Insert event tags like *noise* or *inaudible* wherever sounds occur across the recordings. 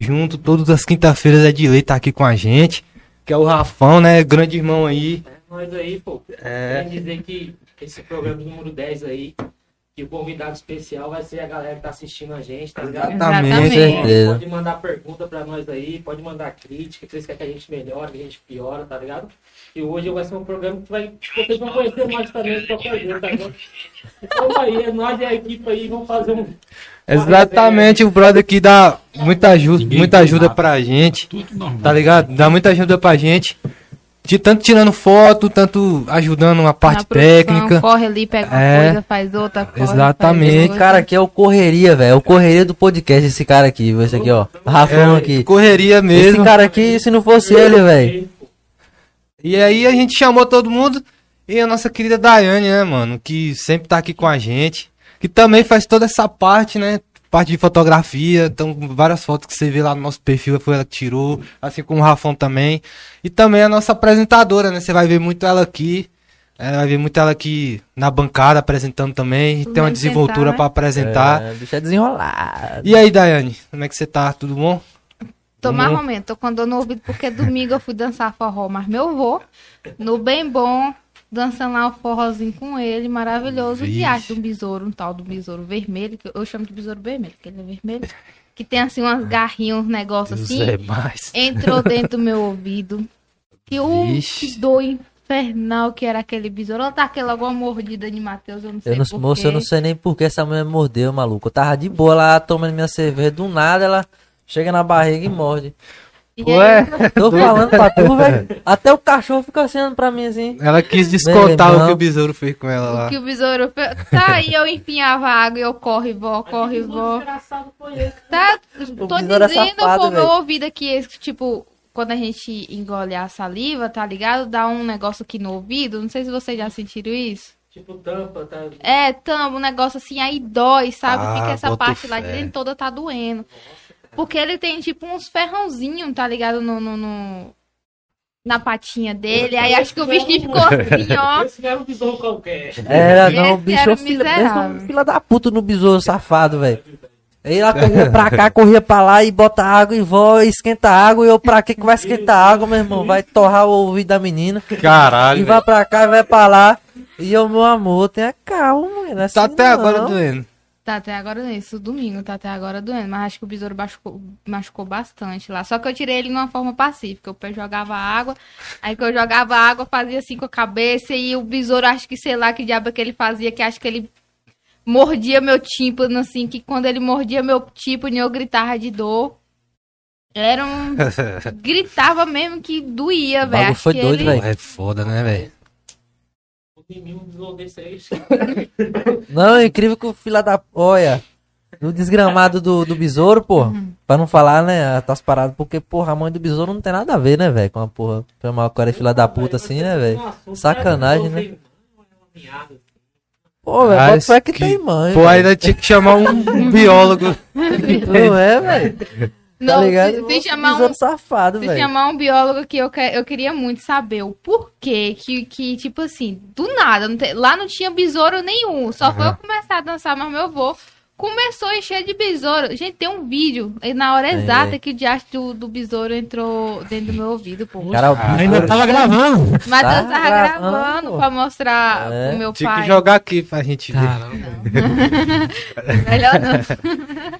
junto todas as quinta-feiras é de lei tá aqui com a gente. Que é o Rafão, né? Grande irmão aí. É nós aí, pô. É. Quer dizer que esse programa número 10 aí, que o convidado especial vai ser a galera que tá assistindo a gente, tá ligado? Exatamente. Exatamente. Pode mandar pergunta pra nós aí, pode mandar crítica, que vocês querem que a gente melhore, que a gente piora, tá ligado? E hoje vai ser um programa que vai. Vocês vão conhecer mais também de qualquer jeito, tá ligado? Então aí, é nós e a equipe aí vão fazer um. Exatamente, o brother aqui dá muita ajuda, muita ajuda pra gente, tá ligado? Dá muita ajuda pra gente. De tanto tirando foto, tanto ajudando na parte Na produção, técnica. Corre ali, pega uma É. coisa, faz outra coisa. Exatamente. Esse cara aqui é o correria, velho. É o correria do podcast, esse cara aqui. Esse aqui, ó. Rafão É, aqui. correria Esse mesmo. cara aqui, se não fosse ele, velho. E aí a gente chamou todo mundo e a nossa querida Daiane, né, mano, que sempre tá aqui com a gente, que também faz toda essa parte, né, parte de fotografia, então várias fotos que você vê lá no nosso perfil foi ela que tirou, assim como o Rafão também. E também a nossa apresentadora, né, você vai ver muito ela aqui, é, vai ver muito ela aqui na bancada apresentando também, tem uma desenvoltura né? pra apresentar. É, o bicho é desenrolado. E aí, Daiane, como é que você tá? Tudo bom? Tô mais ou menos, tô com dor no ouvido porque domingo eu fui dançar forró, mas meu vô, no bem bom, dançando lá o forrozinho com ele, maravilhoso. Vixe. De arte do besouro, um tal do besouro vermelho, que eu chamo de besouro vermelho, porque ele é vermelho. Que tem assim umas garrinhas, uns negócios assim. Zé mais. Entrou *laughs* dentro do meu ouvido. E o que dor infernal que era aquele besouro. Ela tá aquela alguma mordida de Matheus, eu não sei Eu não, porquê. moço, eu não sei nem por que essa mulher mordeu, maluco. Eu tava de boa lá tomando minha cerveja, do nada ela chega na barriga e morde. E Ué, aí, *laughs* Tô falando pra tu, velho. Até o cachorro fica olhando pra mim assim. ela quis descontar Meu o que o besouro fez com ela o lá. que o besouro fez. Tá aí, eu empinhava a água e eu corre, vó, corre, vó. Tá, O tô é dizendo safado, pro meu ouvido aqui, esse, tipo, quando a gente engole a saliva, tá ligado? Dá um negócio aqui no ouvido. Não sei se vocês já sentiram isso. Tipo tampa, tá? É, tampa, um negócio assim, aí dói, sabe? Ah, Fica essa parte lá de fé. dentro toda tá doendo. Porque ele tem, tipo, uns ferrãozinhos, tá ligado? No, no, no- Na patinha dele. Aí acho que o bichinho ficou assim, ó. *laughs* Esse não era um besouro qualquer. Era, não, o bicho era é é um filho da puta no besouro safado, velho. Aí ela corria pra cá, corria pra lá e bota água e vó, esquenta água. E eu, pra que que vai esquentar água, meu irmão? Vai torrar o ouvido da menina. Caralho, E vai pra cá e vai pra lá. E eu, meu amor, tenha calma, mano. não é Tá assim até agora não. doendo. Tá até agora. Isso domingo tá até agora doendo. Mas acho que o besouro machucou, machucou bastante lá. Só que eu tirei ele de uma forma pacífica. Eu jogava água. Aí que eu jogava água, fazia assim com a cabeça. E o besouro, acho que sei lá que diabo é que ele fazia. Que acho que ele mordia meu tímpano, assim. Que quando ele mordia meu tímpano, eu gritava de dor. Era um. *laughs* Gritava mesmo que doía, velho. foi doido, ele- velho. É foda, né, velho? Em mim, um. Não, é incrível que o filho da. Olha. No desgramado do, do besouro, pô. Uhum. Pra não falar, né? Tá paradas, porque, porra, a mãe do besouro não tem nada a ver, né, velho? Com a porra. Chamar o cara de filha da puta assim, né, velho? Sacanagem, né? Pô, velho, Ah, fé que que- tem mãe. Pô, ainda tinha que chamar um biólogo. *laughs* Não é, velho? *laughs* Não, tá ligado? se, se chamar um Besouro safado, Se chamar um biólogo que eu, que eu queria muito saber o porquê que, que tipo assim, do nada, não tem- lá não tinha besouro nenhum. Só foi eu começar a dançar, mas meu avô começou a encher de besouro. Gente, tem um vídeo aí na hora Tem, exata é. que o diacho do, do besouro entrou dentro do meu ouvido, pô. Cara, o Ainda tava gravando. Mas tá eu tava gravando, gravando pra mostrar É. pro meu Tinha pai. que jogar aqui pra gente ver. Caramba. *laughs* Melhor não.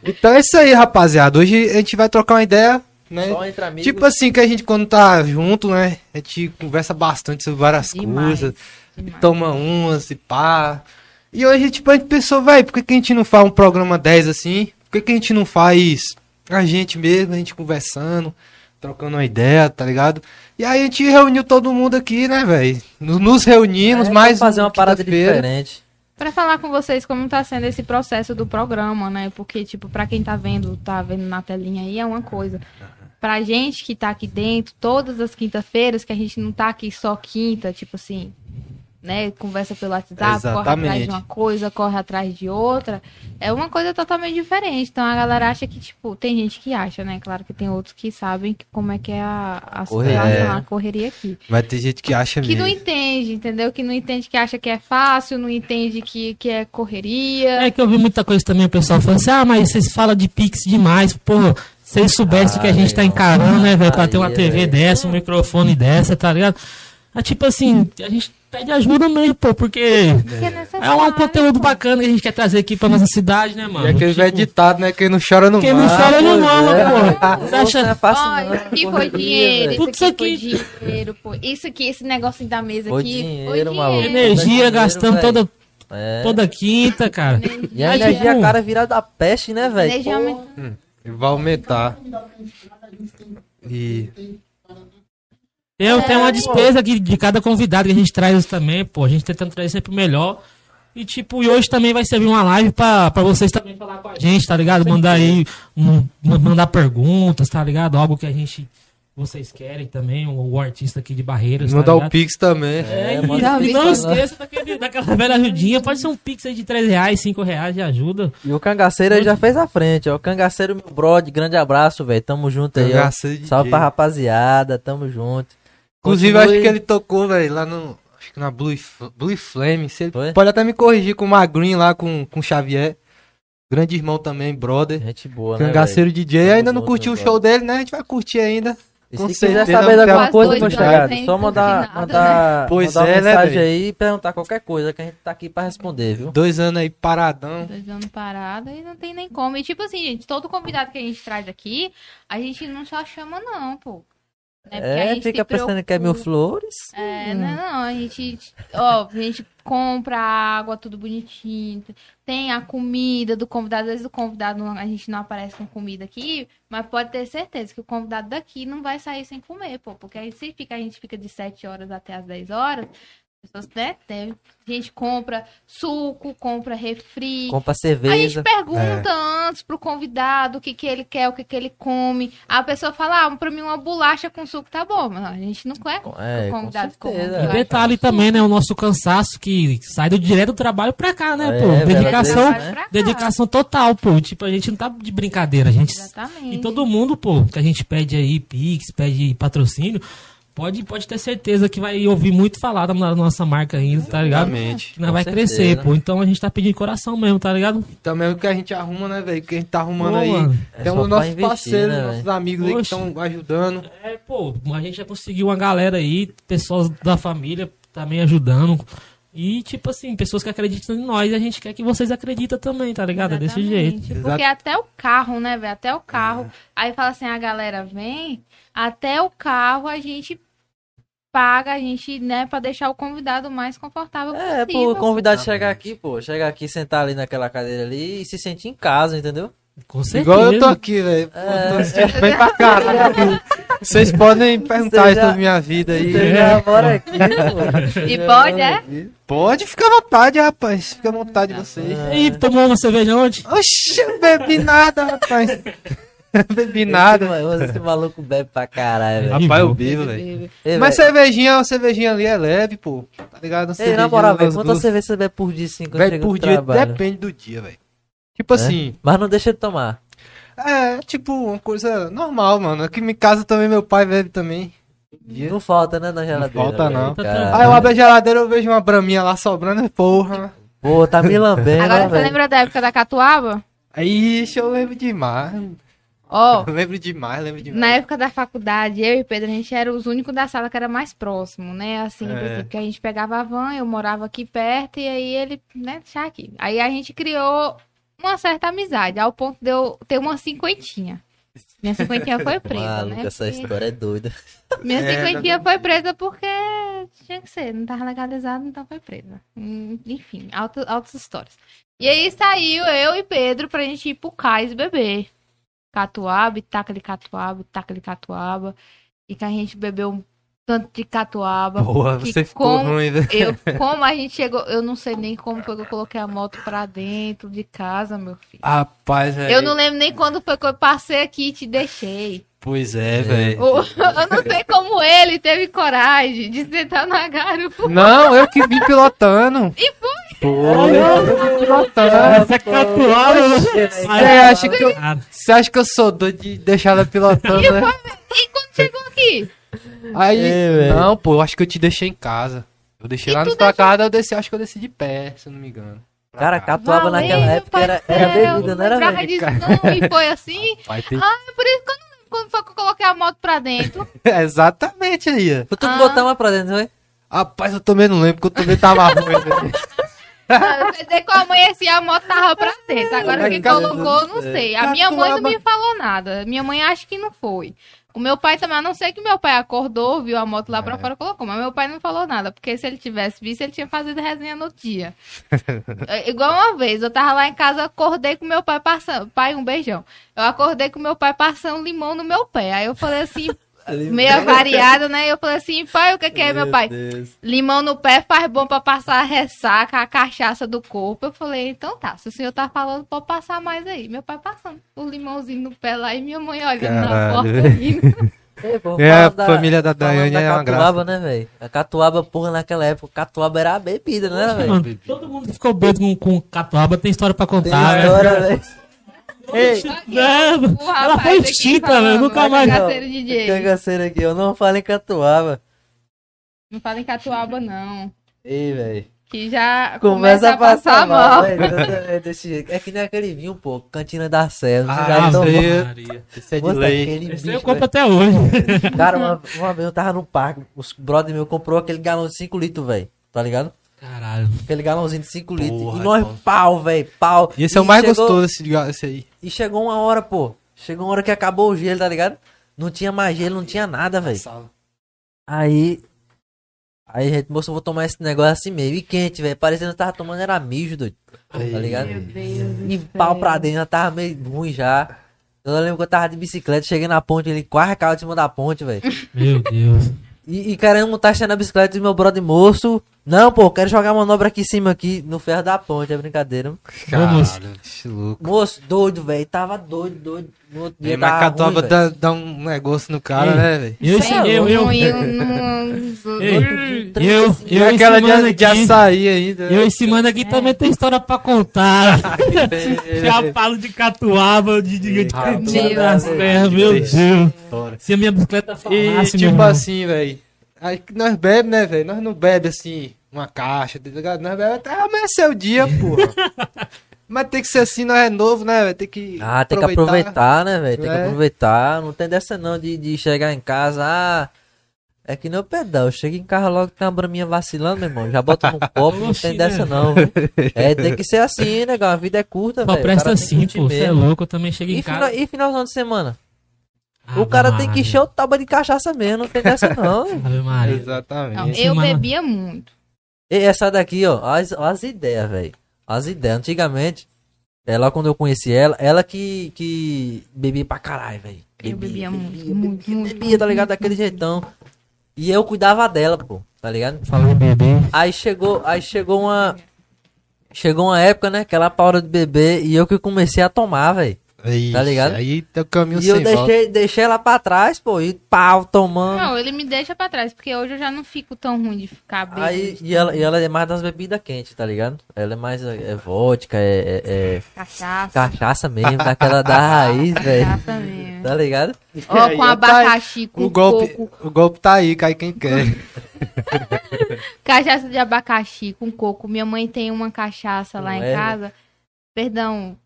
*laughs* Então é isso aí, rapaziada. Hoje a gente vai trocar uma ideia, né? Só entre amigos. Tipo assim, que a gente quando tá junto, né? A gente conversa bastante sobre várias Demais, coisas. demais. Toma umas e pá. E hoje, tipo, a gente pensou, velho, por que, que a gente não faz um programa 10 assim? Por que, que a gente não faz a gente mesmo, a gente conversando, trocando uma ideia, tá ligado? E aí a gente reuniu todo mundo aqui, né, velho? Nos nos reunimos, É, mais vamos fazer uma parada diferente. Pra falar com vocês como tá sendo esse processo do programa, né? Porque, tipo, pra quem tá vendo, tá vendo na telinha aí, é uma coisa. Pra gente que tá aqui dentro, todas as quinta-feiras, que a gente não tá aqui só quinta, tipo assim, né? Conversa pelo WhatsApp, corre atrás Exatamente. de uma coisa, corre atrás de outra. É uma coisa totalmente diferente. Então a galera acha que, tipo, tem gente que acha, né? Claro que tem outros que sabem que- como é que é a, a situação, a correria aqui. Vai ter gente que acha Que não mesmo. entende, entendeu? Que não entende que acha que é fácil, não entende que, que é correria. É que eu vi muita coisa também, o pessoal falando assim, ah, mas vocês falam de Pix demais, pô, Se eles soubessem o que a gente tá encarando, né, velho, pra ter uma TV velho. dessa, um microfone dessa, tá ligado? É tipo assim, a gente pede ajuda mesmo, pô, porque Que é necessário. é um conteúdo bacana que a gente quer trazer aqui pra nossa cidade, né, mano? E aquele Tipo, velho ditado, né? Quem não chora no Quem não mar. chora não mama, é. pô. Você Não é acha... fácil, Olha, não. isso aqui foi dinheiro, isso aqui isso foi dinheiro, pô. Isso aqui, esse negocinho da mesa Foi aqui dinheiro, foi dinheiro. Energia gastando toda, É. toda quinta, cara. E a energia, tipo, cara, virada da peste, né, velho? Energia. E vai aumentar. E Eu tenho uma despesa aqui de cada convidado que a gente traz também, pô. A gente tentando trazer sempre o melhor. E tipo, e hoje também vai servir uma live pra, pra vocês também falar com a gente, tá ligado? Mandar aí, um- ma- mandar perguntas, tá ligado? Algo que a gente, vocês querem também, o, o artista aqui de Barreiras, mandar tá o? Pix também. É, É, e, e não esqueça daquele, daquela velha ajudinha. Pode ser um Pix aí de 3 reais, 5 reais de ajuda. E o cangaceiro aí já fez a frente, ó. O cangaceiro, meu brother, grande abraço, velho. Tamo junto aí, ó. Salve pra rapaziada, tamo junto. Inclusive, Continue- acho que ele tocou, velho, lá no. Acho que na Blue, Blue Flame. Foi? pode até me corrigir com o Magrinho lá, com com o Xavier. Grande irmão também, brother. Gente boa, né, Cangaceiro DJ. Tamo ainda não curtiu o show dele, né? A gente vai curtir ainda. E Com se quiser certeza, saber de alguma coisa, dois meu chegado, só mandar, nada, mandar, Pois mandar é, uma né, mensagem velho? aí e perguntar qualquer coisa que a gente tá aqui pra responder, viu? Dois anos aí paradão. Dois anos parado e não tem nem como. E tipo assim, gente, todo convidado que a gente traz aqui, a gente não só chama, não, pô. Né? É, gente fica pensando que é mil flores. É, não, não, a gente, ó, a gente compra água, tudo bonitinho, tem a comida do convidado, às vezes o convidado, não- a gente não aparece com comida aqui, mas pode ter certeza que o convidado daqui não vai sair sem comer, pô, porque aí se fica, a gente fica de 7 horas até as 10 horas, as pessoas, né, tem, a gente compra suco, compra refri, Compra a gente cerveja. pergunta antes pro convidado o que, que ele quer, o que, que ele come. A pessoa fala, ah, pra mim uma bolacha com suco tá bom, mas a gente não quer É, o convidado com certeza. E detalhe também, né? O nosso cansaço que sai do direto do trabalho pra cá, né, É, pô? verdade, Dedicação, dedicação total, pô. Tipo, a gente não tá de brincadeira, a gente Exatamente. E todo mundo, pô, que a gente pede aí Pix, pede patrocínio, pode, pode ter certeza que vai ouvir muito falar da nossa marca ainda, tá ligado? Exatamente. Que nós vai certeza. crescer, pô. Então a gente tá pedindo coração mesmo, tá ligado? Também é o que a gente arruma, né, velho? Que a gente tá arrumando Pô, aí. mano. É Tem os nossos investir, parceiros, né, nossos amigos aí que Poxa. estão ajudando. É, pô, a gente já conseguiu uma galera aí, pessoas da família também ajudando. E, tipo assim, pessoas que acreditam em nós e a gente quer que vocês acreditem também, tá ligado? É desse Exatamente. jeito. Porque até o carro, né, velho? Até o carro. Aí fala assim, a galera vem, até o carro a gente paga, a gente, né, pra deixar o convidado o mais confortável É, possível. pro convidado chegar aqui, pô, chegar aqui, sentar ali naquela cadeira ali e se sentir em casa, entendeu? Com certeza. Igual eu tô aqui, velho. É. sentindo bem pra *laughs* aqui. Vocês podem perguntar Você isso já- sobre minha vida aí. Você já mora aqui, pô. E pode, é? Pode ficar à vontade, rapaz. Fica à vontade vocês. E tomou uma cerveja ontem? Oxi, bebi nada, rapaz. *laughs* bebi nada. Esse, esse maluco bebe pra caralho, velho. Rapaz, eu bebo, velho. Bebe. Mas cervejinha, uma cervejinha ali é leve, pô. Tá ligado? Ei, cervejinha na moral, velho, quantas duas- cervejas você bebe por dia, assim, quando chega por dia trabalho? depende do dia, velho. Tipo assim, Mas não deixa de tomar. é, tipo, uma coisa normal, mano. Aqui em casa também meu pai bebe também. Dia. Não falta, né, na geladeira. falta, velho, não. cara. Aí eu abro a geladeira eu vejo uma braminha lá sobrando, porra. Pô, tá me lambendo, Agora ó, você lembra da época da catuaba? Aí, eu lembro demais. Ó, *laughs* Eu lembro demais, lembro demais. na época da faculdade, eu e Pedro, a gente era os únicos da sala que era mais próximo, né? Assim, É. exemplo, que a gente pegava a van, eu morava aqui perto, e aí ele, né, deixar aqui. Aí a gente criou uma certa amizade, ao ponto de eu ter uma cinquentinha. Minha cinquentinha foi *laughs* presa, Maluco, né? essa Porque- história é doida. *laughs* Minha É, cinquentinha foi presa porque tinha que ser, não tava legalizado, então foi presa. Hum, Enfim, altas histórias. E aí saiu eu e Pedro pra gente ir pro cais beber. Catuaba, e taca de catuaba, e taca de catuaba. E que a gente bebeu um tanto de catuaba. Porra, que você ficou como ruim, velho. Eu, como a gente chegou, eu não sei nem como foi que eu coloquei a moto pra dentro de casa, meu filho. Rapaz, velho. Eu não lembro nem quando foi que eu passei aqui e te deixei. Pois é, velho. O- Eu não sei como ele teve coragem de sentar na garupa. Não, eu que vim pilotando. E foi. Foi, eu vim pilotando. Essa é catuaba, Você acha que eu, você acha que eu sou doido de deixar ela pilotando, né? E quando chegou aqui? Aí, velho. não, pô, eu acho que eu te deixei em casa. Eu deixei E lá tu na sua casa, eu desci, acho que eu desci de pé, se eu não me engano. Cara, catuaba Valeu, naquela época era, era bebida, não era, velho? disso não, e foi assim. Ah, é por isso que eu não quando foi que eu coloquei a moto pra dentro. *laughs* Exatamente aí, tu que Ah. botar uma pra dentro, não foi? Rapaz, eu também não lembro, porque eu também tava *laughs* ruim. né? Eu sei que eu amanheci a moto tava pra dentro. Agora quem colocou, não sei. A minha mãe não me falou nada. Minha mãe acha que não foi. O meu pai também, a não ser que meu pai acordou, viu a moto lá pra fora e colocou. Mas meu pai não falou nada, porque se ele tivesse visto, ele tinha fazido resenha no dia. *laughs* É, Igual uma vez, eu tava lá em casa, acordei com meu pai passando. Pai, um beijão. Eu acordei com meu pai passando limão no meu pé. Aí eu falei assim, meia variada, né? Eu falei assim, pai, o que, que é, meu pai? Limão no pé faz bom pra passar a ressaca, a cachaça do corpo. Eu falei, então tá, se o senhor tá falando, pode passar mais aí. Meu pai passando o limãozinho no pé lá e minha mãe olhando na Caralho. porta rindo. *laughs* Ei, pô, É, a falando família da Daiane da é uma catuaba, né, velho? A catuaba, porra, naquela época, catuaba era a bebida, né, velho? Todo mundo que ficou bêbado com, com catuaba tem história pra Tem contar, né? história, velho. *laughs* Ei, É, O ela foi extinta, velho. Nunca vai mais. não, Cangaceiro DJ. cangaceiro aqui, eu não falo em catuaba. Não fala em catuaba, não. Ei, velho. Que já Começa a passar mal, mal. jeito. É que nem aquele vinho, pô, Cantina da Serra. Você Ah, já. Maria. Esse é de lei. aquele Esse eu bicho, compro velho. até hoje. Cara, *laughs* uma, uma vez eu tava no parque, os brother meu comprou aquele galão de 5 litros, velho. Tá ligado? Caralho. Aquele galãozinho de 5 litros. E nós pô. pau, velho, pau. E esse é o mais chegou- gostoso, esse, esse aí. E chegou uma hora, pô. Chegou uma hora que acabou o gelo, tá ligado? Não tinha mais gelo, não tinha nada, velho. Aí. Aí, gente, moço, eu vou tomar esse negócio assim mesmo. E quente, velho. Parecendo que tava tomando era mijo, doido. Tá ligado? Meu Deus. E pau pra dentro, já tava meio ruim já. Eu lembro que eu tava de bicicleta, cheguei na ponte, ele quase caiu de cima da ponte, velho. Meu Deus. E, e querendo montar na bicicleta e meu brother moço. Não, pô, quero jogar manobra aqui em cima, aqui, no ferro da ponte, é brincadeira. Caralho, que louco. Moço, doido, velho. Tava doido, doido. No outro dia É, mas catuaba dá, dá um negócio no cara, Ei. né, velho? Eu, esse- eu, eu, *laughs* eu, eu, E eu, aquela esse mano de, de aqui, açaí ainda. eu esse mano aqui também tem história pra contar. *laughs* Já falo de catuaba, de, de, de meu das Deus. terras, meu Deus. Se a minha bicicleta falasse, meu tipo assim, velho. Aí que nós bebe, né, velho? Nós não bebe assim, uma caixa, tá ligado? Nós bebe até amanhecer o dia, *laughs* porra. Mas tem que ser assim, nós é novo, né, velho? Tem que. Ah, tem que aproveitar, né, velho? Tem que É. aproveitar. Não tem dessa não de, de chegar em casa, ah. É que nem o pedal. Eu chego em casa logo tem uma braminha vacilando, meu irmão. Já bota no *laughs* copo, não tem né? dessa não. velho. É, tem que ser assim, negão. A vida é curta, Só velho. Presta assim, pô. Você é louco, eu também chego em E, casa. final, e finalzão de semana? Ave o cara tem que encher o taba de cachaça mesmo, não tem dessa não. *laughs* Exatamente. eu bebia muito. E essa daqui, ó, as, as ideias, velho. As ideias. Antigamente, ela quando eu conheci ela, ela que, que bebia pra caralho, velho. Eu bebia muito, bebia, muito, bebia, muito, bebia, tá ligado? muito, Daquele jeitão. E eu cuidava dela, pô, tá ligado? Falou bebê. Aí chegou, aí chegou uma. Chegou uma época, né, que ela parou de beber e eu que comecei a tomar, velho. Ixi, Tá ligado? Aí tem o caminho E eu sem volta. deixei, deixei ela pra trás, pô, e pau, tomando. Não, ele me deixa pra trás, porque hoje eu já não fico tão ruim de ficar bebendo. Aí, e ela, e ela é mais das bebidas quentes, tá ligado? Ela é mais é, é vodka, é, é- é Cachaça. cachaça mesmo, daquela da raiz, *laughs* velho. Cachaça mesmo. Tá ligado? Ó, aí, com tá abacaxi, com O golpe, coco. o golpe tá aí, cai quem quer. *laughs* Cachaça de abacaxi com coco. Minha mãe tem uma cachaça lá Não em é, né? casa. Perdão,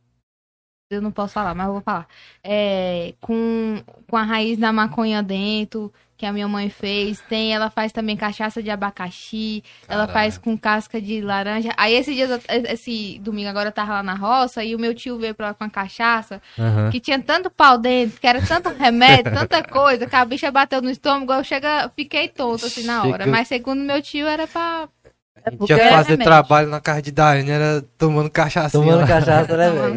eu não posso falar, mas eu vou falar. É, com, com a raiz da maconha dentro, que a minha mãe fez. Tem, ela faz também cachaça de abacaxi. Ela faz com casca de laranja. Aí esse dia, esse domingo agora eu tava lá na roça e o meu tio veio pra lá com a cachaça. Que tinha tanto pau dentro, que era tanto remédio, *laughs* tanta coisa, que a bicha bateu no estômago, eu chega, fiquei tonta assim na hora. Chega- Mas segundo meu tio era pra A gente ia é fazer remédio. trabalho na casa de Daiane, era tomando cachaça. Tomando cachaça, né, velho?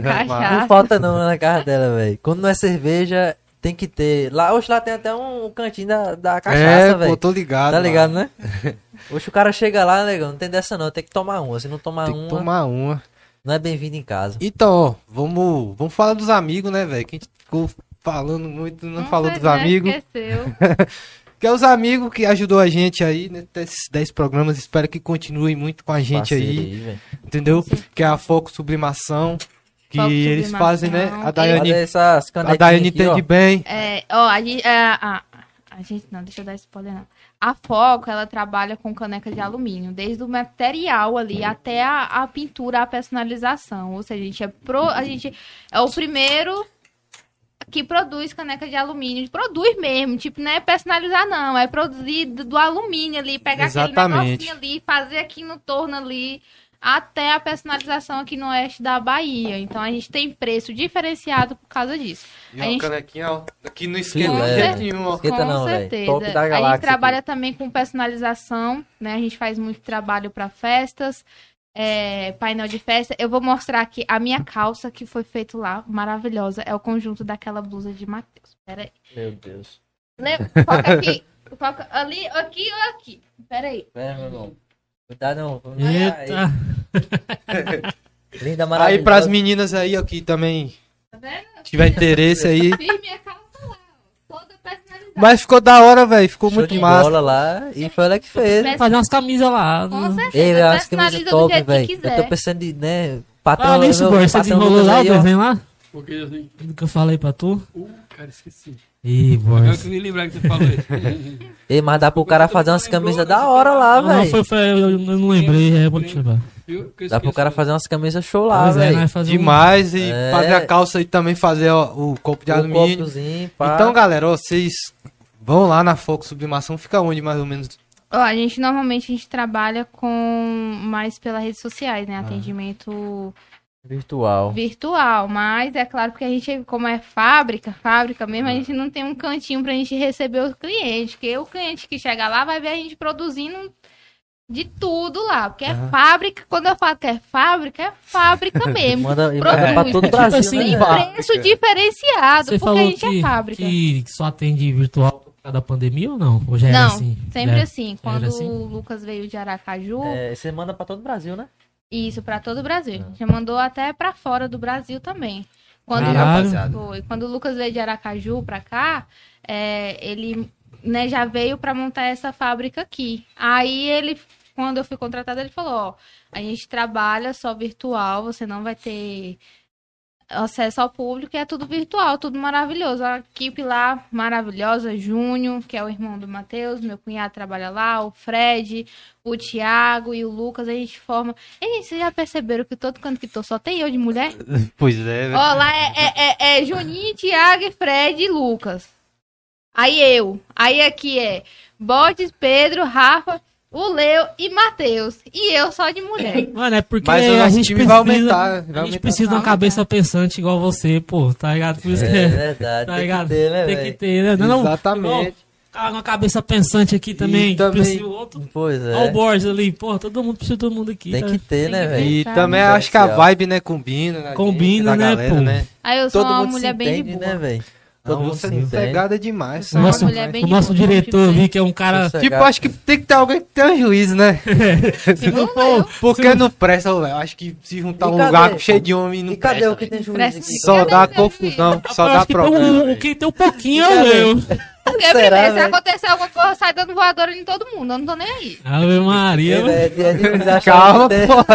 Não falta não na casa dela, velho. Quando não é cerveja, tem que ter. Lá, hoje lá tem até um cantinho da, da cachaça, É, velho. pô, tô ligado. Tá mano. ligado, né? *laughs* Hoje o cara chega lá, negão, não tem dessa não, tem que tomar uma. Se não tomar Tem que uma, tomar uma. não é bem-vindo em casa. Então, ó, vamos, vamos falar dos amigos, né, velho? Que a gente ficou falando muito, não falou dos né? amigos. Esqueceu. *laughs* Que é os amigos que ajudou a gente aí nesses 10 programas. Espero que continuem muito com a gente Parceiro aí, velho. entendeu? Que é a Foco Sublimação. Que Foco eles Sublimação. fazem, né? A Daiane, essas a Daiane entende bem. É, ó, a gente, é, a, a gente, não, deixa eu dar spoiler não. A Foco, ela trabalha com caneca de alumínio, desde o material ali até a, a pintura, a personalização. Ou seja, a gente é, pro, a gente é o primeiro que produz caneca de alumínio. Produz mesmo, tipo, não é personalizar, não. É produzir do, do alumínio ali, pegar aquele Exatamente. negocinho ali, fazer aqui no torno ali, até a personalização aqui no oeste da Bahia. Então a gente tem preço diferenciado por causa disso. E A uma gente- canequinha, ó, aqui no esquema, nenhum, ó. Com não, certeza. Top da a gente trabalha também com personalização, né? A gente faz muito trabalho para festas, é, painel de festa. Eu vou mostrar aqui a minha calça que foi feito lá, maravilhosa. É o conjunto daquela blusa de Matheus. Pera aí. Meu Deus. Lembra? Foca aqui. Foca ali, aqui ou aqui. Pera aí. Pera, meu irmão. Cuidado, não. Eita. *laughs* Linda, Aí maravilhosa. pras meninas aí, ó, que também Tá vendo? tiver interesse aí. Fiz minha calça lá, ó, toda personalizada. Mas ficou da hora, velho. Ficou Show muito de massa. bola lá. E foi ela que fez. Fazer umas camisas lá. Com certeza. Ei, velho, as personaliza camisas top, que velho. Eu tô pensando em, né? Patrão, Ah, nisso, boy, você desenrolou lá o aí, ó. desenho lá? Porque assim, Do que eu falei pra tu? uh, cara, esqueci. Ih, boy. Agora que eu nem lembrar que você falou isso. Ei, mas dá pro cara fazer umas camisas da hora lá, Não, não, velho. foi, foi, eu, eu não lembrei, é, eu vou te levar. Viu? Dá pro cara fazer umas camisas show lá, é, velho. nós fazer um- Demais. E É. fazer a calça e também fazer ó, o copo de Um alumínio. Então, galera, ó, vocês vão lá na Foco Sublimação. Fica onde, mais ou menos? Ó, a gente normalmente a gente trabalha com mais pelas redes sociais, Ah. né? Atendimento Virtual. virtual, mas é claro que a gente, como é fábrica, fábrica mesmo, a gente não tem um cantinho pra gente receber o cliente, porque o cliente que chega lá vai ver a gente produzindo de tudo lá, porque é fábrica, quando eu falo que é fábrica, é fábrica *laughs* mesmo. Manda, e Produz. manda pra todo o Tipo Brasil, assim, né? Preço diferenciado, Você porque a gente que, é fábrica. que só atende virtual por causa da pandemia ou não? Ou já era Não, assim? sempre Já- assim. Quando assim? o Lucas veio de Aracaju, É, você manda pra todo o Brasil, né? Isso, pra todo o Brasil. Já mandou até pra fora do Brasil também. Quando, foi, quando o Lucas veio de Aracaju pra cá, é, ele né, já veio pra montar essa fábrica aqui. Aí ele, quando eu fui contratada, ele falou, ó, a gente trabalha só virtual, você não vai ter acesso ao público, e é tudo virtual, tudo maravilhoso. A equipe lá maravilhosa, Júnior, que é o irmão do Matheus, meu cunhado trabalha lá, o Fred, o Thiago e o Lucas, a gente forma. E gente, vocês já perceberam que todo canto que tô só tem eu de mulher? *laughs* Pois é, velho. Ó, lá é, é, é, é Juninho, Thiago, Fred e Lucas. Aí eu. Aí aqui é Borges, Pedro, Rafa, o Leo e Matheus. E eu só de mulher. *laughs* Mano, é porque Mas o a gente time precisa, vai aumentar, vai a gente aumentar. precisa de uma cabeça pensante igual você, pô, tá ligado? Por isso que É é, verdade. tá tem ligado? que ter, né, Tem que velho? ter, né? Não, não, Exatamente. Cara, uma cabeça pensante aqui também. E também- outro. Pois Olha o é. Borges ali, pô, todo mundo precisa de todo mundo aqui. Tem tá? que ter, né, velho? E também acho que a vibe, né, combina. né, Combina, da né, galera, pô? né? Aí eu sou Todo uma mulher bem de entende, boa. né, velho? Não, Todo você é pegada demais. O nosso, mulher bem o de nosso diretor tipo, ali, que é um cara. Sossegado. Tipo, acho que tem que ter alguém que tenha juízo, né? *laughs* Se não for, Porque não presta, velho. Acho que se juntar um cadê? lugar cheio de homem não E cadê presta, o que tem juízo Presta- aqui? Só Cadê dá confusão, só eu dá acho que tem problema. um, quem tem um pouquinho é o Cadê? meu. Porque, Será, primeiro, se acontecer alguma coisa, sai dando voadora em todo mundo. Eu não tô nem aí. Ave Maria, é achar *laughs* Calma, tem- porra.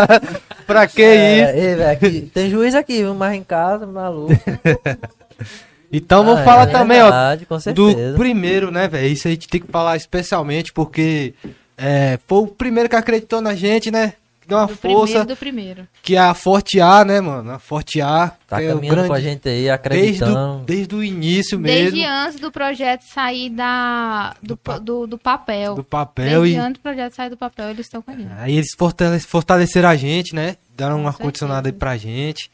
Pra que É, isso? velho, aqui- tem juiz aqui, viu? Mas em casa, maluco. *laughs* Então vamos Ah, falar é também, ó, verdade, com do primeiro, né, velho? Isso a gente tem que falar especialmente porque é, foi o primeiro que acreditou na gente, né? Que deu uma Do força, primeiro do primeiro. que é a Forte A, né, mano? A Forte A. Tá que é caminhando com a grande- gente aí, desde o, acreditando. desde o início mesmo, Desde antes do projeto sair da, do, Do pa- do, do papel. do papel Desde e antes do projeto sair do papel, eles estão com a gente. aí eles fortale- fortaleceram a gente, né? Deram um Com ar-condicionado aí pra gente.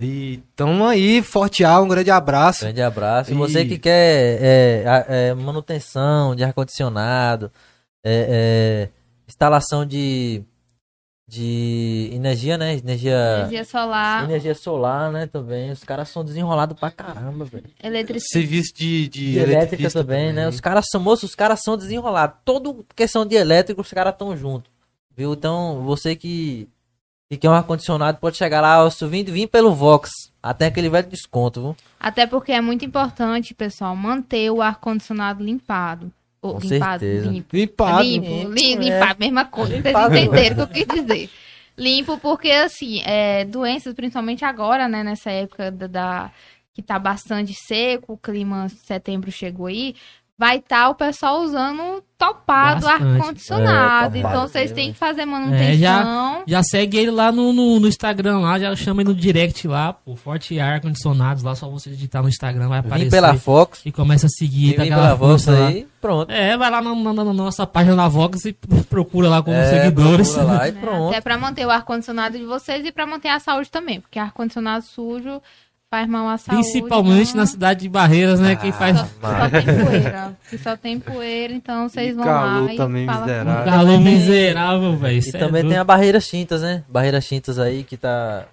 E tamo aí, Forte A, um grande abraço. Grande abraço. E E- você que quer é, é, manutenção de ar-condicionado, é, é, instalação de, de energia, né? Energia, Energia solar, energia solar, né? Também. Os caras são desenrolados pra caramba, velho. eletricidade. Serviço de, de, De elétrica eletricista também, né? Os caras são, moços, os caras são desenrolados. Todo questão de elétrico, os caras estão juntos. Viu? Então, você que, que quer um ar-condicionado, pode chegar lá, se vim, vim pelo Vox. Até aquele velho desconto, viu? Até porque é muito importante, pessoal, manter o ar-condicionado limpado. Ou, Com limpado, certeza. limpo. Limpado. limpo, limpo, li- é. limpar, mesma coisa. Vocês Limpado. entenderam o que eu quis dizer. Limpo porque, assim, é, doenças, principalmente agora, né, nessa época da, da- que tá bastante seco, o clima setembro chegou aí, vai estar o pessoal usando topado Bastante. ar-condicionado. É, então vocês têm que fazer É, manutenção. Já segue ele lá no, no, no Instagram lá, já chama ele no direct lá, pô, Forte Ar Condicionados lá, só você digitar no Instagram, vai aparecer. Vim pela Fox, E começa a seguir, tá pela aquela Vox lá. aí, pronto. É, vai lá na, na- na nossa página da Vox e procura lá com os É, seguidores. lá *laughs* e pronto. Até pra manter o ar-condicionado de vocês e pra manter a saúde também. Porque ar-condicionado sujo faz mal à saúde. Principalmente né? na cidade de Barreiras, né? Quem faz Só, só tem poeira. Que só tem poeira, então vocês vão calor lá também e falam miserável. calor miserável, velho. E também tem a Barreiras Tintas, né? Barreiras Tintas aí que tá.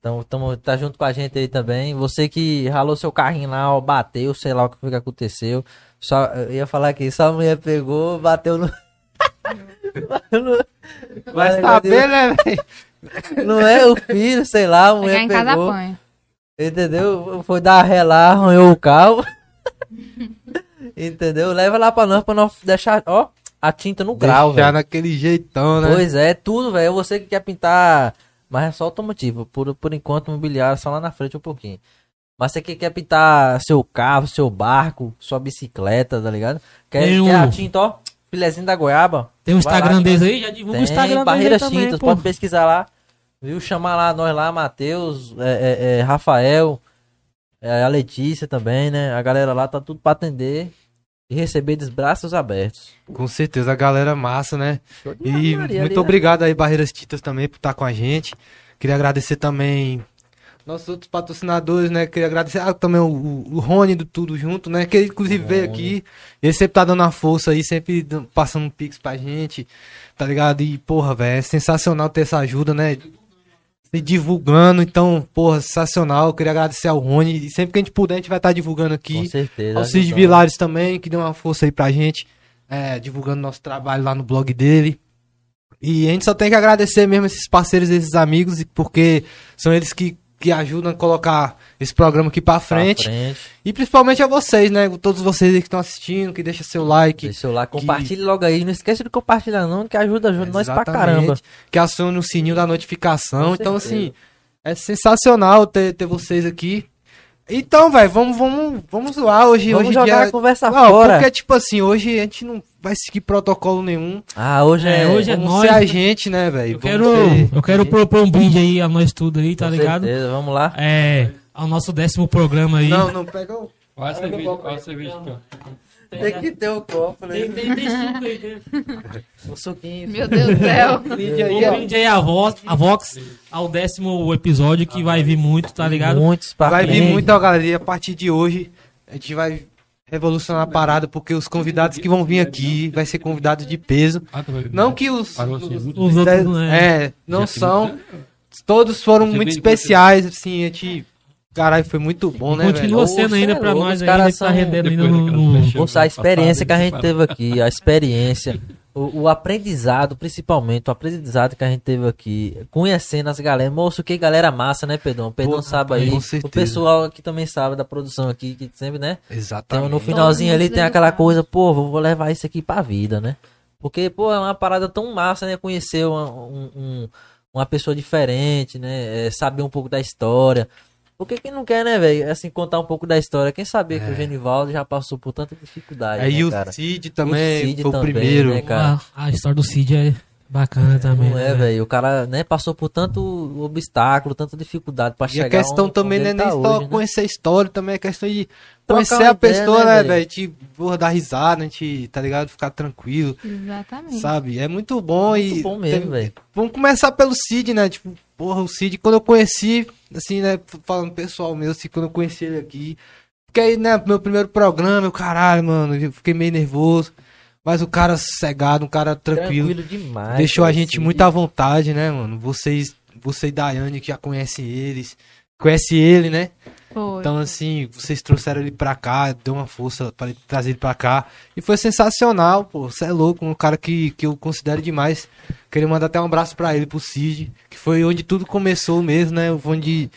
Tamo, tamo, tá junto com a gente aí também. Você que ralou seu carrinho lá, ó, bateu, sei lá o que foi que aconteceu. Só, eu ia falar aqui, só a mulher pegou, bateu no. No- *laughs* Vai Mas saber, né, velho? Não é o filho, sei lá, a Chegar mulher em casa pegou. apanha. Entendeu? Foi dar ré lá, arranhou o carro. *laughs* Entendeu? Leva lá pra nós, pra nós deixar, ó, a tinta no grau, Deixar velho. naquele jeitão, né? Pois é, tudo, velho. Você que quer pintar, mas é só automotivo. Por, por enquanto, mobiliário só lá na frente um pouquinho. Mas você que quer pintar seu carro, seu barco, sua bicicleta, tá ligado? Quer, Tem quer o- a tinta, ó, filezinho da goiaba. Tem o lá, Instagram deles aí, já divulga o Tem Instagram deles Barreiras aí também, Tintas, pô. pode pesquisar lá. Viu? Chamar lá nós lá, Matheus, é, é, é, Rafael, é, a Letícia também, né? A galera lá tá tudo pra atender e receber de braços abertos. Com certeza, a galera massa, né? E muito ali, né? obrigado aí, Barreiras Titas, também, por estar com a gente. Queria agradecer também nossos outros patrocinadores, né? Queria agradecer ah, também o, o- o Rony do Tudo Junto, né? Que ele, inclusive veio aqui. Ele sempre tá dando uma força aí, sempre passando um pix pra gente, tá ligado? E, porra, velho, é sensacional ter essa ajuda, né? Se divulgando, então, porra, sensacional. Queria agradecer ao Rony. E sempre que a gente puder, a gente vai estar divulgando aqui. Com certeza. Ao Cid. Vilares também, que deu uma força aí pra gente, é, divulgando nosso trabalho lá no blog dele. E a gente só tem que agradecer mesmo esses parceiros, esses amigos, porque são eles que, que ajudam a colocar esse programa aqui pra Pra frente. frente. E principalmente a vocês, né? Todos vocês aí que estão assistindo, que deixam seu like. Deixa seu like, compartilhe logo aí. Não esqueça de compartilhar não, que ajuda, ajuda nós pra Exatamente, caramba. Que acione o sininho da notificação. Com então, certeza. assim, é sensacional ter, ter vocês aqui. Então, velho, vamos, vamos, vamos zoar hoje. Vamos hoje jogar dia- a conversa Não, fora. porque, tipo assim, hoje a gente não vai seguir protocolo nenhum. Ah, hoje é... É, hoje é nóis, ser a né? gente, né, velho? Eu quero, ser- eu quero propor um brinde aí a nós tudo aí, tá Com ligado? certeza, vamos lá. É, ao nosso décimo programa aí. Não, não, pega o... Olha a cerveja, olha a cerveja ó. Tem que ter o copo, né? Tem, tem, tem suco aí, tem. O *laughs* suquinho. Meu Deus do céu. *laughs* Brinde aí, Um ó. brinde aí a Vox, a Vox ao décimo episódio que vai vir muito, tá ligado? Muitos pra Vai vir muito, ó, galera. E a partir de hoje, a gente vai revolucionar a parada, porque os convidados que vão vir aqui vai ser convidados de peso. Ah, tá. Não que os... Assim, os- Os outros, né? é, não são... Todos foram muito especiais, assim, a gente... Caralho, foi muito bom, né, Continua velho? sendo ainda é pra nós os aí, caras que tá rendendo ainda no... daquela no- flecha- Moça, a experiência que a gente teve aqui, a experiência, *laughs* o, o aprendizado, principalmente, o aprendizado que a gente teve aqui, conhecendo as galera. Moço, que galera massa, né, Pedrão? Pedrão Pô, sabe rapaz, aí. com O pessoal aqui também sabe da produção aqui, que sempre, né? Então, Exatamente. no finalzinho ali tem aquela dedicado. coisa, pô, vou levar isso aqui pra vida, né? Porque, pô, é uma parada tão massa, né? Conhecer uma, um- um- uma pessoa diferente, né? É, saber um pouco da história. Porque quem não quer, né, velho? Assim, contar um pouco da história. Quem sabia que o Genivaldo já passou por tanta dificuldade, Aí né, o cara? Cid também O Cid foi o também, primeiro. né, cara? A, a história do Cid é bacana também. Não é, né? velho? O cara, né, passou por tanto obstáculo, tanta dificuldade pra E chegar a questão onde- também onde não é nem tá só hoje, né? conhecer a história, também é questão de conhecer a pessoa, ideia, né, né, velho? Te porra, dar risada, a gente, tá ligado? Ficar tranquilo, Exatamente. sabe? É muito bom e. Muito bom mesmo, velho. Vamos começar pelo Cid, né? Tipo, porra, o Cid, quando eu conheci, assim, né? Falando pessoal meu, assim, quando eu conheci ele aqui. Porque aí, né, meu primeiro programa, eu, caralho, mano, eu fiquei meio nervoso. Mas o cara sossegado, um cara tranquilo. demais. Deixou a gente Cid. muito à vontade, né, mano? Vocês, você e Daiane que já conhecem eles, conhece ele, né? Foi. Então, assim, vocês trouxeram ele pra cá, deu uma força ele trazer ele pra cá. E foi sensacional, pô. Você é louco, um cara que, que eu considero demais. Queria mandar até um abraço pra ele, pro Cid, que foi onde tudo começou mesmo, né? Onde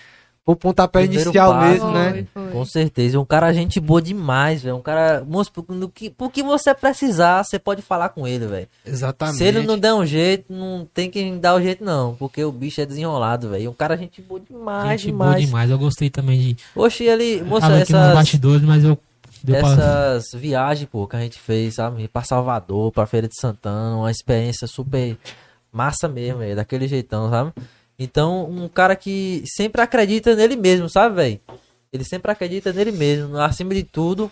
o pontapé Primeiro inicial passo, mesmo, né? Foi, foi. Com certeza. Um cara gente boa demais, velho. Um cara. Moço, por, no que, por que você precisar, você pode falar com ele, velho. Exatamente. Se ele não der um jeito, não tem quem dar o jeito, não. Porque o bicho é desenrolado, velho. Um cara gente boa demais, Gente boa demais. demais. Eu gostei também de. Oxe, ele. Moça, Tava aqui nos essas. bastidores, mas eu Deu pra- dessas viagens, pô, que a gente fez, sabe? Pra Salvador, pra Feira de Santana, uma experiência super massa mesmo, velho, daquele jeitão, sabe? Então, um cara que sempre acredita nele mesmo, sabe, velho? Ele sempre acredita nele mesmo, acima de tudo,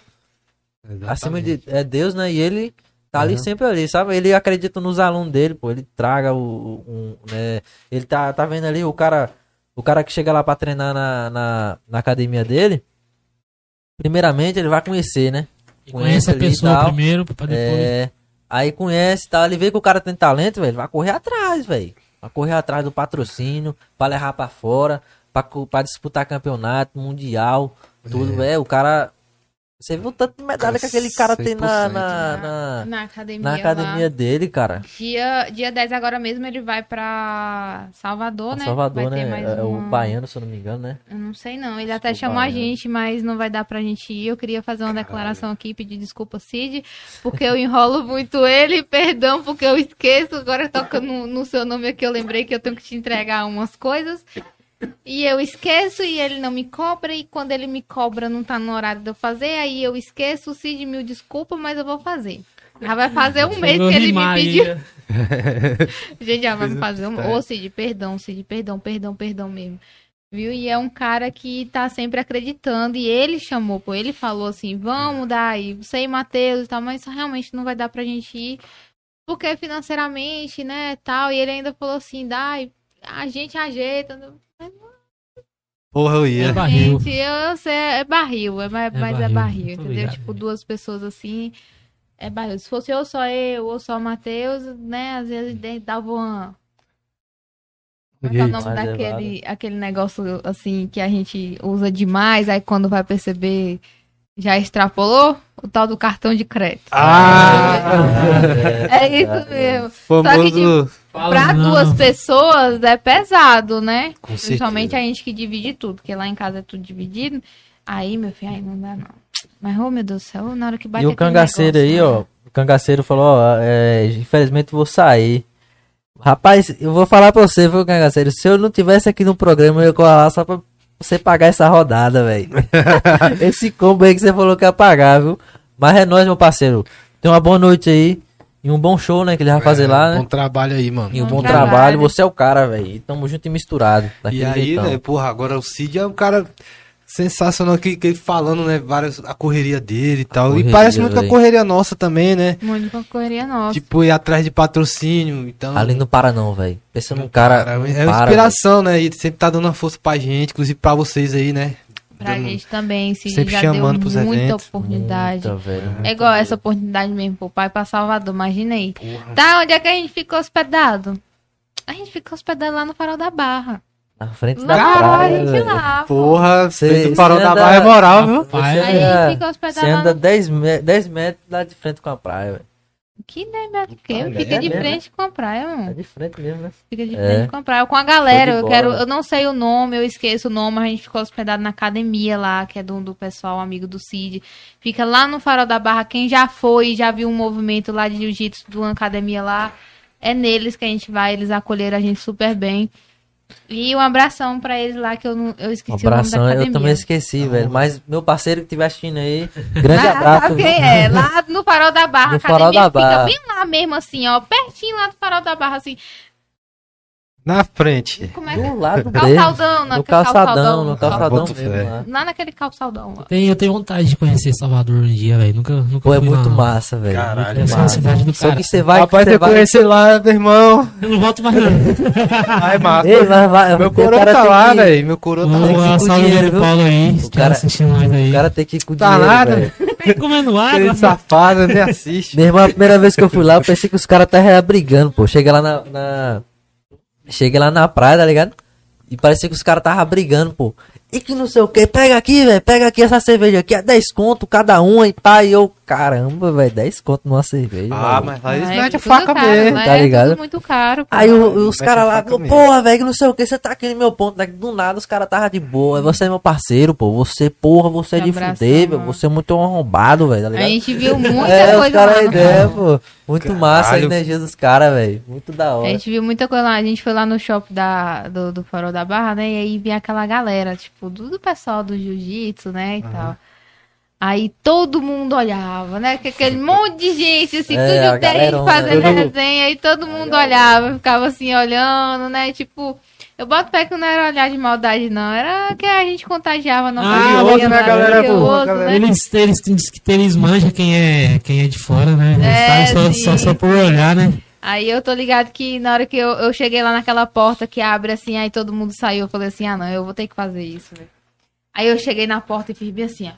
acima de é Deus, né? E ele tá ali Uhum. sempre ali, sabe? Ele acredita nos alunos dele, pô, ele traga o, um, né? Ele tá, tá vendo ali o cara, o cara que chega lá pra treinar na, na, na academia dele, primeiramente ele vai conhecer, né? Conhece a ali e pessoa tal. primeiro, pra depois. É, aí conhece tal, ele vê que o cara tem talento, velho, vai correr atrás, velho. Vai correr atrás do patrocínio, pra levar pra fora, pra disputar campeonato, mundial, tudo, velho. O cara. Você viu o tanto de medalha que aquele cara tem na, 100%, na, na, na academia. na academia lá. dele, cara. Dia, dia 10 agora mesmo ele vai pra Salvador, né? Salvador, vai né? mais É o uma- baiano, se eu não me engano, né? Eu não sei não. Ele até o chamou a baiano. gente, mas não vai dar pra gente ir. Eu queria fazer uma declaração aqui, pedir desculpa, Cid, porque eu enrolo muito ele. Perdão, porque eu esqueço. Agora toca no, no seu nome aqui, eu lembrei que eu tenho que te entregar umas coisas. E eu esqueço e ele não me cobra. E quando ele me cobra, não tá no horário de eu fazer. Aí eu esqueço. Cid, mil desculpa, mas eu vou fazer. Já vai fazer um mês que ele me pediu. *laughs* Gente, já vai fazer um. Ô, Cid, perdão, Cid, perdão, perdão, perdão mesmo. Viu? E é um cara que tá sempre acreditando. E ele chamou, pô, ele falou assim: vamos dar aí, você e Matheus e tal, mas realmente não vai dar pra gente ir. Porque financeiramente, né, tal. E ele ainda falou assim: dá, a gente ajeita. Porra, eu É ia. barril. Gente, eu, eu sei, é barril, é, mas, É mas é barril, barril, tô entendeu? ligado, tipo, né? duas pessoas assim, é barril. Se fosse eu só eu ou só o Matheus, né, às vezes dava uma... Como é que é o nome Mais daquele aquele negócio, assim, que a gente usa demais, aí quando vai perceber, já extrapolou? O tal do cartão de crédito. Ah! *laughs* É isso mesmo. Famoso. Fala Pra não. duas pessoas é pesado, né? Com Principalmente certeza. a gente que divide tudo, porque lá em casa é tudo dividido. Aí, meu filho, aí não dá não. Mas, oh meu Deus do céu, na hora que bate E o cangaceiro aí, negócio, né? ó. O cangaceiro falou, ó, é, infelizmente vou sair. Rapaz, eu vou falar pra você, viu, cangaceiro? Se eu não tivesse aqui no programa, eu ia colar só pra você pagar essa rodada, velho. *laughs* Esse combo aí que você falou que ia pagar, viu? Mas é nóis, meu parceiro. Tenha uma boa noite aí. E um bom show, né? Que ele vai fazer lá, né? Bom trabalho aí, mano. E um Bom bom trabalho. trabalho. Você é o cara, velho. E Tamo junto e misturado. E aí, jeitão. né, porra, agora o Cid é um cara sensacional que, que ele falando, né, várias, a correria dele e tal. correria, e parece muito com a correria nossa também, né? Muito com a correria nossa. Tipo, ir atrás de patrocínio, então... Ali não para não, velho. Pensa num cara. Cara, não é uma para, inspiração, né? E sempre tá dando uma força pra gente, inclusive pra vocês aí, né? Pra gente também, se sempre já chamando deu muita eventos. oportunidade. Muita, velho. É igual essa oportunidade mesmo pro pai pra Salvador, imagina aí. Porra. Tá, onde é que a gente ficou hospedado? A gente ficou hospedado lá no Farol da Barra. Na frente da a praia. gente velho. lá. Porra, Cê- você parou da barra é moral, viu? Aí anda- fica hospedado Você anda no 10, me 10 metros lá de frente com a praia, velho. Que nem metro que É, Fica de é mesmo, frente com a praia, mano. É de frente mesmo, né? Fica de É. frente com a praia. Com a galera, de eu quero. Eu não sei o nome, eu esqueço o nome. A gente ficou hospedado na academia lá, que é do, do pessoal amigo do Cid. Fica lá no Farol da Barra. Quem já foi, já viu um movimento lá de jiu-jitsu de uma academia lá. É neles que a gente vai, eles acolheram a gente super bem. E um abração pra eles lá, que eu, não, eu Um esqueci o nome abração, da eu academia. também esqueci, velho. Mas meu parceiro que estiver assistindo aí, *laughs* grande Ah, abraço. sabe quem é? Lá no Farol da Barra, No a Farol academia da Barra. fica bem lá mesmo, assim, ó. Pertinho lá do Farol da Barra, assim. Na frente. Como é que Do lado dele. Calçadão, No naquele calçadão, no calçadão mesmo lá. Lá naquele calçadão lá. Tem, eu tenho vontade de conhecer Salvador um dia, velho. Nunca, nunca Pô, é muito não. massa, velho. Caralho, uma massa. cidade do Só cara. que você vai. Rapaz, você eu vai... conheci lá, meu irmão. Eu não volto mais não. *laughs* Ai, massa. Ei, vai, vai. Meu coroa tá lá, que- velho. Meu coroa tá lá. salve dinheiro, do? Paulo aí. O cara- assistindo nós aí. O cara tem que ir com Tá dinheiro. Tá comendo água. safado, nem assiste. Meu irmão, a primeira vez que eu fui lá, eu pensei que os caras estavam brigando, pô. Cheguei lá na, na- Cheguei lá na praia, tá ligado? E parecia que os caras estavam brigando, pô. E que não sei o que, pega aqui, velho, pega aqui essa cerveja aqui, é 10 conto cada uma e pá. E eu, caramba, velho, 10 conto numa cerveja. Ah, maluco. mas lá eles é metem a tudo faca caro, mesmo. tá é ligado? tudo muito caro. pô. Aí o- os caras a lá, porra, velho, que não sei o que, você tá aqui no meu ponto, né? do nada os caras tava de boa. Você é meu parceiro, pô. Você, porra, você é de fuder, velho. Você é muito arrombado, velho, tá A ligado? gente viu *laughs* muita é, os coisa caras lá. a no ideia, pô. Muito massa a Caralho. energia dos caras, velho. Muito da A hora. gente viu muita coisa lá. A gente foi lá no shopping da, do, do Farol da Barra, né? E aí vinha aquela galera, tipo, do, do pessoal do jiu-jitsu, né? E tal. Aí todo mundo olhava, né? Que aquele *laughs* monte de gente, assim, É, tudo tem galerona, fazendo né? resenha, e todo mundo olhava, ficava assim, olhando, né? Tipo, eu boto pé que não era olhar de maldade, não. Era que a gente contagiava a nossa Ah, outro, né, lá, galera que boa, outro, galera. né? Eles, eles, diz que eles manjam quem é, quem é de fora, né? Eles É, só, só, só por olhar, né? Aí eu tô ligado que na hora que eu, eu cheguei lá naquela porta que abre assim, aí todo mundo saiu, eu falei assim, ah não, eu vou ter que fazer isso, velho. Aí eu cheguei na porta e fiz bem assim, ó.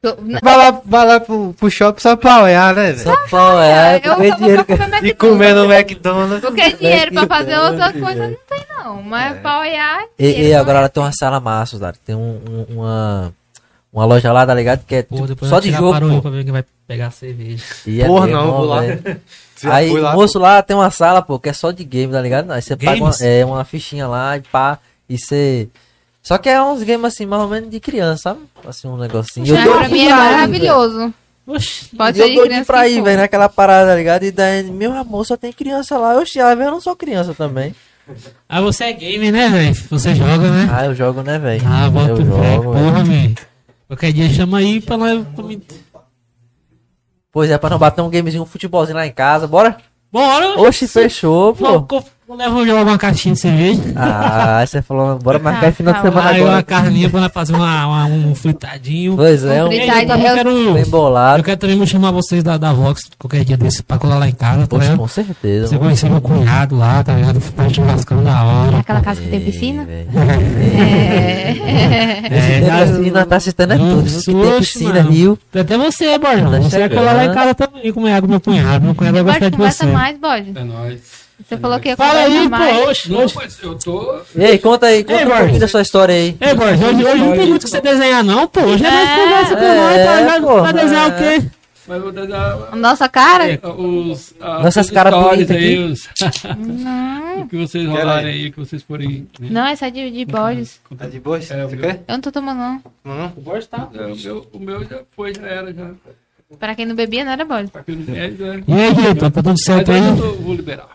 Tô- Vai lá, vai lá pro, pro shopping só pra olhar, né? Só pau, é, eu vou dinheiro pra comer E McDonald's. comer no McDonald's. Porque dinheiro pra fazer outra coisa não tem não, mas pra olhar... E, e dinheiro agora pra ela tem uma sala massa, tá? Tem um- um- uma, uma loja lá, tá ligado? Que é Pô, tipo, só de jogo. pô. pra ver quem vai pegar cerveja. E é Porra, mesmo, não, vou lá. velho. *laughs* Já Aí, lá, moço, lá tem uma sala, pô, que é só de game, tá ligado? Aí você paga uma, Games? é, uma fichinha lá e pá, e você... Só que é uns games assim, mais ou menos de criança, sabe? Assim, um negocinho. Doido pra mim é velho. maravilhoso. Oxi. Pode eu doidinho criança pra ir, velho, naquela parada, tá ligado? E daí, meu amor, só tem criança lá. Oxi, ela eu não sou criança também. Ah, você é gamer, né, velho? Você joga, né? Ah, eu jogo, né, velho? Ah, bota eu o jogo, velho. porra, velho. Qualquer dia chama aí pra mim- Pois é, pra não bater um gamezinho, um futebolzinho lá em casa, bora? Bora! Oxi, fechou, pô. Pô, Leva já uma caixinha de cerveja. Ah, você falou, bora marcar Ah, final de tá semana Aí uma agora. carninha pra nós fazer uma, uma- um fritadinho. Pois é, um Fritadinho, eu eu- quero, bem bolado. eu quero também chamar vocês da, da Vox qualquer dia desse pra colar lá em casa, tá Poxa, ligado? com certeza. Você conhecer meu cunhado lá, tá ligado? Ficar churrascando da hora. Aquela casa que tem piscina? *laughs* É. *laughs* Tempo assim, nós tá assistindo é tudo? Que tem piscina, mano. rio. Até você, Borjão. Tá você vai colar lá em casa também, comer água meu cunhado. Meu cunhado vai gostar de conversa você. mais, Bode. É nóis. Você falou que ia Fala aí, pô. Oxe, Não, mas eu tô. E aí, conta aí, conta Ei, um Borges. pouquinho da sua história aí. Ei, Borjão, hoje, hoje não tem muito o que você desenhar, não, pô. Hoje é mais É. conversa com É, nós, tá pô. Vai desenhar o quê? Mas eu vou dar Nossa cara? É. os. as Nossas as caras bonitas aí, aqui. os. Não, *laughs* o que vocês rolarem aí, que vocês forem. né? não, essa é de, de bodes. Tá de? Você É, o quer? Eu não tô tomando, não. Não? O Borges tá. É, o, meu, o meu já foi, já era, já. Pra quem não bebia, não era bode. Pra quem não bebe, já. E aí, Vitor, tá tudo certo aí? eu vou liberar.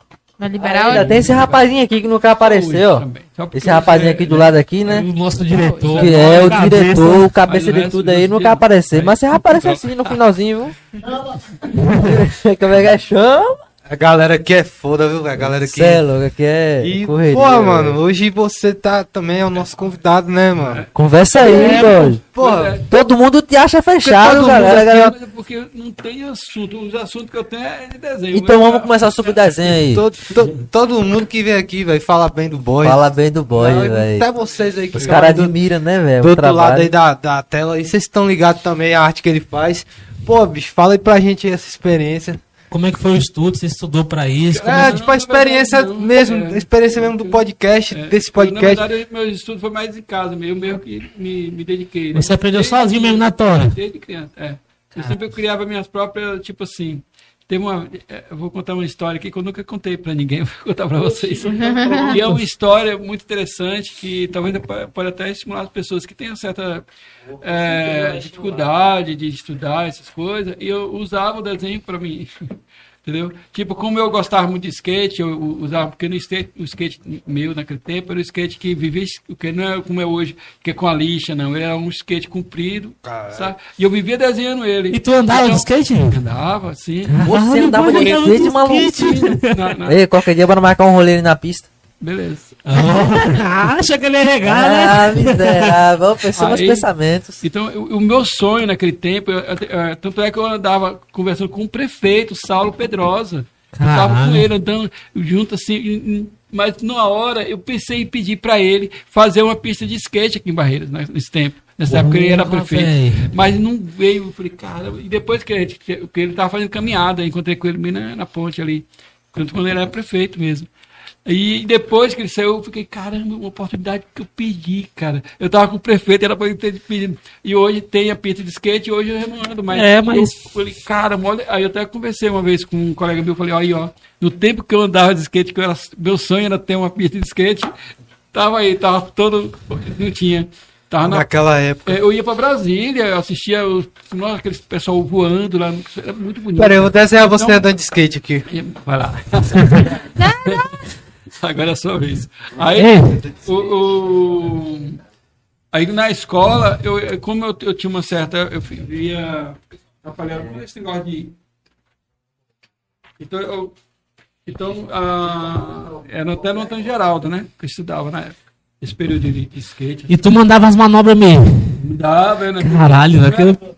Vai liberar Ainda hoje? tem esse rapazinho aqui que nunca apareceu, Esse rapazinho aquo do lado aqui, né? O nosso diretor. Que é o cabeça. diretor, o cabeça de tudo aí, nunca apareceu. Mas você aparece assim no finalzinho, viu? *laughs* Como é que é? Chama? A galera aqui é foda, viu? A galera aqui. Cê é aqui é E, correria. pô, mano, hoje você tá também é o nosso convidado, né, mano? Conversa aí, É, doido. Porra, Todo mundo te acha fechado, todo galera. mundo galera. Mas é porque não tem assunto. Os assuntos que eu tenho é de desenho. Então Mas, vamos começar sobre desenho aí. todo, to- todo mundo que vem aqui, velho, fala bem do boy. Fala bem do boy, velho. Até vocês aí que Os caras admiram, né, velho? do o outro lado aí trabalho. da, da tela aí, vocês estão ligados também à arte que ele faz. Pô, bicho, fala aí pra gente essa experiência. Como é que foi o estudo? Você estudou pra isso? Como É, é- tipo, a experiência mesmo, a experiência mesmo do podcast, É, desse podcast. Na verdade, meu estudo foi mais em casa mesmo, mesmo que me, me dediquei. né? Você aprendeu Desde- sozinho mesmo na tora? Desde criança, é. Eu sempre criava minhas próprias, tipo assim. Teve uma. é, vou contar uma história aqui que eu nunca contei pra ninguém, *laughs* vou contar pra vocês. e é uma história muito interessante que talvez po- pode até estimular as pessoas que tenham certa é, dificuldade de estudar essas coisas. E eu usava o desenho pra mim. *laughs* Entendeu? Tipo, como eu gostava muito de skate, eu usava, porque no skate, o skate meu naquele tempo era o skate que vivia, o que não é como é hoje, que é com a lixa, não. Era um skate comprido, sabe? E eu vivia desenhando ele. E tu andava de Então, skate? Andava, sim. Você andava de Caralho, skate, maluco. de qualquer dia bora marcar um rolê ali na pista. Beleza. Ah, *laughs* acha que ele é regar, né? Ah, miserável. Pensou nos pensamentos. Então, o, o meu sonho naquele tempo, eu- eu- eu- tanto é que eu andava conversando com o prefeito, Saulo Pedrosa. Eu tava Caralho. com ele andando junto assim, em- mas numa hora eu pensei em pedir para ele fazer uma pista de skate aqui em Barreiras, né, nesse tempo. Nessa época ele era prefeito. véi. Mas não veio, eu falei, cara, e depois que, gente- que ele tava fazendo caminhada, eu encontrei com ele na, na ponte ali, quando ele era prefeito mesmo. E depois que ele saiu, eu fiquei, caramba, uma oportunidade que eu pedi, cara. Eu tava com o prefeito, era pra ele ter pedido. E hoje tem a pista de skate, hoje eu não ando mais. É, mas- Eu falei, cara, olha. Aí eu até conversei uma vez com um colega meu, falei, ó, aí, ó, no tempo que eu andava de skate, que eu era, meu sonho era ter uma pista de skate, tava aí, tava todo. Não tinha. Tava na Naquela época. é, eu ia pra Brasília, eu assistia os, nossa, aqueles pessoal voando lá, era muito bonito. Pera aí, eu vou desenhar você Então- andando de skate aqui. Vai lá. *laughs* Agora é a sua vez. Aí, Ei. o, o- Aí na escola, eu, como eu, eu tinha uma certa. Eu via. Atrapalhando com esse negócio de. Então, eu, então ah, era até no Antônio Geraldo, né? Que eu estudava na época. Esse período de, de skate. E tu mandava as manobras mesmo. Dava, né? Caralho, né?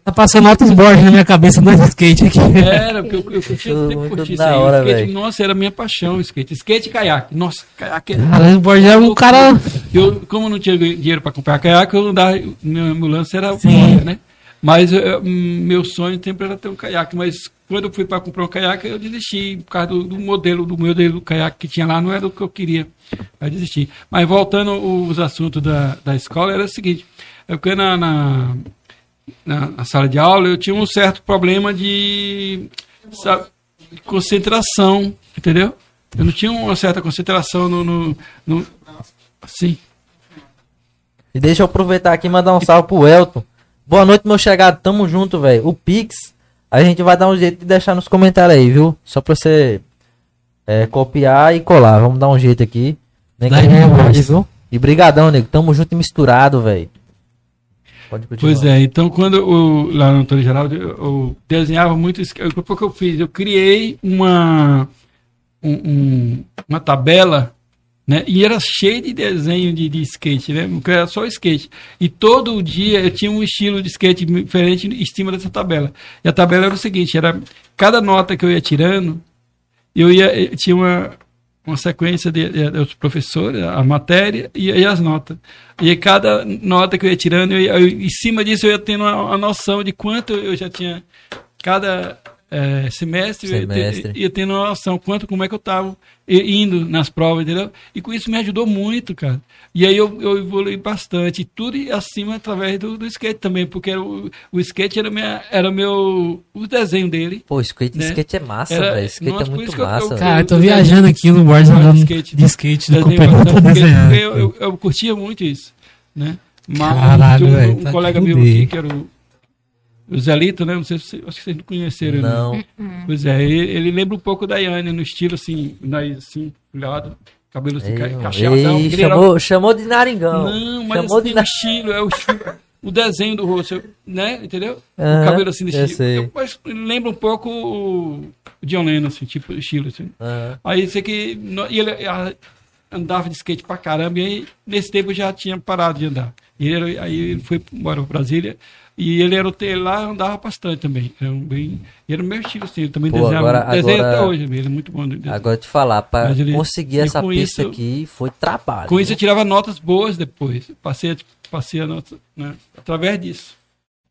Tá passando altos borges na minha cabeça no skate aqui. Era, porque eu, eu Isso sempre curti isso aí. hora, skate, nossa, era a minha paixão, skate. Skate e caiaque. Nossa, caiaque Caralho, o Borges era um cara. Eu, como não tinha dinheiro para comprar caiaque, eu andava, meu, meu lance era Sim. boia, né? Mas eu- meu sonho sempre era ter um caiaque. Mas quando eu fui para comprar um caiaque, eu desisti por causa do, do modelo, do modelo do caiaque que tinha lá, não era o que eu queria. Aí desisti. Mas voltando os assuntos da, da escola, era o seguinte: eu fui na, na, na, na sala de aula, eu tinha um certo problema de, sabe, concentração, entendeu? Eu não tinha uma certa concentração no, no, no assim. E deixa eu aproveitar aqui e mandar um salve pro Elton. Boa noite, meu chegado. Tamo junto, velho. O Pix, a gente vai dar um jeito de deixar nos comentários aí, viu? Só pra você é, copiar e colar. Vamos dar um jeito aqui. Nem que gente viu? E brigadão, nego. Tamo junto e misturado, velho. Pode continuar. Pois é, então quando eu, lá no Antônio Geraldo, eu, eu desenhava muito. O que eu fiz? Eu criei uma, um- um- uma tabela, né? E era cheio de desenho de, de skate, né? Porque era só skate. E todo dia eu tinha um estilo de skate diferente em cima dessa tabela. E a tabela era o seguinte, era cada nota que eu ia tirando, eu ia eu tinha uma, uma sequência de, de, dos professores, a matéria e, e as notas. E cada nota que eu ia tirando, eu eu- em cima disso eu ia tendo uma noção de quanto eu já tinha cada eh, semestre, eu ia, Semestre. ia tendo uma noção quanto como é que eu estava indo nas provas, entendeu? E com isso me ajudou muito, cara. E aí eu, eu evolui bastante, e tudo acima através do, do skate também, porque o, o skate era, minha, era meu o desenho dele. Pô, skate, né? skate é massa, Era- velho. Skate nossa, é muito eu- massa, eu- velho. Cara, eu tô Eu viajando aqui no desenho andando de de skate. do Desenho tô skate, desenhando. porque eu, eu, eu curtia muito isso, né? Mas Caralho, um, velho, um tá colega de meu aqui, que era o, o Zelito, né? Não sei se vocês- acho que vocês não conheceram ele. Não. Pois é, ele, ele lembra um pouco da Yane, no estilo assim, nariz assim, olhado, cabelo assim, cacheadão. ei, chamou, chamou de naringão. Não, mas chamou assim, de o na... estilo, é o estilo, o desenho do rosto, né? Entendeu? Aham, o cabelo assim, desse Mas lembra um pouco o, John Lennon, assim, tipo, estilo, assim. Aí sei que. E ele ah, andava de skate pra caramba, e aí, nesse tempo eu já tinha parado de andar. E ele, aí ele foi embora pra Brasília. E ele era o lá andava bastante também. Era um bem, era o meu estilo, assim. Ele também Pô, desenhava. agora- desenha agora- até hoje, ele é muito bom. Agora te falar, ele- conseguir essa pista isso- aqui foi trabalho. Com isso eu tirava notas boas depois. Passei, a- passei a nota, né? Através disso.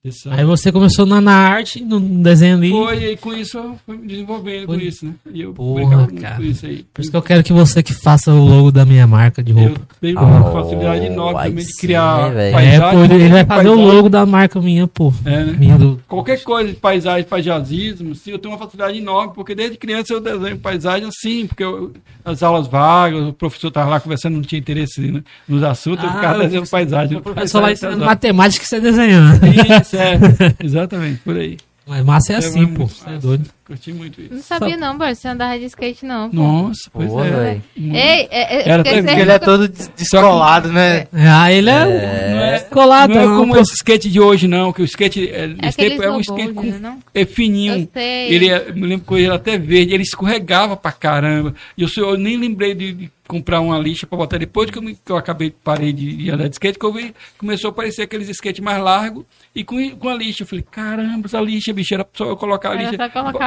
Dessa- Aí você começou na, na arte, no desenho ali. Foi, e aí com isso eu fui me desenvolvendo Foi. com isso, né? E eu Porra, cara. com isso aí. Por isso que eu quero que você que faça o logo da minha marca de Eu roupa. tenho Oh, uma facilidade enorme também de criar né, velho? É, paisagem. pô, ele ele vai fazer o paisagem. logo da marca minha, pô. É, né? Minha do... Qualquer coisa de paisagem, paisagismo, sim, eu tenho uma facilidade enorme, porque desde criança eu desenho paisagem assim, porque eu- as aulas vagas, o professor estava lá conversando, não tinha interesse né, nos assuntos, eu Ah, ficava o desenhando paisagem. É só lá ensinando paisagem, matemática que você desenhando. Isso, é, *laughs* exatamente, por aí. Mas massa é assim, É pô. muito Você é massa. doido. Curti muito isso. Não sabia não, Borges, você andava de skate não. pô. Nossa, pois Pô, é. Ei, é, é, Era porque ele é todo des- descolado, né? É, ah, ele é, É. Não é, descolado. não é não, como pô. esse skate de hoje, não, que o skate, é, tempo é um skate com né, não? é fininho. Eu sei. Ele é, me lembro que ele era até verde, ele escorregava pra caramba. E eu, eu nem lembrei de, de comprar uma lixa pra botar depois que eu, me- que eu acabei, parei de, de andar de skate, que eu vi, começou a aparecer aqueles skates mais largos e com, com a lixa. Eu falei, caramba, essa lixa, bicho, era só eu colocar a Era lixa.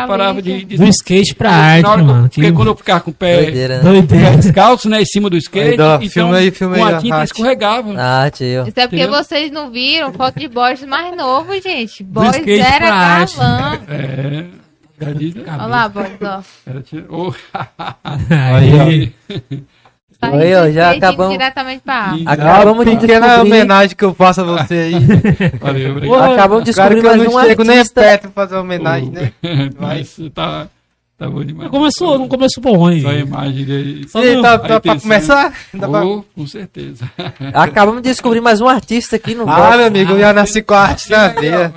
Parava de, de Do skate pra arte, hora mano. Porque Que quando eu ficava com o pé, Doideira, né? doideira. descalço, né, em cima do skate, Aí, então filma aí, filma com aí a a tinta arte. escorregava. Ah, tio. Isso é porque Entendeu? vocês não viram foto de Borges mais novo, gente. Skate era galã. É, né? Olha lá, Borges, ó. Era, oh, *laughs* Aí, Aí, ó, de já acabamos- diretamente pra arte. Acabamos de Pequena descobrir, homenagem que eu faço a você aí. *laughs* valeu, obrigado. acabamos de Claro descobrir que eu mais não um chego nem artista. perto pra fazer homenagem, né? *laughs* Mas tá, tá bom demais. começou, não começou bom, hein? Só a imagem dele. Só não- tá, tá pra começar? Dá pra- Oh, com certeza. *laughs* Acabamos de descobrir mais um artista aqui no Ah, meu amigo, eu já nasci com a arte na veia.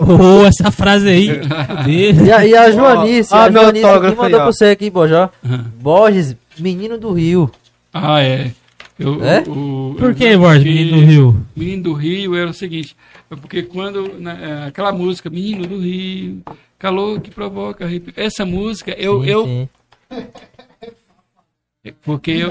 Oh, essa frase aí. E a, e a Joanice, Ó, a Joanice aqui aí, mandou pra você aqui, Bojó. Borges, menino do Rio. Ah, é. Eu, É? o- Por que, Borges, menino do Rio? Menino do Rio era o seguinte, é porque quando né, é, aquela música Menino do Rio, calor que provoca arrepio. Essa música eu Sim, eu sim. porque eu,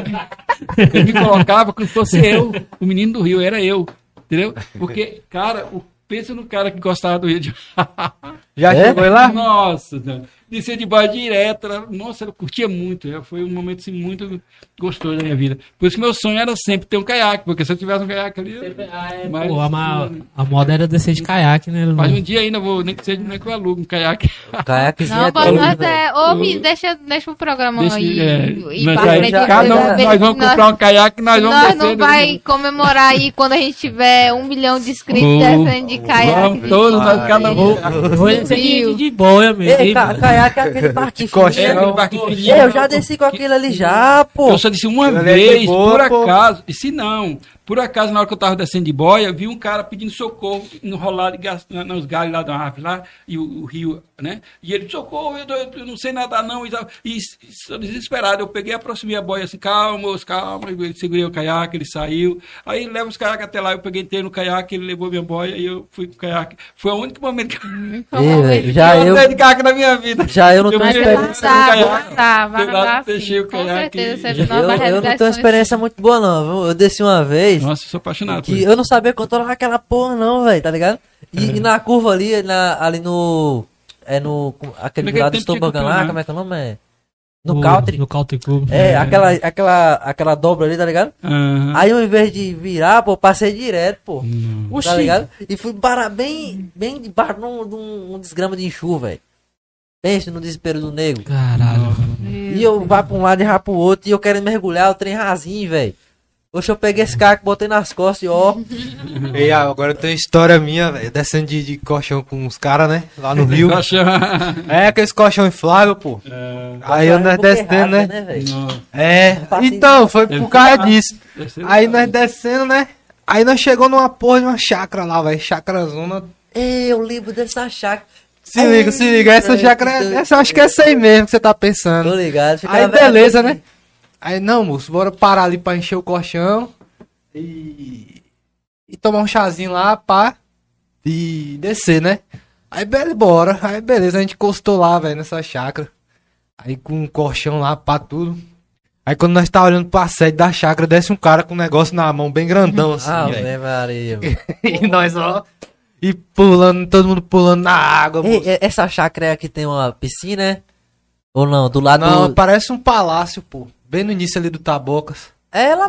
eu me colocava como se fosse eu, o menino do Rio era eu, entendeu? Porque cara, o, pensa no cara que gostava do Rio de *laughs* Já É? chegou lá? Nossa, né? Descia de baixo direto. era- Nossa, eu curtia muito. é, Foi um momento assim, muito gostoso da minha vida. Por isso que meu sonho era sempre ter um caiaque, porque se eu tivesse um caiaque ali. eu- Ah, é, Mas, Pô, a, ma- a moda era descer de caiaque, né? mas um dia ainda vou, nem que seja nem que eu alugo um caiaque. Caiaquezinho Não, é pode top, nós velho. é, ouve, deixa, deixa o programa Deixa, aí. é, nós, cada- ver- nós, vamos nós- comprar um caiaque e nós vamos Nós não descer, vai né? comemorar aí quando a gente tiver um milhão de inscritos descendo de caiaque. Vamos todos, nós cada um. Vou descer de, boia mesmo. Ei, ca caiaque *laughs* é aquele barquinho É, fininho. aquele barquinho fininho. Eu já desci com aquele ali já, pô. Eu só disse uma Aquilo é vez, por acaso. E se não, por acaso, na hora que eu tava descendo de boia, eu vi um cara pedindo socorro, enrolado nos galhos lá da árvore lá, e o, o rio, né? E ele, socorro, eu, eu- eu não sei nadar não. E, e, e desesperado, eu peguei, aproximei a boia assim, calma, calma. Eu segurei o caiaque, ele saiu. Aí leva os caiaques até lá, eu peguei, entrei no caiaque, ele levou minha boia e eu fui com o caiaque. Foi o único momento que velho, já eu eu, de caiaque na minha vida. já eu não Eu tenho experiência. vai dar, vai Fui lá, dar deixei sim. o Com caiaque certeza, e- você Eu, nova eu não tenho experiência assim. muito boa, não. Eu desci uma vez Nossa, eu sou apaixonado por isso. eu não sabia controlar aquela porra, não, velho, tá ligado? E, e na curva ali, na, ali no. É no. Aquele Naquele lado do Tobogã lá, campeonato. como é que é o nome? É? No O- country. No Country Club. É, aquela, aquela, aquela dobra ali, tá ligado? Aham. Aí ao invés de virar, pô, passei direto, pô. Não. Tá ligado? E fui parar bem, bem debaixo de um, um- desgrama de enxurra, velho. Pense no desespero do nego. Caralho. E eu vá pra um lado e vá pro outro, e eu querendo mergulhar, o trem rasinho, velho. Oxe, eu peguei esse cara que botei nas costas e ó. *laughs* E agora tem uma história minha, velho, descendo de, de colchão com os caras, né? Lá no Rio. *laughs* É, aqueles colchão inflável, pô. Aí eu nós descendo, né? Nossa, É, então, foi por causa disso. ser Aí nós descendo, né? Aí nós chegou numa porra de uma chácara lá, velho. Chácara zona. Eu lembro dessa chácara. Se liga, se liga. Essa chácara, doido. essa eu acho que é essa aí mesmo que você tá Tô pensando. ligado. ficava Aí velho, beleza, assim. né? Aí não, moço, bora parar ali pra encher o colchão e. e tomar um chazinho lá, pá. E descer, né? Aí beleza, bora. Aí beleza, a gente encostou lá, velho, nessa chácara. Aí com um colchão lá, pá, tudo. Aí quando nós tá olhando pra sede da chácara, desce um cara com um negócio na mão bem grandão assim, Ah, velho. Maria. *laughs* E nós, ó. E pulando, todo mundo pulando na água, Ei, moço. é- essa chácara é a que tem uma piscina, né? Ou não? Do lado Não, parece um palácio, pô. Bem no início ali do Tabocas. Ela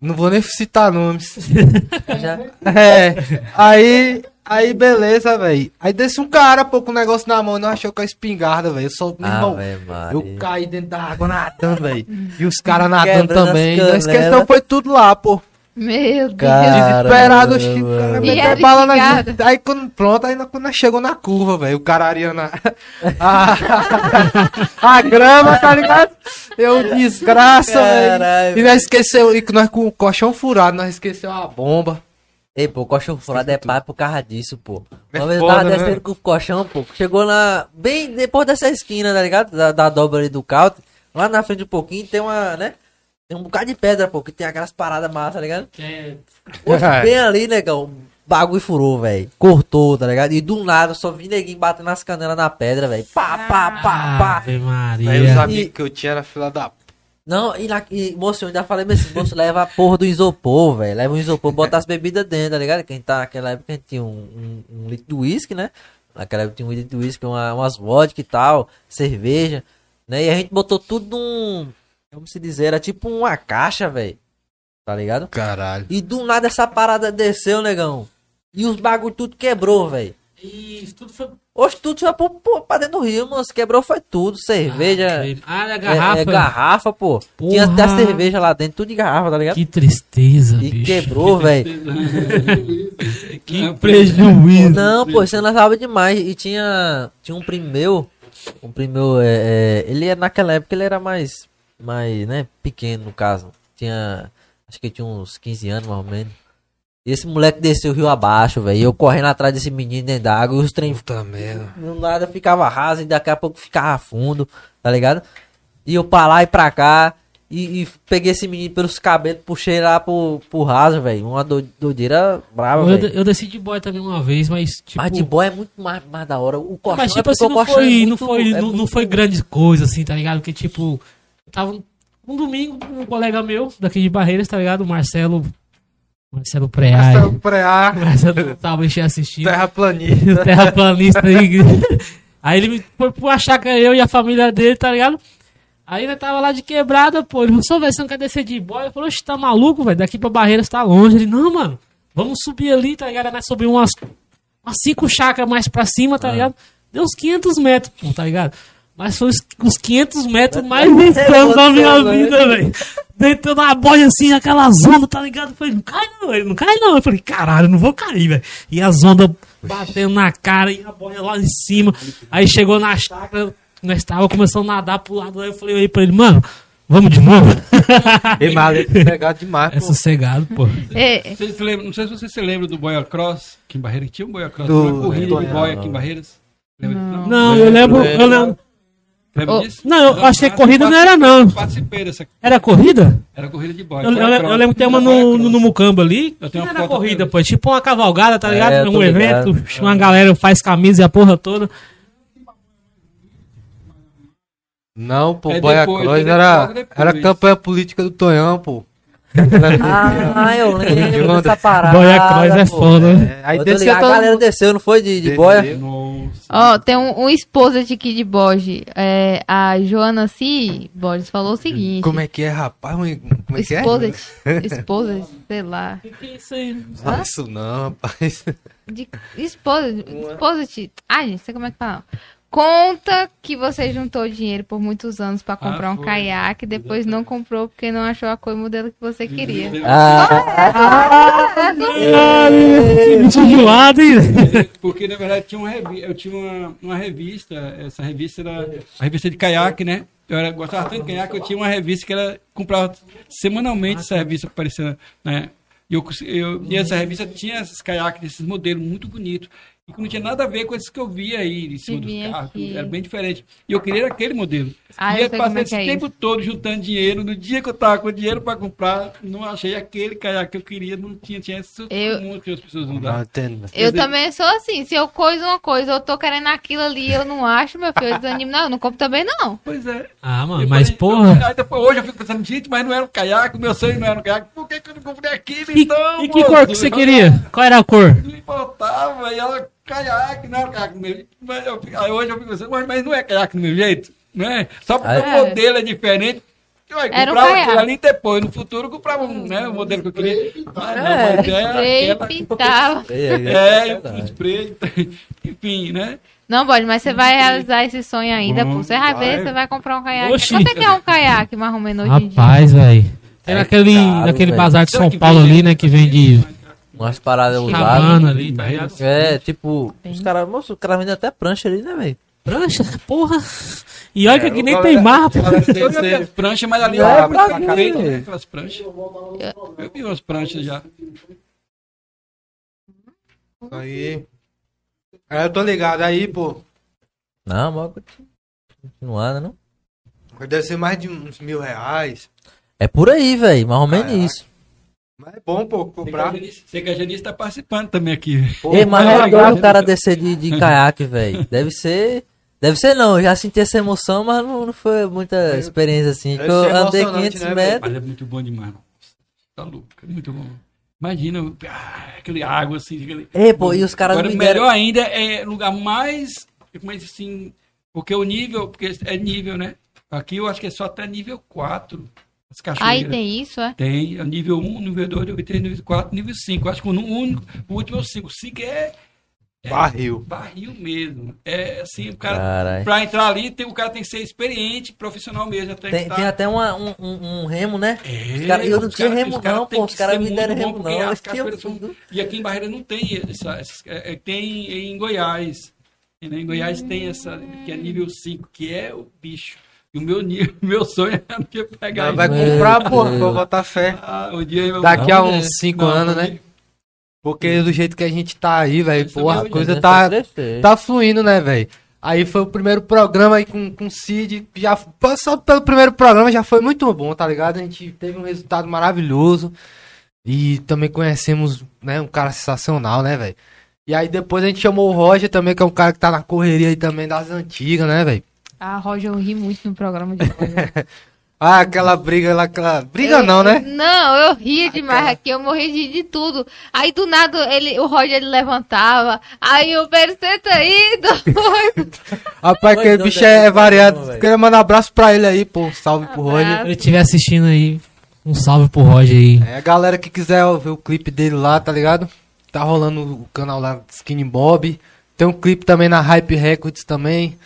Não vou nem citar nomes. *laughs* já... É, aí, aí beleza, velho. Aí desce um cara, pô, com um negócio na mão, não achou com a espingarda, velho. Eu só, meu Ah, irmão, Maria. eu caí dentro da água nadando, velho. E os caras nadando Quebrando também. Não esqueceu, foi tudo lá, pô. Meu Deus. Cara. Desesperado, Caramba, oxi, o cara mano. E meteu bala na gente. Aí quando, pronto, aí quando nós chegou na curva, velho, o cara ariana *laughs* a, a grama, tá ligado? Eu desgraça, velho. E nós esqueceu, e que nós com o colchão furado, nós esqueceu a bomba. Ei, pô, o colchão furado é pai por causa disso, pô. É Uma vez eu tava né? descendo com o colchão, pô. Chegou na. Bem depois dessa esquina, tá ligado? Da, da dobra ali do country. Lá na frente um pouquinho tem uma, né? Tem um bocado de pedra, pô, que tem aquelas paradas massas, tá ligado? *laughs* É, bem ali, negão. o Bagulho furou, velho. Cortou, tá ligado? E do nada eu só vi neguinho batendo nas canelas na pedra, velho. Pá, pá, pá, pá. Ave Aí os Maria. amigos que eu tinha na fila da. Não, e, na, e moço, eu ainda falei mesmo assim, moço, leva a porra do isopor, velho. Leva um isopor, bota as bebidas dentro, tá ligado? Quem tá naquela época a gente tinha um, um, um litro de uísque, né? Naquela época tinha um litro de uísque, uma, umas vodka e tal, cerveja, né? E a gente botou tudo num. Como se dizer, era tipo uma caixa, velho. Tá ligado? Caralho. E do nada essa parada desceu, negão. E os bagulho tudo quebrou, velho. Isso, tudo foi. Hoje tudo foi pra, pra, pra dentro do rio, moço. Quebrou foi tudo. Cerveja. Ah, é é- garrafa. É, garrafa, pô. Tinha até Porra. cerveja lá dentro, tudo de garrafa, tá ligado? Que tristeza, E bicho. quebrou, velho. *laughs* Que Prejuízo. Não, pô, você não sabe demais. E tinha, tinha um primo meu. Um primo meu, é, é, ele era naquela época, ele era mais, mais, né, pequeno no caso. Tinha, acho que tinha uns 15 anos mais ou menos. E esse moleque desceu o rio abaixo, velho. E eu correndo atrás desse menino dentro d'água. E os trem Puta merda. do nada ficava raso e daqui a pouco ficava fundo, tá ligado? E eu pra lá e pra cá. e, e peguei esse menino pelos cabelos, puxei lá pro, pro raso, velho. Uma do- doideira brava, Eu, velho. eu desci de boy também uma vez, mas tipo. Mas de boy é muito mais, mais da hora. O colchão Mas é tipo porque assim, não colchão foi, é não muito- foi, é não, não muito- foi grande coisa, assim, tá ligado? Porque, tipo, tava um domingo, um colega meu, daqui de Barreiras, tá ligado? O Marcelo. Marcelo Preai. Marcelo Preá, Marcelo *laughs* talvez tenha assistido. terraplanista. *laughs* terraplanista aí. *laughs* Aí ele me foi pra chácara, eu e a família dele, tá ligado? Aí ele tava lá de quebrada, pô. Ele falou, só, velho, você não quer descer de boy? Eu falei, oxe, tá maluco, velho? Daqui pra Barreiras tá longe. Ele, não, mano, vamos subir ali, tá ligado? Nós subimos umas, umas cinco chácaras mais pra cima, tá ligado? Deu uns 500 metros, pô, tá ligado? Mas foi os, os 500 metros mais insanos da minha vida, velho. Dentro da boia assim, aquelas ondas, tá ligado? Eu falei, não cai não, ele não cai não. Eu falei, caralho, eu não vou cair, velho. E as ondas batendo na cara e a boia lá em cima. Aí chegou na chácara, nós estávamos começando a nadar pro lado. Aí eu falei aí pra ele, mano, vamos de novo? *laughs* Ei, mas é sossegado demais, É pô. sossegado, pô. É, Vocês se lembram- não sei se você se lembra do Boia Cross aqui em Barreiras. Tinha um Boia Cross, Do- uma corrida do- de boia aqui em Barreiras. Disso? Não. Não, eu lembro, eu lembro. Lembra Oh, disso? não, eu acho que corrida não era, não. Eu participei dessa. Era corrida? Era corrida de boia. Eu, eu, Boia eu Cross. lembro que tem uma Boia no, no, no Mucamba ali. Eu tenho não uma era corrida, pô. é Tipo uma cavalgada, tá ligado? É, eu um evento, ligado. uma galera, faz camisa e a porra toda. Não, pô, É Cross é era, depois. era campanha política do Tonhão, pô. Ah, eu lembro dessa parada. Boia Cross é foda, né? É, aí desceu ligado, todo a galera mundo. desceu, não foi de, de boia? Nossa. ó, tem um, um esposa de Kid Borges. É, a Joana C. Borges falou o seguinte. Como é que é, rapaz? Como é que é? esposa, esposa, sei lá. Que isso aí? Não, isso não, rapaz. De, esposa, esposa de. Ai, gente, sei como é que fala. Conta que você juntou dinheiro por muitos anos pra comprar um foi. caiaque, depois não comprou porque não achou a cor e modelo que você queria. Ah, Zoado, hein? Porque na verdade tinha uma revi- eu tinha uma, uma revista, essa revista era a revista de caiaque, né? Eu era, gostava tanto de caiaque, eu tinha uma revista que era comprava semanalmente essa revista aparecendo, né? E, eu, eu, e essa revista tinha esses caiaques desses modelos muito bonitos. E que não tinha nada a ver com esses que eu via aí em cima Que dos carros. aqui. Era bem diferente. E eu queria aquele modelo. Ah, e eu eu sei passei é esse que é tempo todo juntando dinheiro. No dia que eu tava com dinheiro para comprar, não achei aquele caiaque que eu queria. Não tinha, tinha esse Eu- que as pessoas usavam. entendo. Eu dizer- também sou assim, se eu coiso uma coisa, eu tô querendo aquilo ali, eu não acho, meu filho, eu desanimo. Não, eu não compro também não. Pois é. Ah, mano, mas falei, porra. Aí depois, hoje eu fico pensando, gente, mas não era um caiaque, o meu sonho não era um caiaque. Por que, que eu não comprei aquilo E, então? e que moço? cor que você queria? Qual era a cor? Não importava, e ela, caiaque, não era caiaque do meu jeito. Mas eu fico- hoje eu fico pensando, mas, mas não é caiaque do meu jeito, não é? Só porque Aí- o modelo é diferente. Eu aí, Era um comprava caiaque. aquilo ali depois, no futuro eu comprava um, né, o modelo que eu queria. Mas não, mas é aquela- pintava. É, *laughs* um spray, *laughs* enfim, né? Não, pode, mas você vai realizar esse sonho ainda, pô. Você vai ver, você vai comprar um caiaque. Oxi. Quanto é que é um caiaque, mais ou menos, hoje em dia? Rapaz, velho. Tem É naquele, caro, naquele bazar de São Paulo ali, né? Que vende umas paradas usadas. ali, tá ligado? É, tipo, os caras, moço, o cara vende até prancha ali, né, velho? Prancha, porra. E olha que aqui nem tem galera- mar, pô. Pranchas, mas ali Não, é é pra pra cá, né, aquelas pranchas. Eu vi umas pranchas já. Aí. Aí eu tô ligado aí, pô. Não, mas continuando, não? Deve ser mais de uns mil reais. É por aí, velho, mais ou menos isso. Mas é bom, pô, comprar. Sei que a Janice tá participando também aqui. Pô, Ei, mas mas é legal, doido o cara descer de, de caiaque, velho. Deve ser. Deve ser não, eu já senti essa emoção, mas não, não foi muita experiência assim. Eu andei emocionante, 500 né, metros. Mas é muito bom demais. Nossa, Tá louco, é muito bom. Imagina, ah, aquele água assim. Aquele... Ei, pô, e os caras Agora, me melhor deram. ainda é lugar mais. Mas assim. Porque o nível. Porque é nível, né? Aqui eu acho que é só até nível 4. As cachoeiras. Aí tem isso, é? Tem, é nível 1, nível 2, nível 3, nível 4, nível 5. Acho que o único, o último é o 5. O 5 é Barril. barril mesmo. É assim, o cara. Caralho. Pra entrar ali, tem, o cara tem que ser experiente, profissional mesmo. Tem, Tem, tá- tem até uma- um, um- um remo, né? É, Os cara- eu não os tinha cara- remo não, pô. Os caras me deram bom, remo porque não. *laughs* cachoeiras são-. E aqui em Barreira não tem essa, essas- é, é, tem em Goiás. Né, Em Goiás tem essa, que é nível 5, que é o bicho. E o meu, *laughs* meu sonho é um dia pegar Não, vai isso. Comprar, pô, Deus. vou botar fé. Ah, um dia Daqui a uns 5 não, anos, né? Porque do jeito que a gente tá aí, velho, porra, a coisa tá, é tá fluindo, né, velho? Aí foi o primeiro programa aí com, com o Cid. Já, só pelo primeiro programa já foi muito bom, tá ligado? A gente teve um resultado maravilhoso. E também conhecemos, né, um cara sensacional, né, velho? E aí depois a gente chamou o Roger também, que é um cara que tá na correria aí também das antigas, né, velho? Ah, Roger, eu ri muito no programa de Roger. *laughs* Ah, aquela briga lá, aquela. Briga Eu- não, né? Não, eu ria demais aqui, eu morri de, de tudo. Aí do nada ele, o Roger ele levantava. Aí o Pedro, senta aí, doido. *laughs* Rapaz, aquele bicho daquele é variado. Queria mandar um abraço pra ele aí, pô. um Salve pro Roger. Abraço. Se ele estiver assistindo aí, um salve pro Roger aí. É, a galera que quiser ver o clipe dele lá, tá ligado? Tá rolando o canal lá Skinny Bob. Tem um clipe também na Hype Records também.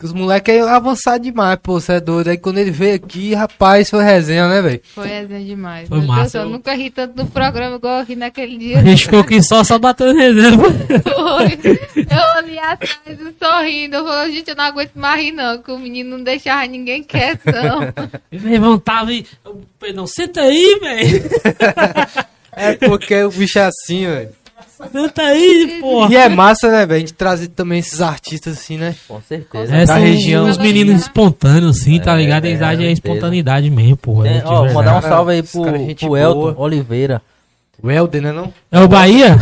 Que os moleques aí avançados demais, pô, você é doido. Aí quando ele veio aqui, rapaz, foi resenha, né, velho? Foi resenha demais. Foi Meu massa. Deus, eu nunca ri tanto no programa igual eu ri naquele A dia. gente ficou aqui só, só batendo reserva. *laughs* Foi. Eu ali atrás sorrindo. Eu falei, gente, eu não aguento mais rir, não. Que o menino não deixava ninguém quieto, não. Ele levantava e. Ô, Pedrão, senta aí, velho. *laughs* É porque o bicho é assim, velho. Senta aí, porra. E é massa, né, velho? A gente trazer também esses artistas assim, né? Com certeza. É, da região. uns meninos espontâneos, assim, tá É, ligado? é, a certeza. espontaneidade mesmo, porra. É de ó, verdade. mandar um salve aí esse pro, cara é gente pro Elton boa. Oliveira. O Helder, né, não? É o Bahia?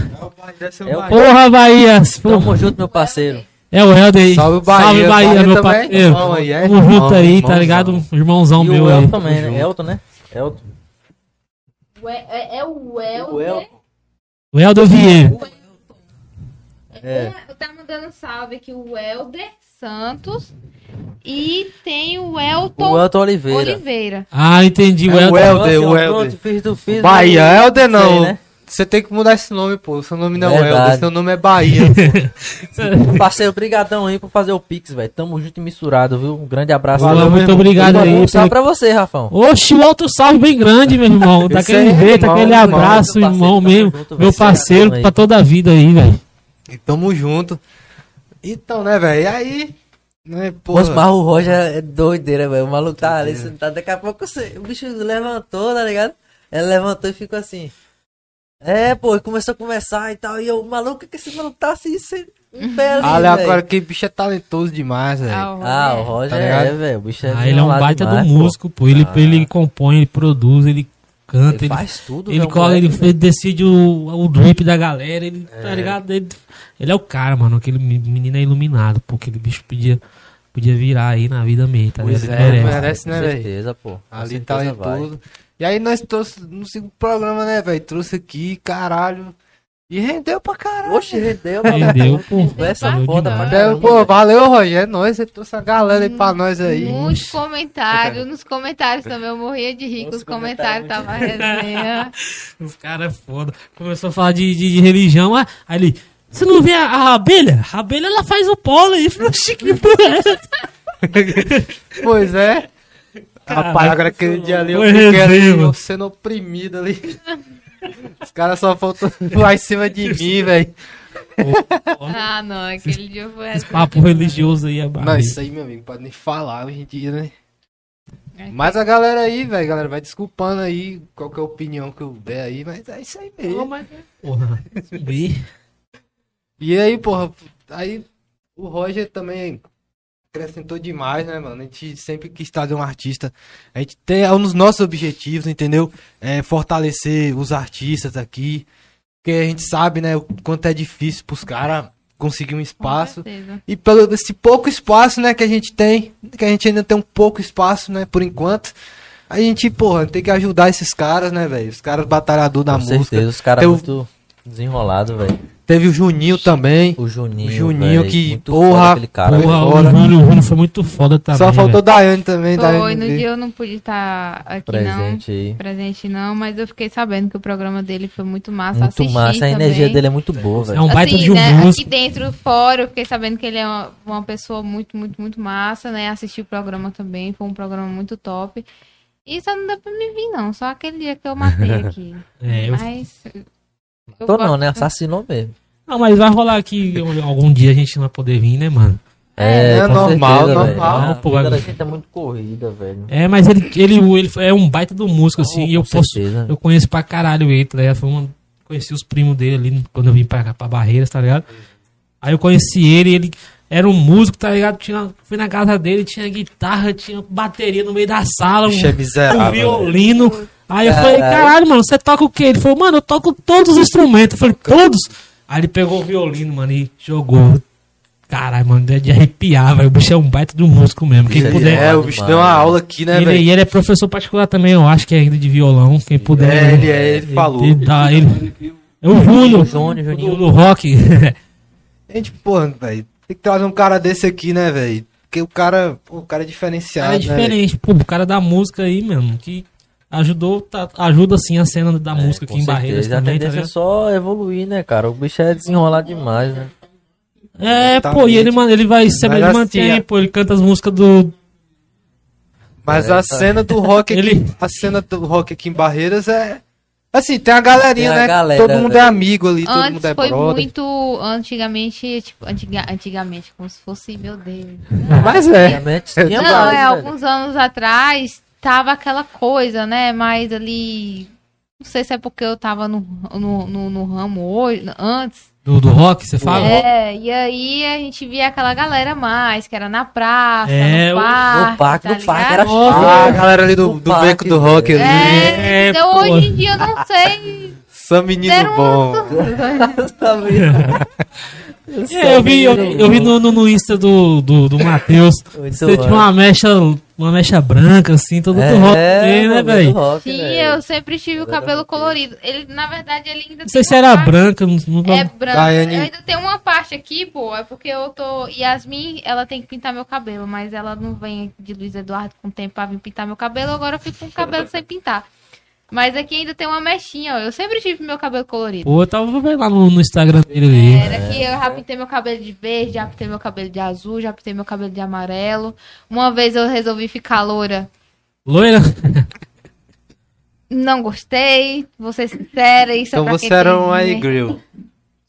É o- Porra, Bahia! Tamo junto, meu parceiro. É o Helder aí. Salve o Bahia. Salve Bahia, Bahia meu parceiro. irmão aí, é? Tamo junto Irmão, aí, tá ligado? Irmãozão e meu o aí. Elton também, né? Elton, né? Elton. É, é o O Helder. O Helder Vieira. É. Tá mandando salve aqui o Helder Santos. E tem o Elton O Elton Oliveira. Oliveira. Ah, entendi. O É o Helder. Ó, o Helder. Pronto, fiz do fiz Bahia, Helder não. Sei, né? Você tem que mudar esse nome, pô. Seu nome não é o Verdade. Helder, seu nome é Bahia. pô. *laughs* Parceiro, brigadão aí por fazer o Pix, velho. Tamo junto e misturado, viu? Um grande abraço. Valeu, muito irmão. obrigado Um aí. salve pelo- pra você, Rafão. Oxe, o outro salve bem grande, meu irmão. Daquele aí, jeito, irmão, aquele irmão. abraço, Meu irmão parceiro, mesmo. junto, Meu parceiro pra toda a vida aí, velho. E tamo junto. Então, né, velho? E aí. Né, Pô, porra. mas o Roger é doideira, velho. O maluco tá ali sentado. Daqui a pouco você- o bicho levantou, tá ligado? Ele levantou e ficou assim. É, pô, e começou a conversar e tal. E eu, maluco, que esse maluco tá assim, sem em pé ali, Olha, velho? agora que bicho é talentoso demais, velho. Ah, o Ah, o Roger. Roger Tá ligado? é, velho. O bicho é Ah, ele é um baita demais, do músico, pô. Ele, Ah. ele compõe, ele produz, ele canta, Ele ele, faz tudo, ele, cola, ele, ele decide o, o drip da galera, ele, É. tá ligado? Ele, ele é o cara, mano. Aquele me- menino é iluminado, pô. Aquele bicho podia, podia virar aí na vida mesmo, tá Pois ligado? é, Ele mas- merece. merece, Com né, velho? certeza, pô. Com Ali certeza vai. E aí nós trouxe no segundo programa, né, velho? Trouxe aqui, caralho. E rendeu pra caralho. Oxe, rendeu, Rendeu, pô. Essa Rendeu foda pra É, caramba, pô, valeu, Roger. É nóis. Você trouxe a galera aí pra nós aí. Muitos comentários, nos comentários *laughs* também eu morria de Nos os comentários tava resenha. *laughs* Os caras é foda. Começou a falar de, de, de religião, ah, aí ele. Você não vê a, a abelha? A abelha ela faz o pólen. *laughs* Eu falei, "Oxi, que porra é essa?" Pois é. Rapaz, agora aquele dia ali eu fiquei ali sendo oprimido ali. Os caras só faltam *laughs* lá em cima de mim, velho. Ah, não, aquele dia foi assim. Papo religioso aí, é Não, isso aí, meu amigo, pode nem falar hoje em dia, né? Mas a galera aí, velho, galera, vai desculpando aí qual que é opinião que eu der aí, mas é isso aí Não, mesmo. mas, porra, subir. E aí, porra, aí o Roger também acrescentou demais, né, mano? A gente sempre quis trazer um artista. A gente tem é um dos nossos objetivos, entendeu? É fortalecer os artistas aqui. Porque a gente sabe, né, o quanto é difícil pros caras conseguir um espaço. E pelo esse pouco espaço, né, que a gente tem, que a gente ainda tem um pouco espaço, né, por enquanto. A gente, porra, tem que ajudar esses caras, né, velho? Os caras batalhador da Com música. certeza, os caras muito desenrolados, velho. Teve o Juninho também. O Juninho, O Juninho velho, que, muito porra, cara, Porra, fora. o Júnior, o Júnior foi muito foda também. Só faltou. Daiane também. Foi, Daiane no dia eu não pude estar aqui presente aí. não, presente não, mas eu fiquei sabendo que o programa dele foi muito massa, Muito assisti massa, a também. energia dele é muito boa, velho. É um baita assim, de um né, músico. aqui dentro, fora, eu fiquei sabendo que ele é uma, uma pessoa muito, muito, muito massa, né? Assisti o programa também, foi um programa muito top. E só não deu pra me vir, não. Só aquele dia que eu matei *laughs* aqui. É, eu- Mas. Tô não, gosto- né? Assassinou mesmo. Não, mas vai rolar aqui algum dia a gente não vai poder vir, né, mano? É, com normal, certeza, velho. normal. A Pô, vida vai- da gente é muito corrida, velho. É, mas ele, ele, ele é um baita do músico, assim, Oh, e eu posso. certeza. Eu conheço pra caralho ele, tá ligado? Foi uma, conheci os primos dele ali quando eu vim pra, pra Barreiras, tá ligado? Aí eu conheci ele ele. era um músico, tá ligado? Tinha, fui na casa dele, tinha guitarra, tinha bateria no meio da sala, Bicho é um, um miserável. Aí eu falei, Caralho. mano, você toca o quê? Ele falou, mano, eu toco todos os instrumentos. Eu falei, todos? Aí ele pegou o violino, mano, e jogou. Caralho, mano, é de arrepiar, velho. O bicho é um baita do músico mesmo. Quem Bicho puder. É, o bicho deu uma aula aqui, né, ele, velho? e ele é professor particular também, eu acho que é ainda de violão. Quem puder. É, ele é, ele falou. Ele, dá- ele- é o Júnior. O Júnior, do, rock. *laughs* A gente, pô, velho, tem que trazer um cara desse aqui, né, velho? Porque o cara, pô, o cara é diferenciado, é né, diferente. Pô, o cara da música aí mesmo. Que ajudou, tá- ajuda assim a cena da música Com aqui em Barreiras também, A tá tendência é ligado? só evoluir, né, cara? O bicho é desenrolado demais, né? É, Tá pô, e ele, mano, ele vai sempre Mas ele assim, mantém, a- pô, ele canta as músicas do. Mas É, a tá. cena do rock aqui, Ele- a cena do rock aqui em Barreiras é assim, tem a galerinha, Tem a né? galera, todo mundo né? é amigo ali, todo Antes mundo é foi brother. muito. Antigamente, tipo, antiga- antigamente, como se fosse, meu Deus. Mas é. Não, é, velho. alguns anos atrás tava aquela coisa, né? Mais ali. Não sei se é porque eu tava no, no, no, no ramo hoje, antes. Do, do rock, você fala? É, e aí a gente via aquela galera mais, que era na praça, É, no o- parque. No parque, tá no parque era. Ah, a galera ali do, do parque, beco do rock ali. É, É, então pô. hoje em dia eu não sei. São menino Deram bom. *laughs* É, eu vi, eu, eu vi no, no, no Insta do, do, do Matheus. Você tinha uma mecha, uma mecha branca, assim, todo É, rock também, né, velho? Sim, eu sempre tive o cabelo colorido. Ele, na verdade, ele ainda Não sei tem se uma era parte- branca, não, não É branco. Daiane- Eu ainda tenho uma parte aqui, pô, é porque eu tô. Yasmin, ela tem que pintar meu cabelo, mas ela não vem de Luiz Eduardo com tempo pra vir pintar meu cabelo, agora eu fico com o cabelo sem pintar. Mas aqui ainda tem uma mechinha, ó. Eu sempre tive meu cabelo colorido. Pô, eu tava vendo lá no, no Instagram dele ali. Era que eu já pintei meu cabelo de verde, já pintei meu cabelo de azul, já pintei meu cabelo de amarelo. Uma vez eu resolvi ficar loura. Loira? Não gostei, vou ser sincera. Isso é Então pra você era um aí-grill.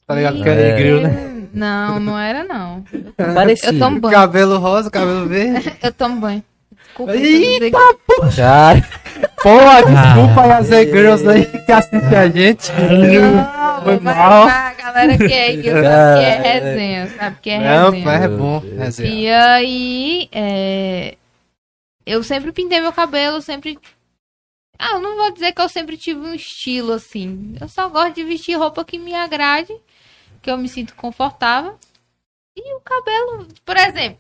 Tá ligado? Que é grill, né? Não, não era não. Parecia. Eu tomo banho. Cabelo rosa, cabelo verde. *laughs* Eu tomo banho. Desculpa. Eita, Cara, Pô, desculpa aí as girls aí que assistem a gente. Não, Foi mas mal. A galera que é, que sabe que é resenha, sabe que é Não, resenha. pô, é bom. resenha. E aí, é, eu sempre pintei meu cabelo, sempre. Ah, eu não vou dizer que eu sempre tive um estilo assim. Eu só gosto de vestir roupa que me agrade, que eu me sinto confortável. E o cabelo, por exemplo,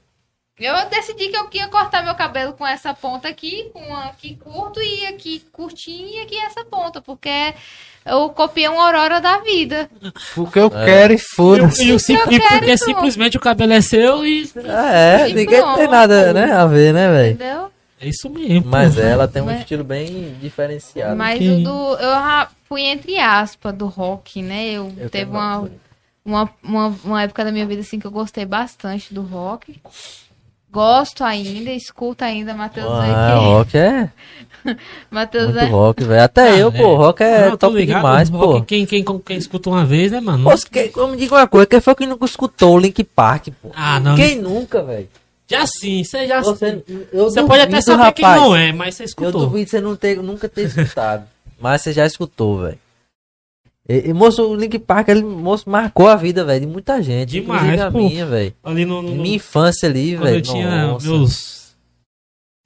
eu decidi que eu ia cortar meu cabelo com essa ponta aqui, com aqui curto e aqui curtinho e aqui essa ponta, porque eu copiei uma aurora da vida. Porque eu quero e foda-se. E e quero porque simplesmente o cabelo é seu e. é, E ninguém tem pronto. nada, né, a ver, né, velho? Entendeu? É isso mesmo. pô. Mas ela tem um Mas- estilo bem diferenciado. Mas Que- o do. Eu fui entre aspas do rock, né? Eu, Eu teve uma, uma, uma, uma época da minha vida assim que eu gostei bastante do rock. Gosto ainda, escuto ainda, Matheus Ah, rock é *laughs* Matheus muito é. rock, velho. Até Ah, eu, é. pô, rock é Não, eu top ligado, demais, o pô. rock, Quem, quem, quem escuta uma vez, né, mano? Pô, que, me diga uma coisa, quem foi que nunca escutou o Link Park, pô? Ah, não. Quem nunca, velho? Já sim, você já Você, eu Você pode até saber quem rapaz. não é, mas você Eu escutou. duvido você não ter, nunca ter escutado. *laughs* mas você já escutou, velho. E, e, moço, o Link Park, ele, moço, marcou a vida, velho, de muita gente. Demais, inclusive a pô. minha, velho. Ali no, no, Minha infância ali, velho. eu tinha nossa. meus.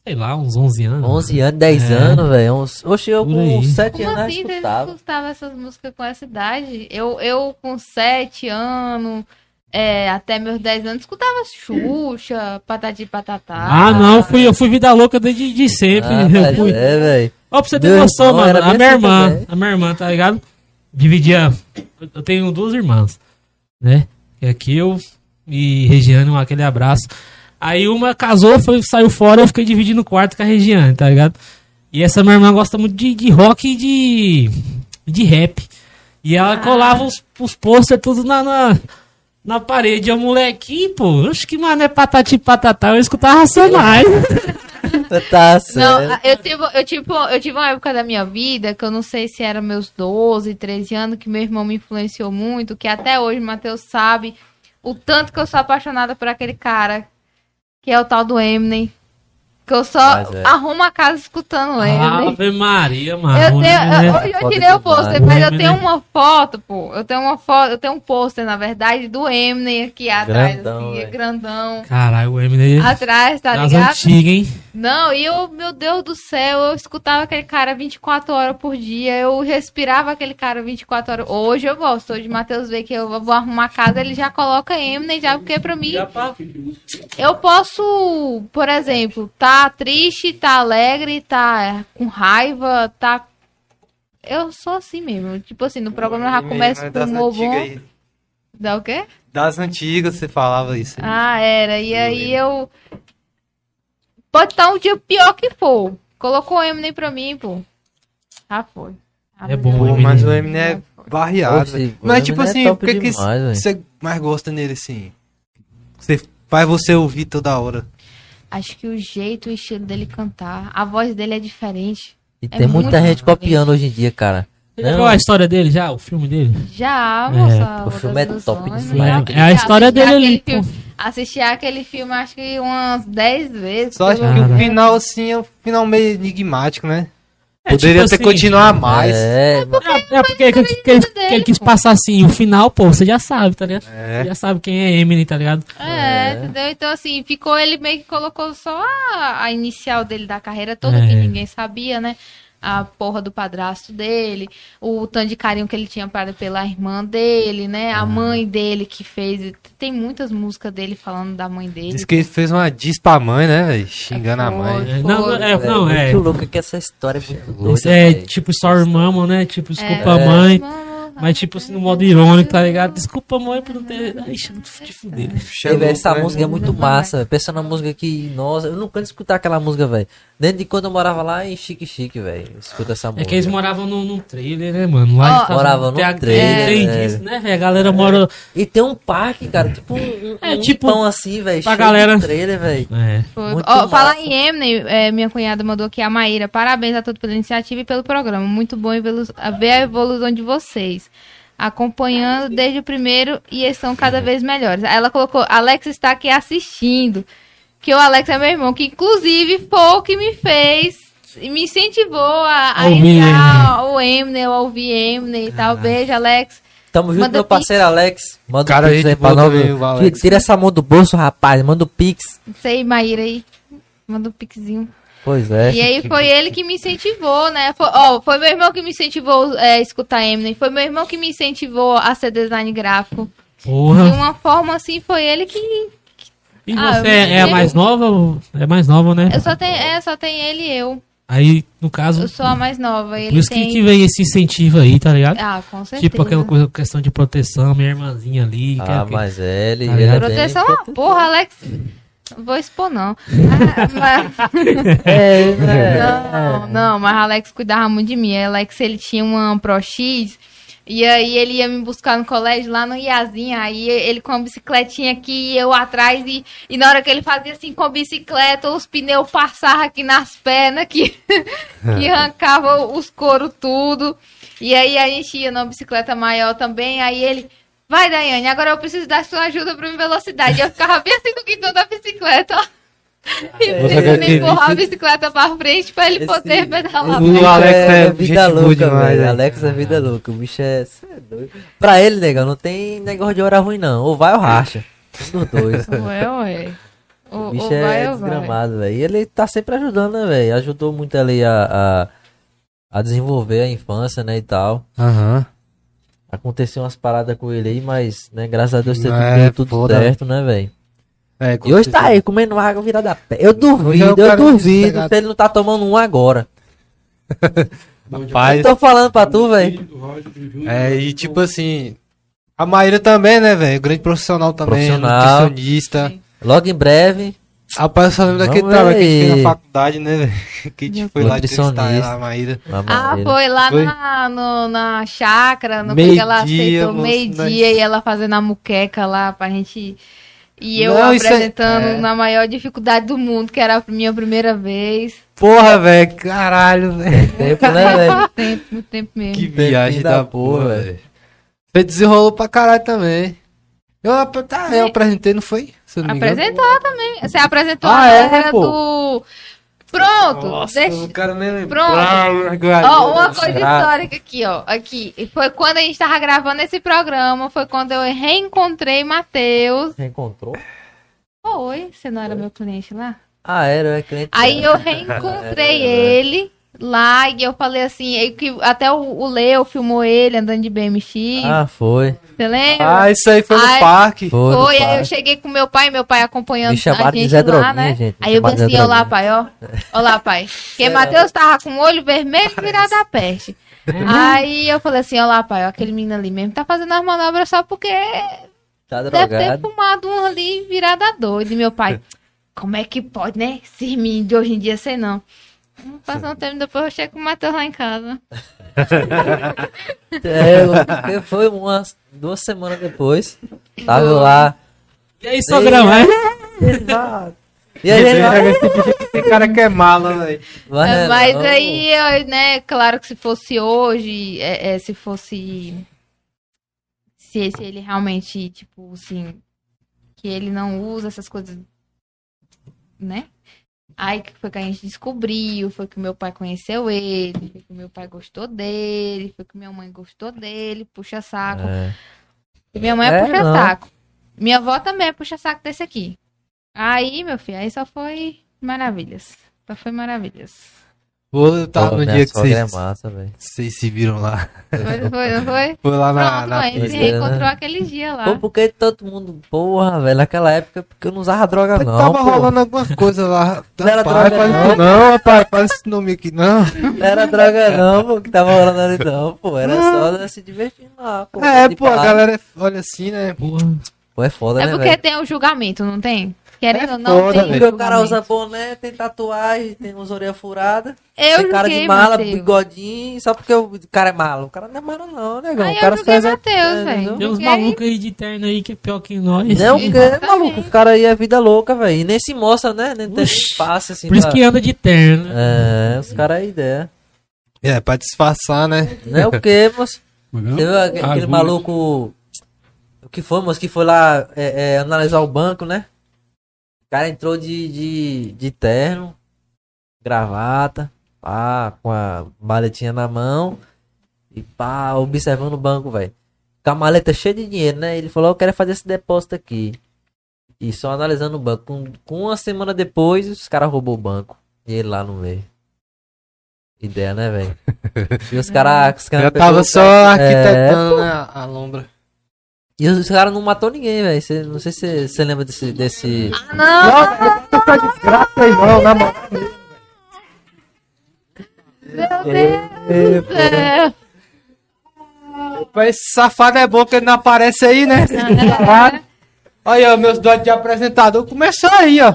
Sei lá, uns 11 anos. 11 anos, 10 É. anos, velho. Uns... Oxe, eu com aí. 7 Como anos assim você escutava. escutava essas músicas com essa idade? Eu, eu com 7 anos, é, até meus 10 anos, escutava Xuxa, Patati Patatá. Ah, não, eu fui, eu fui vida louca desde de sempre. Ah, *laughs* eu fui. é, velho. Ó, pra você ter Meu noção, mano, a minha assim irmã, também. a minha irmã, tá ligado? Dividia. Eu tenho duas irmãs, né? Que é Kill e Regiane, um aquele abraço. Aí uma casou, foi, saiu fora, eu fiquei dividindo o quarto com a Regiane, tá ligado? E essa minha irmã gosta muito de, de rock e de, de rap. E ela colava os, os pôster tudo na, na, na parede. E o molequinho, pô, acho que mano é patati patatá, eu escutava Racionais. *laughs* *laughs* Tá certo. Não, eu tive, eu, tive, eu tive uma época da minha vida que eu não sei se era meus 12, 13 anos, que meu irmão me influenciou muito, que até hoje o Matheus sabe o tanto que eu sou apaixonada por aquele cara, que é o tal do Eminem. Que eu só é. arrumo a casa escutando ele. Ave Maria, mano. Eu tenho, eu, eu Foda tirei o pôster, mas eu tenho uma foto, pô. Eu tenho uma foto, eu tenho um pôster, na verdade, do Eminem aqui atrás, Grandão, assim, grandão. Caralho, o Eminem Atrás, tá das ligado? antigas, hein? Não, e eu, meu Deus do céu, eu escutava aquele cara 24 horas por dia, eu respirava aquele cara 24 hoje. Hoje eu gosto, hoje o Matheus vê que eu vou arrumar a casa, ele já coloca Eminem, já, porque pra mim, eu posso, por exemplo, tá triste, tá alegre, tá com raiva, tá... Eu sou assim mesmo, tipo assim, no programa eu já começo É com bom. aí. Dá o quê? Das antigas você falava isso. Ah, era. E aí eu. Pode estar um dia pior que for. Colocou o Eminem pra mim, pô. Já foi. Já É bom, Pô, mas o Eminem é variado. Oxe, velho. o Mas tipo é assim, top por que, que demais, velho. você mais gosta nele assim? Você faz você ouvir toda hora. Acho que o jeito, o estilo dele cantar, a voz dele é diferente. E É tem muita gente copiando hoje em dia, cara. Você já Não. viu a história dele já? O filme dele? Já, É, moça. o Outras filme é top demais. Eu É a história dele ali, Assisti aquele filme acho que umas 10 vezes. Só acho que o final assim é um final meio enigmático, né? É, Poderia tipo ter assim, continuado mais. É, É, é porque que, que, que ele, que ele quis passar assim, o final, pô, você já sabe, tá ligado? É. Você já sabe quem é Eminem, tá ligado? É, É. entendeu? Então, assim, ficou ele meio que colocou só a, a inicial dele da carreira toda, É. que ninguém sabia, né? A porra do padrasto dele, o tanto de carinho que ele tinha para pela irmã dele, né? A mãe dele que fez. Tem muitas músicas dele falando da mãe dele. Diz que ele fez uma diss pra mãe, né? Xingando a mãe. Foi. É, não, não, é, não, é. muito louco que essa história é muito doida. É tipo Sorry Mama, né? Tipo, desculpa É. mãe. Mano, Mas tipo assim, no modo irônico, tá ligado? Desculpa mãe por não ter. Ai, te fuder. Ei, velho, essa né? música é muito massa. Pensa na música que, nossa, eu nunca escutar aquela música, velho. Desde de quando eu morava lá em Chique Chique, velho. Escuta essa É música. que eles moravam num, num trailer, né, mano? Lá eles tavam- Moravam num trailer, Tem é. disso, né, velho? A galera mora. E tem um parque, cara, tipo um, É, um tipo, pão assim, velho. pra galera- trailer, velho. É. Massa. falar em Eminem, é, minha cunhada mandou aqui a Maíra. Parabéns a todos pela iniciativa e pelo programa. Muito bom ver a evolução de vocês. Acompanhando desde o primeiro e estão cada vez melhores. Aí Ela colocou, Alex está aqui assistindo. Que o Alex é meu irmão, que inclusive foi o que me fez e me incentivou a, a entrar o Eminem, a ouvir Eminem e tal. Beijo, Alex. Tamo junto, Manda meu parceiro Alex. Manda Cara, o Pix aí pra nós. o. Tira essa mão do bolso, rapaz. Manda o Pix. Isso aí, Maíra aí. Manda um pixinho. Pois é. E aí foi ele que me incentivou, né? Foi, ó, foi meu irmão que me incentivou é, a escutar Eminem. Foi meu irmão que me incentivou a ser design gráfico. De Porra. uma forma assim, foi ele que. E Ah, você é, é a mais nova? É mais nova, né? Eu só tenho, é, só tem ele e eu. Aí, no caso, Eu sou a mais nova. por Ele isso tem. que, que vem esse incentivo aí, tá ligado? Ah, com certeza. Tipo aquela coisa, questão de proteção, minha irmãzinha ali. que é Ah, o quê? mas é, ele, Tá ele é ligado? Proteção, bem... ah, porra, Alex. Vou expor, não. Ah, mas- *laughs* É, é. Não, não, mas Alex cuidava muito de mim. Alex, ele tinha uma Pro X. E aí ele ia me buscar no colégio lá no Iazinha, aí ele com a bicicletinha aqui e eu atrás, e, e na hora que ele fazia assim com a bicicleta, os pneus passavam aqui nas pernas, que, *laughs* que arrancava os coros tudo. E aí a gente ia numa bicicleta maior também, aí ele, vai Daiane, agora eu preciso da sua ajuda pra minha velocidade. Eu ficava bem assim no quintal da bicicleta, ó. *laughs* E acredita? empurrar a bicicleta pra frente pra ele Esse- poder pedalar. O bicho Alex é vida gente boa louca, demais, velho. velho. Alex é vida louca. O bicho é. é doido. Pra ele, negão, não tem negócio de hora ruim, não. Ou vai ou racha. Um dos dois. *laughs* Ué, ué. O, O bicho é vai? desgramado, velho. E ele tá sempre ajudando, né, velho? Ajudou muito ali a, a, a desenvolver a infância, né, e tal. Aham. Aconteceu umas paradas com ele aí, mas, né, graças a Deus teve É, deu tudo foda. certo, né, velho? É, E hoje tá aí, comendo água virada a pé. Eu é duvido, eu cara duvido se ele não tá tomando um agora. *laughs* Rapaz, Eu tô falando pra tu, velho. é, e tipo assim, a Maíra também, né, velho? Grande profissional também, Profissional. nutricionista. Logo em breve, Rapaz, eu só lembro daquele trabalho que a gente fez na faculdade, né, velho? *laughs* Que a gente foi lá entrevistar ela, a Maíra. na Ah, foi lá Foi? Na, no, na chácara, no Meio que ela aceitou meio-dia e ela fazendo a muqueca lá pra gente. E eu Não, é- apresentando é. na maior dificuldade do mundo, que era a minha primeira vez. Porra, velho, caralho, velho. Tempo, né, velho? Muito tempo, muito tempo mesmo. Que viagem da da porra, porra, velho. Você desenrolou pra caralho também. Eu, tá, eu apresentei, não foi? Não me engano. Apresentou também. Você apresentou Ah, a é, galera pô? do. Pronto, Nossa, deixa. eu não quero nem lembrar. Pronto. Ai, Ó, uma coisa Ah. histórica aqui, ó. Aqui. Foi quando a gente tava gravando esse programa. Foi quando eu reencontrei Matheus. Reencontrou? Oi, você não era meu cliente lá? Ah, era, é cliente. Aí eu reencontrei *laughs* ele lá e eu falei assim, que até o, o Leo filmou ele andando de BMX. Ah, foi. Você lembra? Ah, isso aí foi no parque. Foi. Foi, aí eu parque. cheguei com meu pai, meu pai acompanhando Me a de gente Zé lá, Droguinha, né? gente. Aí eu de Zé ó lá, pai, ó. Ó lá, pai. Porque Matheus tava com o olho vermelho virado a peste. Aí eu falei assim, ó lá, pai, ó, aquele menino ali mesmo tá fazendo as manobras só porque Tá deve ter drogado. fumado um ali virado a doido. E meu pai, como é que pode, né? Esses meninos de hoje em dia, sei não. Hum, Passou um tempo depois eu chego com o Matheus lá em casa. *laughs* É, foi umas duas semanas depois. Tava lá. E aí, sogrão, é? *laughs* E aí, Esse bicho aqui tem cara que é mala, velho. vai, Mas aí, né, claro que se fosse hoje, é, é, se fosse. Se, se ele realmente, tipo, assim. Que ele não usa essas coisas. Né? Aí que foi que a gente descobriu, foi que meu pai conheceu ele, foi que meu pai gostou dele, foi que minha mãe gostou dele, puxa saco. É. Minha mãe é, É, puxa não. saco. Minha avó também é puxa saco desse aqui. Aí, meu filho, aí só foi maravilhas. Só foi maravilhas. Pô, tava Pô, no dia que sogra vocês, é massa, velho. vocês se viram lá. Foi, foi, não foi? Foi lá na, Pronto, na a gente né? reencontrou aquele dia lá. Pô, porque todo mundo, porra, velho, naquela época, porque eu não usava droga, Mas não. tava pô. rolando alguma coisa lá. *laughs* Não era Rapaz, droga, não. não, rapaz, faz esse nome aqui, não. Não era droga, não, pô, que tava rolando ali, não, pô. Era só se divertindo lá, pô. É, pô, a galera olha assim, né? Porra. Pô, é foda, É né, porque velho? tem o julgamento, não tem? Querendo É ou não, foda, tem. Porque o cara usa boné, tem tatuagem, tem uns orelhas furadas, Eu tem cara de mala, Matheus. bigodinho, só porque o cara é malo. O cara não é malo, não, negão. Aí o cara eu julguei faz. Matheus, é, velho. Tem uns malucos aí de terno aí que é pior que nós. Não, porque é maluco, os caras aí é vida louca, velho. E nem se mostra, né? Nem tem espaço assim. Por isso pra- que anda de terno. né? É, os caras aí ideia. É, pra disfarçar, né? Não é o quê, moço? Aque- aquele maluco. O que foi, moço? Que foi lá é, é, analisar o banco, né? O cara entrou de, de, de terno, gravata, pá, com a maletinha na mão e pá, observando o banco, velho. Com a maleta cheia de dinheiro, né? Ele falou: Eu quero fazer esse depósito aqui. E só analisando o banco. Com, com uma semana depois, os caras roubou o banco. E ele lá no meio. Ideia, né, velho? *laughs* E os caras. cara pegou tava só arquitetando, né? A a lombra. E os caras não matou ninguém, velho. Não sei se você lembra desse. desse... Ah, não, Essa desgraça aí não, na moral. meu Deus do céu. Mas Esse safado é bom porque ele não aparece aí, né? Olha, aí, ó, meus dotes de apresentador começou aí, ó.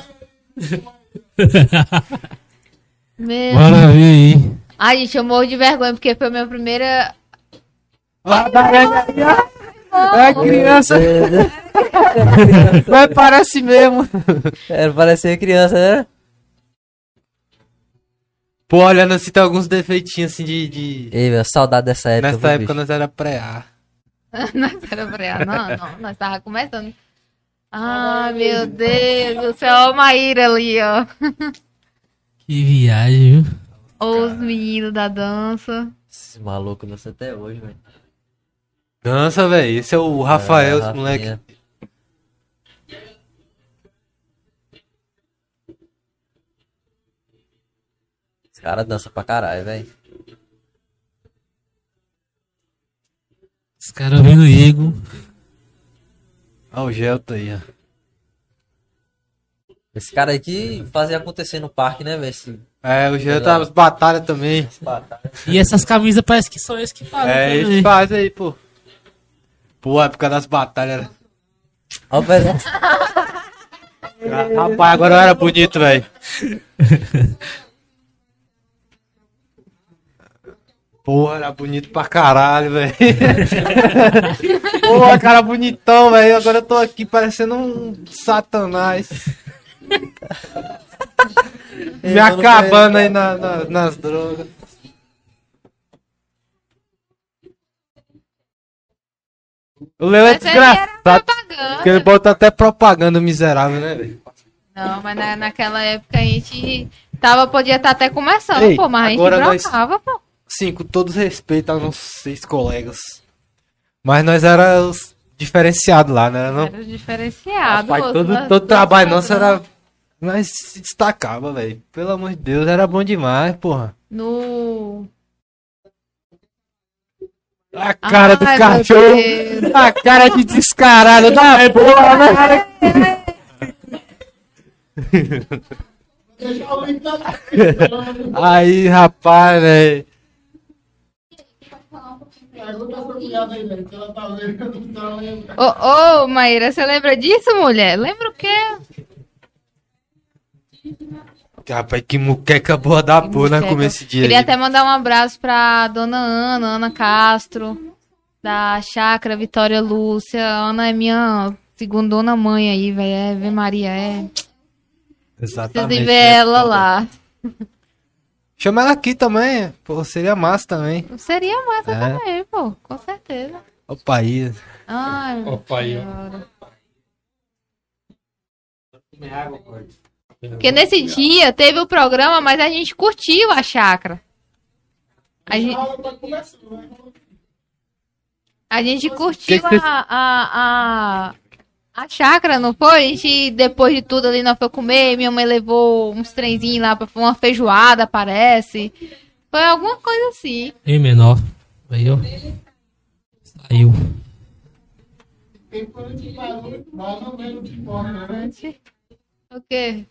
Meu... Ver aí. Ai, gente, eu morro de vergonha porque foi a minha primeira. Lá da. É criança, mas parece mesmo. É, parecia criança, né? Pô, olhando assim, tem alguns defeitinhos assim de. de... Ei, meu, saudade dessa época. Nessa viu, época bicho? nós era pré-A. *laughs* Nós era pra não, não, nós tava começando. Ai, meu Deus do céu, ó, o Maíra ali, ó. Que viagem, viu? Ou os meninos da dança. Esse maluco dança até hoje, velho. Dança, velho. Esse é o Rafael, É, esse moleque. Os caras dançam pra caralho, velho. Os caras vendo o Igor. Ah, o Gelto aí, ó. Esse cara aqui fazia acontecer no parque, né, velho? Esse- É, o Gelto tá nas batalhas também. E essas camisas parece que são eles que fazem É, também. ele faz aí, pô. Pô, época das batalhas. velho. Rapaz, agora eu era bonito, velho. Porra, era bonito pra caralho, velho. Porra, cara bonitão, velho. Agora eu tô aqui parecendo um satanás. Me acabando aí na- na- nas drogas. O Leo é desgraçado. Porque ele bota até propaganda miserável, né, velho? Não, mas na, naquela época a gente Tava, podia estar até começando, Ei, pô, mas a gente agora nós- brocava, pô. Sim, com todo respeito aos nossos seis colegas. Mas nós éramos diferenciados lá, né? Não, Era diferenciado. Rapaz, todo, nós- todo nós- trabalho nosso era. Nós se destacava, velho. Pelo amor de Deus, era bom demais, porra. No. A cara do Ai, meu cachorro. A cara de descarado da porra, né? *laughs* Aí, rapaz, velho. Ô, ô, Maíra, você lembra disso, mulher? Lembra o quê? Rapaz, que muqueca boa da porra, né? Comer esse dia. Queria aí. até mandar um abraço pra dona Ana, Ana Castro, da Chácara Vitória Lúcia. Ana é minha segundona mãe aí, velho. É, Ave Maria, é. Vocês Exatamente. ver né? ela lá. Chama ela aqui também. Pô, seria massa também. Seria massa É. também, pô, com certeza. O país. Ai, meu Opa, senhora. Comer água, pô. Porque nesse dia teve o programa, mas a gente curtiu a chácara. A gente, a gente curtiu a, a, a, a chácara, não foi? A gente, depois de tudo ali, nós foi comer. Minha mãe levou uns trenzinhos lá pra uma feijoada, parece. Foi alguma coisa assim. Ei, menor. Aí, ó. Saiu. O quê?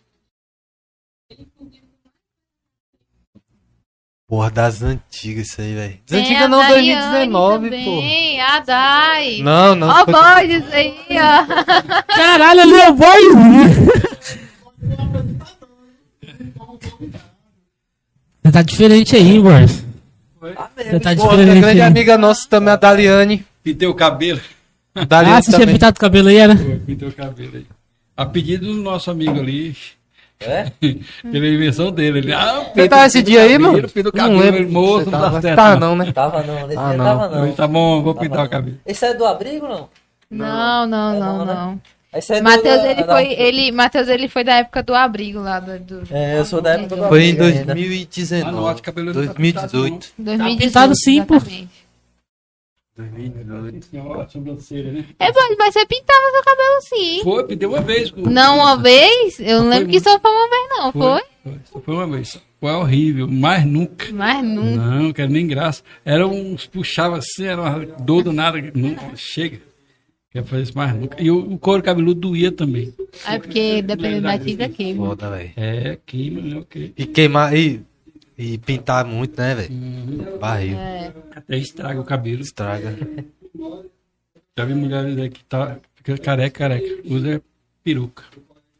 Porra, das antigas isso aí, velho. Das antigas não, Daiane 2019, também, A Dai. Não, não. Ó, foi- Borges aí, ó. *laughs* Caralho, ali é o boy! Você tá diferente aí. Você tá Porra, tem diferente grande aí. amiga nossa também, a Daliane. Pintei o cabelo. Daliane Ah, você tinha também. pintado o cabelo aí, né? Pintei o cabelo aí. A pedido do nosso amigo ali. É? *laughs* Pela invenção dele. Ele, ah, Você tava esse dia aí, mano? Não lembro. moço, Você não tava- dá certo. Tá, não. não, né? Tava não, nesse Ah, dia não. tava não. Ele, Tá bom, vou Tava pintar o cabelo. Esse é do abrigo, não? Não, não, É não, não, né? é do- Matheus, ele da- foi, ele, Matheus, ele foi da época do abrigo lá do, do É, eu sou da época do Foi em abrigo. Ah, não, 2019. acho que o cabelo não tá 2018. 2018. pintado sim, pô. Exatamente. 2018. Ó, a sobrancelha, né? É bom, mas você pintava seu cabelo sim. Foi, pintei uma vez. Não uma vez? Eu não Foi lembro que só foi uma vez, não, foi? Foi, só foi uma vez. Foi horrível, mais nunca. Mas nunca. Não, não quero nem graça. Era uns puxava assim, era uma dor do nada. Não, chega. Quero fazer isso mais nunca. E o, o couro cabeludo doía também. É porque dependendo da tinta queima. Foda, velho. É, queima, né? Ok. E queimar e, e pintar muito, né, velho? Barril. É. Até estraga o cabelo. Estraga. Já vi mulheres aí que tá, fica careca, careca. Usa peruca.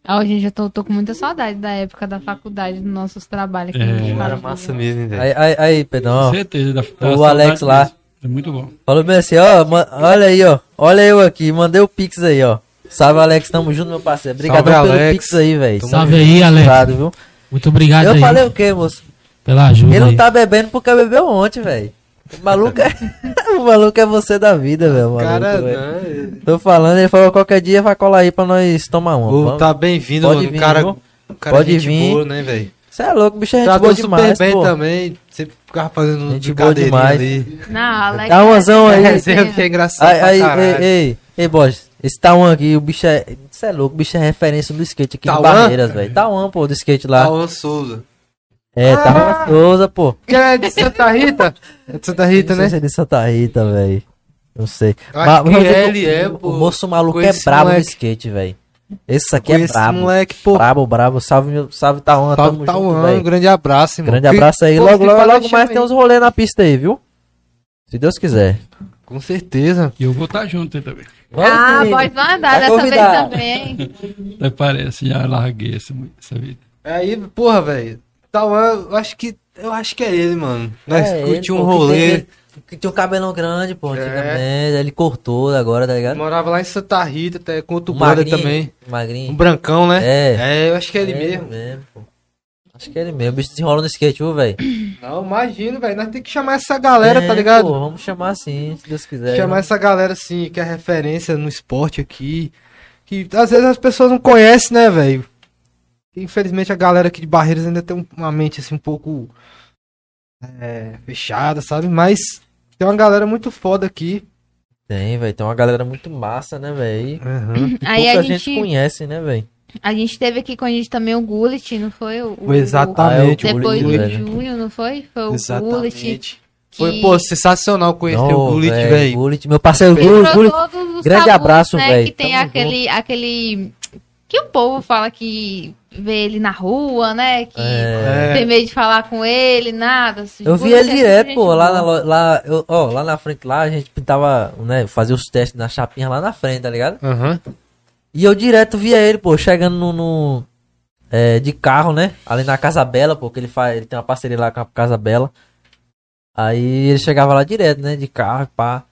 Ah, gente, eu tô, tô com muita saudade da época da faculdade, dos nossos trabalhos. que É, Era massa mesmo, velho. Aí, aí, aí, Pedrão. Com certeza. Dá, dá O Alex lá. disso. É muito bom. Falou bem assim, ó, olha aí, ó. Olha eu aqui, mandei o Pix aí, ó. Salve, Alex, tamo junto, meu parceiro. Obrigadão Salve, pelo Alex. Pix aí, velho. Salve aí, Alex. Obrigado, viu? Muito obrigado Eu aí falei o quê, moço? Pela ajuda Ele não tá bebendo porque bebeu ontem, velho. O maluco é... *laughs* o maluco é você da vida, velho. o Cara, velho. né? Tô falando, ele falou qualquer dia vai colar aí pra nós tomar uma. Ô, Vamos. tá bem-vindo, mano. Um vir, cara, um cara Pode gente vir. boa, né, velho? Você é louco, bicho é gente Tratou boa super demais, bem pô. também. Sempre ficava fazendo Gente boa demais. ali. Não, *laughs* Alex. Dá um anzão aí. É, é engraçado Aí, aí, ei, ei, ei, boss. Esse Tawan aqui, o bicho é. Você é louco, o bicho é referência do skate aqui Tawan? em Barreiras, velho. Tawan, pô, do skate lá. Alan Souza. É, Ah! Tawan Souza, pô. Que é de Santa Rita? É de Santa Rita, né? é de Santa Rita, velho. Não sei. Mas eu- ele é, o, pô. o moço maluco é brabo no skate, velho. Esse aqui é brabo. moleque, pô. Brabo, brabo. Salve, meu- salve Tawan, Salve, Tauan, um grande abraço, irmão. Grande abraço aí. Pô, Logo, logo, logo mais tem aí. uns rolês na pista aí, viu? Se Deus quiser. Com certeza. E eu vou estar junto aí também. Ah, menino. pode mandar Tá dessa convidado. vez também. Até parece, já larguei essa, essa vida. Aí, porra, velho. Tauan, eu acho que. Eu acho que é ele, mano. Nós É, curti ele, um rolê. Que tinha um cabelão grande, pô, É. antigamente. Ele cortou agora, tá ligado? Morava lá em Santa Rita, até com outro brother também. Magrinho. Um brancão, né? É. É, eu acho que é ele mesmo. pô. Acho que é ele mesmo. O bicho desenrola no skate, viu, velho? *coughs* Não, imagino, velho. Nós temos que chamar essa galera, É, tá ligado? Pô, vamos chamar assim, se Deus quiser. chamar essa galera, assim, que é referência no esporte aqui. Que às vezes as pessoas não conhecem, né, velho? Infelizmente a galera aqui de Barreiras ainda tem um- uma mente assim um pouco é, fechada, sabe? Mas tem uma galera muito foda aqui. Tem, velho. Tem uma galera muito massa, né, velho? Aham. Aí a gente... gente, conhece, né, velho? a gente teve aqui com a gente também o Gullit, não foi? O, o- Exatamente. O Depois velho. Júnior, não foi? Foi o Gullit. Exatamente. Foi, que pô, sensacional conhecer o Não, Gullit, velho, meu parceiro Gullit. Grande abraço, né, velho. Que tem Tamo aquele, aquele... Que o povo fala que vê ele na rua, né? Que É. tem medo de falar com ele, nada. Eu vi ele é direto, pô, gente lá na, lá, eu, ó, lá na frente, lá a gente pintava, né, fazia os testes na chapinha lá na frente, tá ligado? Aham. E eu direto via ele, pô, chegando no, no- é, de carro, né, ali na Casa Bela, pô, que ele faz, ele tem uma parceria lá com a Casa Bela. Aí ele chegava lá direto, né, de carro, pá,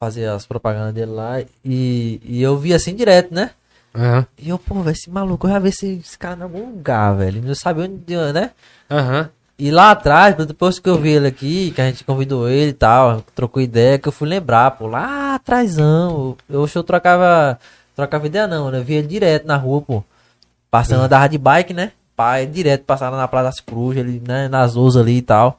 fazia as propagandas dele lá, e, e eu via assim direto, né? Aham. E eu, pô, velho, esse maluco, eu já vi esse, esse cara em algum lugar, velho, não sabia onde, né? Aham. E lá atrás, depois que eu vi ele aqui, que a gente convidou ele e tal, trocou ideia, que eu fui lembrar, pô, lá atrásão. Eu, eu, eu trocava, trocava ideia não, né? Eu via ele direto na rua, pô. Passando, andava de bike, né? Pai, direto, passava na Praia das Cruzes, ali, né? Nas Ousas ali e tal.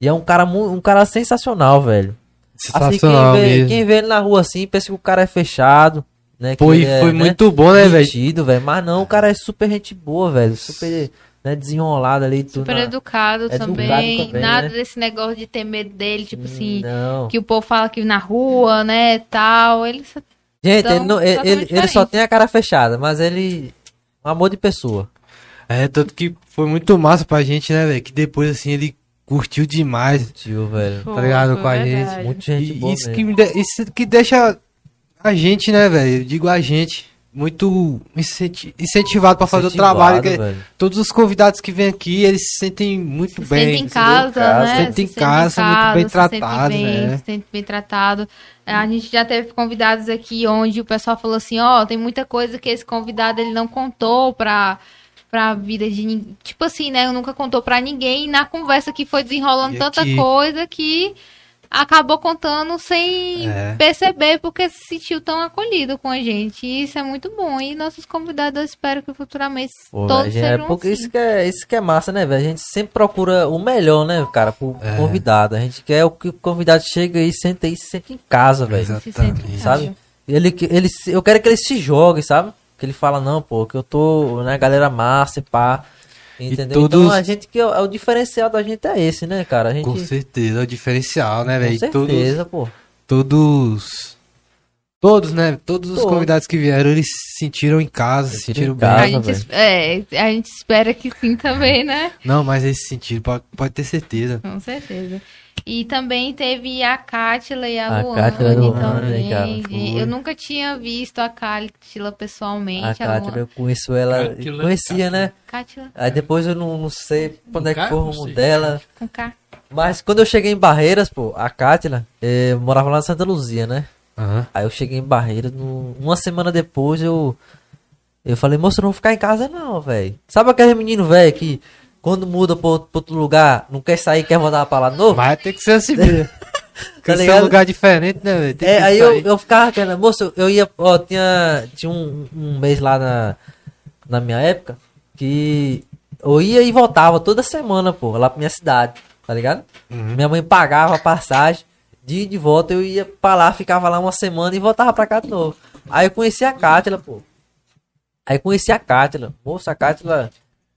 E é um cara, um cara sensacional, velho. Assim, Sensacional quem vê, mesmo. quem vê ele na rua assim, pensa que o cara é fechado, né? Ele é, foi né, muito bom, né, velho? Mas não, o cara é super gente boa, velho. Super, né, desenrolado ali. tudo Super na- educado, Educado também, também, Nada né? desse negócio de ter medo dele, tipo assim, Não. que o povo fala que na rua, né, tal. Ele só- Gente, Então, ele, não- ele, ele- só tem a cara fechada, mas ele. Um amor de pessoa. É, tanto que foi muito massa pra gente, né, velho? Que depois, assim, ele curtiu demais, Tio, velho. Tá ligado? foi Com a verdade. gente. Muito gente E boa isso, mesmo. que, me de- isso que deixa a gente, né, velho? Eu digo a gente, muito incenti- incentivado pra fazer o trabalho. Todos os convidados que vêm aqui, eles se sentem muito se bem. sente em casa, Casa. né? Se casa, sente em muito bem se sente tratado, bem, né? Se sente bem tratado. É, A gente já teve convidados aqui onde o pessoal falou assim, ó, tem muita coisa que esse convidado ele não contou pra, pra vida de ninguém. Tipo assim, né? Nunca contou pra ninguém. E na conversa que foi desenrolando E tanta aqui? coisa que acabou contando sem É. perceber porque se sentiu tão acolhido com a gente. E isso é muito bom. E nossos convidados, eu espero que futuramente Pô, todos gente, é sejam porque assim. isso, que é, isso que é massa, né, velho? A gente sempre procura o melhor, né, cara, pro É. convidado. A gente quer o que o convidado chega aí, senta aí, se sente em casa, velho. Exatamente. Sabe? Ele, que- ele, se- eu quero que ele se jogue, sabe? Que ele fala, não, pô, que eu tô, né, galera massa e pá. Entendeu? todos- Então a gente que é o o diferencial da gente é esse, né, cara? A gente Com certeza, é o diferencial, né, com velho? Todos, certeza, pô. todos. Todos, né? Todos os Todos. convidados que vieram, eles se sentiram em casa, se Sentiram sentiram em bem. casa. A gente, é, a gente espera que sim também, né? Não, mas eles se sentiram, pode, pode ter certeza. Com certeza. E também teve a Cátila e a, A Cátila e Luana, também. cara, gente. foi. Eu nunca tinha visto a Cátila pessoalmente. A A, Cátila, eu conheço ela, Cátila, conhecia, né? Cátila Aí depois eu não, não sei quando é que foi o rumo dela. com K. Mas quando eu cheguei em Barreiras, pô, a Cátila, eh, morava lá em Santa Luzia, né? Aham. Aí eu cheguei em Barreiras, no- uma semana depois eu eu falei, moço, eu não vou ficar em casa não, velho. Sabe aquele menino velho que quando muda pra outro, lugar, não quer sair, quer voltar pra lá de novo? Vai ter que ser assim mesmo. *laughs* Ser ligado? um lugar diferente, né, velho? É, aí eu, eu ficava querendo, moço, eu ia, ó, tinha, tinha um, um mês lá na, na minha época que eu ia e voltava toda semana, pô, lá pra minha cidade, tá ligado? Uhum. Minha mãe pagava a passagem, de de volta eu ia pra lá, ficava lá uma semana e voltava pra cá de novo. Aí eu conheci a Cátila, pô. Aí conheci a Cátila. Moça, a Cátila,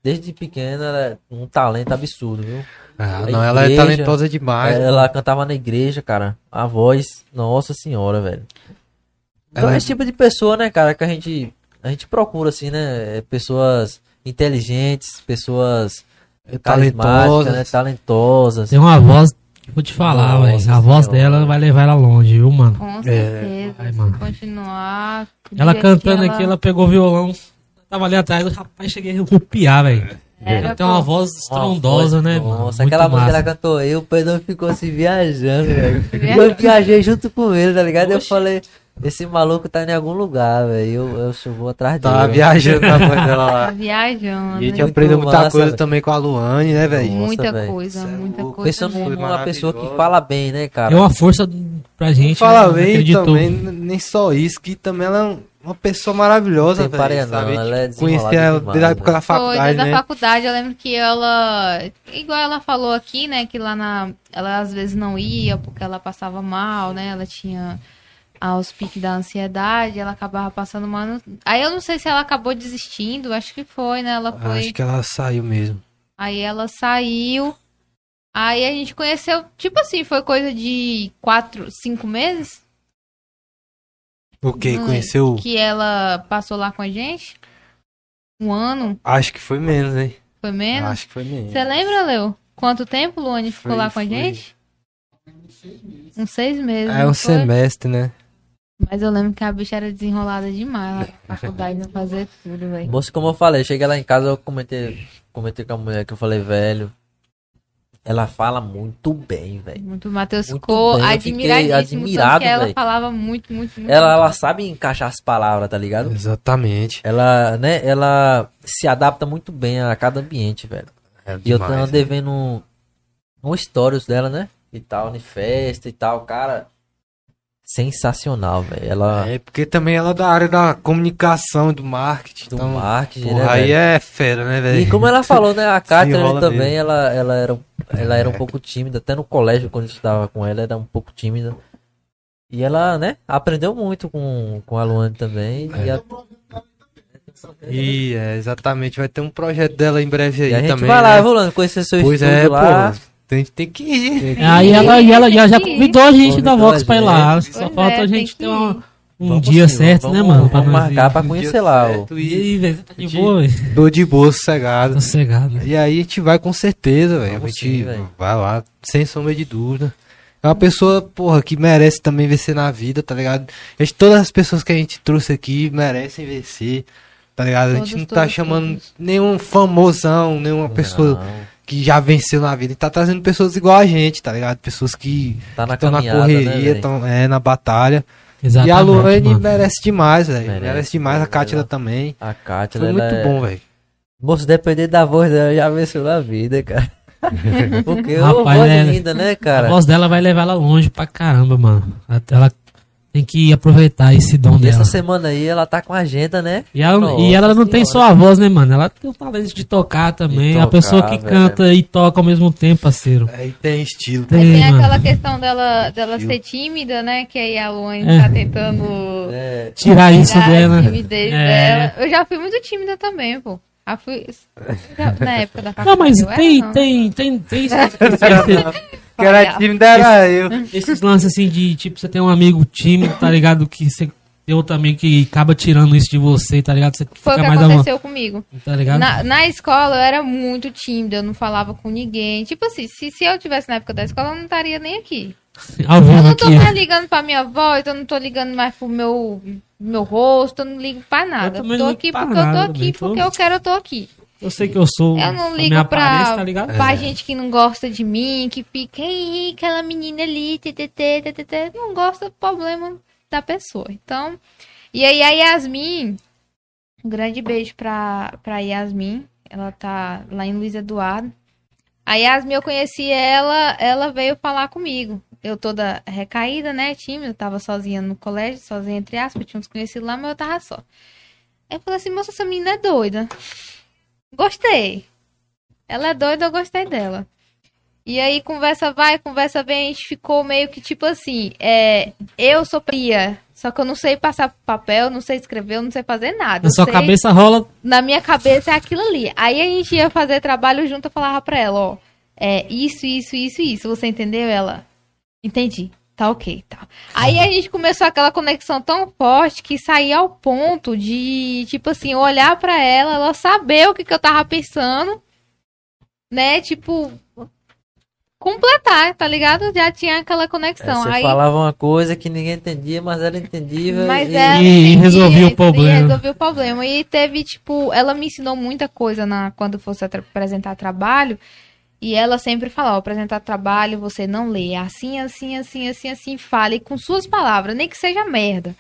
desde pequena, ela é um talento absurdo, viu? Ah, a não, ela é igreja, talentosa demais. Ela cantava na igreja, cara. A voz, nossa senhora, velho. Então Ela é esse tipo de pessoa, né, cara, que a gente, a gente procura, assim, né? é Pessoas inteligentes, pessoas carismáticas, Talentosas. né? Talentosas. Tem uma voz, vou te falar, Nossa velho. A voz dela vai levar ela longe, viu, mano? Com certeza. Vai, se mano. continuar. Ela cantando aqui, ela pegou o violão. Tava ali atrás, o rapaz cheguei a rupiar, velho. Era, Ela tem uma voz estrondosa, né, mano? Nossa, aquela música que ela cantou eu, o Pedro ficou assim viajando, *laughs* velho. Viajando. Eu viajei junto com ele, tá ligado? Eu falei, esse maluco tá em algum lugar, velho. Eu, eu vou atrás dele. Tava viajando na voz dela *laughs* Tá lá. viajando. E a gente Muito aprendeu muita massa, coisa velho. também com a Luane, né, velho? Muita velho. coisa, Cê é muita louco. coisa. Pensando mesmo. numa pessoa que fala bem, né, cara? Deu uma força pra gente. Fala né? bem também, nem só isso, que também ela é um, uma pessoa maravilhosa, velho, não, sabe? ela é Tipo, Conheci ela demais, desde a época da Foi, faculdade, desde né? a faculdade, eu lembro que ela, igual ela falou aqui, né, que lá na, ela às vezes não ia porque ela passava mal, né, ela tinha aos piques da ansiedade, ela acabava passando mal. Aí eu não sei se ela acabou desistindo, acho que foi, né, ela foi, Acho que ela saiu mesmo. aí ela saiu, aí a gente conheceu, tipo assim, foi coisa de quatro, cinco meses O? Não, Conheceu? que ela passou lá com a gente, um ano, Acho que foi menos, hein? foi menos. Acho que foi menos. Você lembra, Leo? Quanto tempo o Luane ficou Foi- lá com a foi. gente? Uns seis meses. É um foi? semestre, né? Mas eu lembro que a bicha era desenrolada demais lá na faculdade, não fazer tudo, velho. Moço, como eu falei, cheguei lá em casa, eu comentei, comentei com a mulher que eu falei, velho. Ela fala muito bem, velho. Muito, Matheus ficou admiradíssimo, admirado, ela falava muito, muito, muito. Ela, ela sabe encaixar as palavras, tá ligado? Exatamente. Ela, né, ela se adapta muito bem a cada ambiente, velho. É E eu tava né? devendo um, um stories dela, né? E tal, em festa e tal, cara. Sensacional, velho. Ela É, porque também ela é da área da comunicação e do marketing. do então, marketing, porra, né, aí velho? é fera, né, velho? E como ela falou, né? A *laughs* enrola também, mesmo. ela, ela, era, ela era um pouco tímida. Até no colégio, quando eu estudava com ela, era um pouco tímida. E ela, né? Aprendeu muito com, com a Luane também. E a, E é, exatamente, vai ter um projeto dela em breve aí e a gente também. vai lá, né? Luane? Conhecer seu Pois é, lá. pô. Tem, tem que ir. Aí ela, e ela, ela já convidou a gente da Convidou Vox a pra ir lá. gente. Só falta é, a gente que ter uma- um Vamos dia sim, certo, vamos- né, mano? Pra marcar ir. pra Um conhecer dia lá. certo ó. e E aí, velho, tá de boa, velho. Tô de boa, sossegado. Sossegado. E aí a gente vai com certeza, velho. A gente vai lá, sem sombra de dúvida. É uma pessoa, porra, que merece também vencer na vida, tá ligado? A gente- todas as pessoas que a gente trouxe aqui merecem vencer, tá ligado? A gente Todos, não tá todos, chamando todos. nenhum famosão, nenhuma pessoa Não, que já venceu na vida. A gente tá trazendo pessoas igual a gente, tá ligado? Pessoas que tá na estão na correria, né, velho? estão é, na batalha. Exatamente. e a Luane mano. merece demais, velho. Merece, Merece, demais, a. Cátila também. A Kátia, Foi muito é- bom, velho. Moço, depender da voz dela, já venceu na vida, cara. *laughs* Porque é Rapaz, voz né? linda, né, A cara? voz dela vai levar ela longe pra caramba, mano. Até Ela tem que aproveitar esse dom E dela. essa semana aí ela tá com a agenda, né? E ela, Nossa e ela não tem só a voz, né, mano? Ela tem o talento de tocar também. De a pessoa tocar, que velho. canta e toca ao mesmo tempo, parceiro. Aí tem estilo. Tem, tem mano. aquela questão dela, dela ser tímida, né? Que aí a Luane É. tá tentando É, Tirar isso tirar dela. a timidez É. dela. Eu já fui muito tímida também, pô. *laughs* Já fui. na época da faculdade. Não, mas tem, não. tem, tem, tem *laughs* esses, Que era time era eu. esses lances assim de, tipo, você tem um amigo tímido, tá ligado? Que você outro amigo que acaba tirando isso de você, tá ligado? Você Foi o que aconteceu comigo. tá ligado? Na, na escola eu era muito tímida, eu não falava com ninguém. Tipo assim, se, se eu tivesse na época da escola, eu não estaria nem aqui. *laughs* Ao Eu não aqui. tô mais ligando pra minha voz, eu não tô ligando mais pro meu, meu rosto, eu não ligo pra nada. Eu Eu também tô aqui pra porque eu tô aqui, também, tô- porque eu quero, eu tô aqui. Eu sei que eu sou. Eu não ligo minha pra, aparência, tá ligado? pra gente que não gosta de mim, que fica, "Ih, aquela menina ali, ttt, ttt, não gosta do problema da pessoa. Então, e aí a Yasmin, um grande beijo pra, pra Yasmin, ela tá lá em Luiz Eduardo. A Yasmin, eu conheci ela, ela veio falar comigo. Eu toda recaída, né, tímida, tava sozinha no colégio, sozinha entre aspas, tinha uns conhecidos lá, mas eu tava só. Aí eu falei assim, moça, essa menina é doida. Gostei. Ela é doida, eu gostei dela. E aí, conversa vai, conversa vem, a gente ficou meio que tipo assim, é, eu sou Pria, só que eu não sei passar papel, não sei escrever, eu não sei fazer nada. Na sua sei- cabeça rola. na minha cabeça é aquilo ali. Aí a gente ia fazer trabalho junto, eu falava pra ela, ó, é isso, isso, isso, isso. Você entendeu? Ela, entendi. Tá ok, tá. Aí a gente começou aquela conexão tão forte que saía ao ponto de, tipo assim, eu olhar pra ela, ela saber o que, que eu tava pensando, né? Tipo, completar, tá ligado? Já tinha aquela é, conexão. você Aí, falava uma coisa que ninguém entendia, mas ela entendia. mas e... ela E resolvia o e problema. resolveu o problema. E teve, tipo, ela me ensinou muita coisa na, quando fosse apresentar trabalho. E ela sempre falava, apresentar trabalho, você não lê. É Assim, assim, assim, assim, assim, fale com suas palavras, nem que seja merda.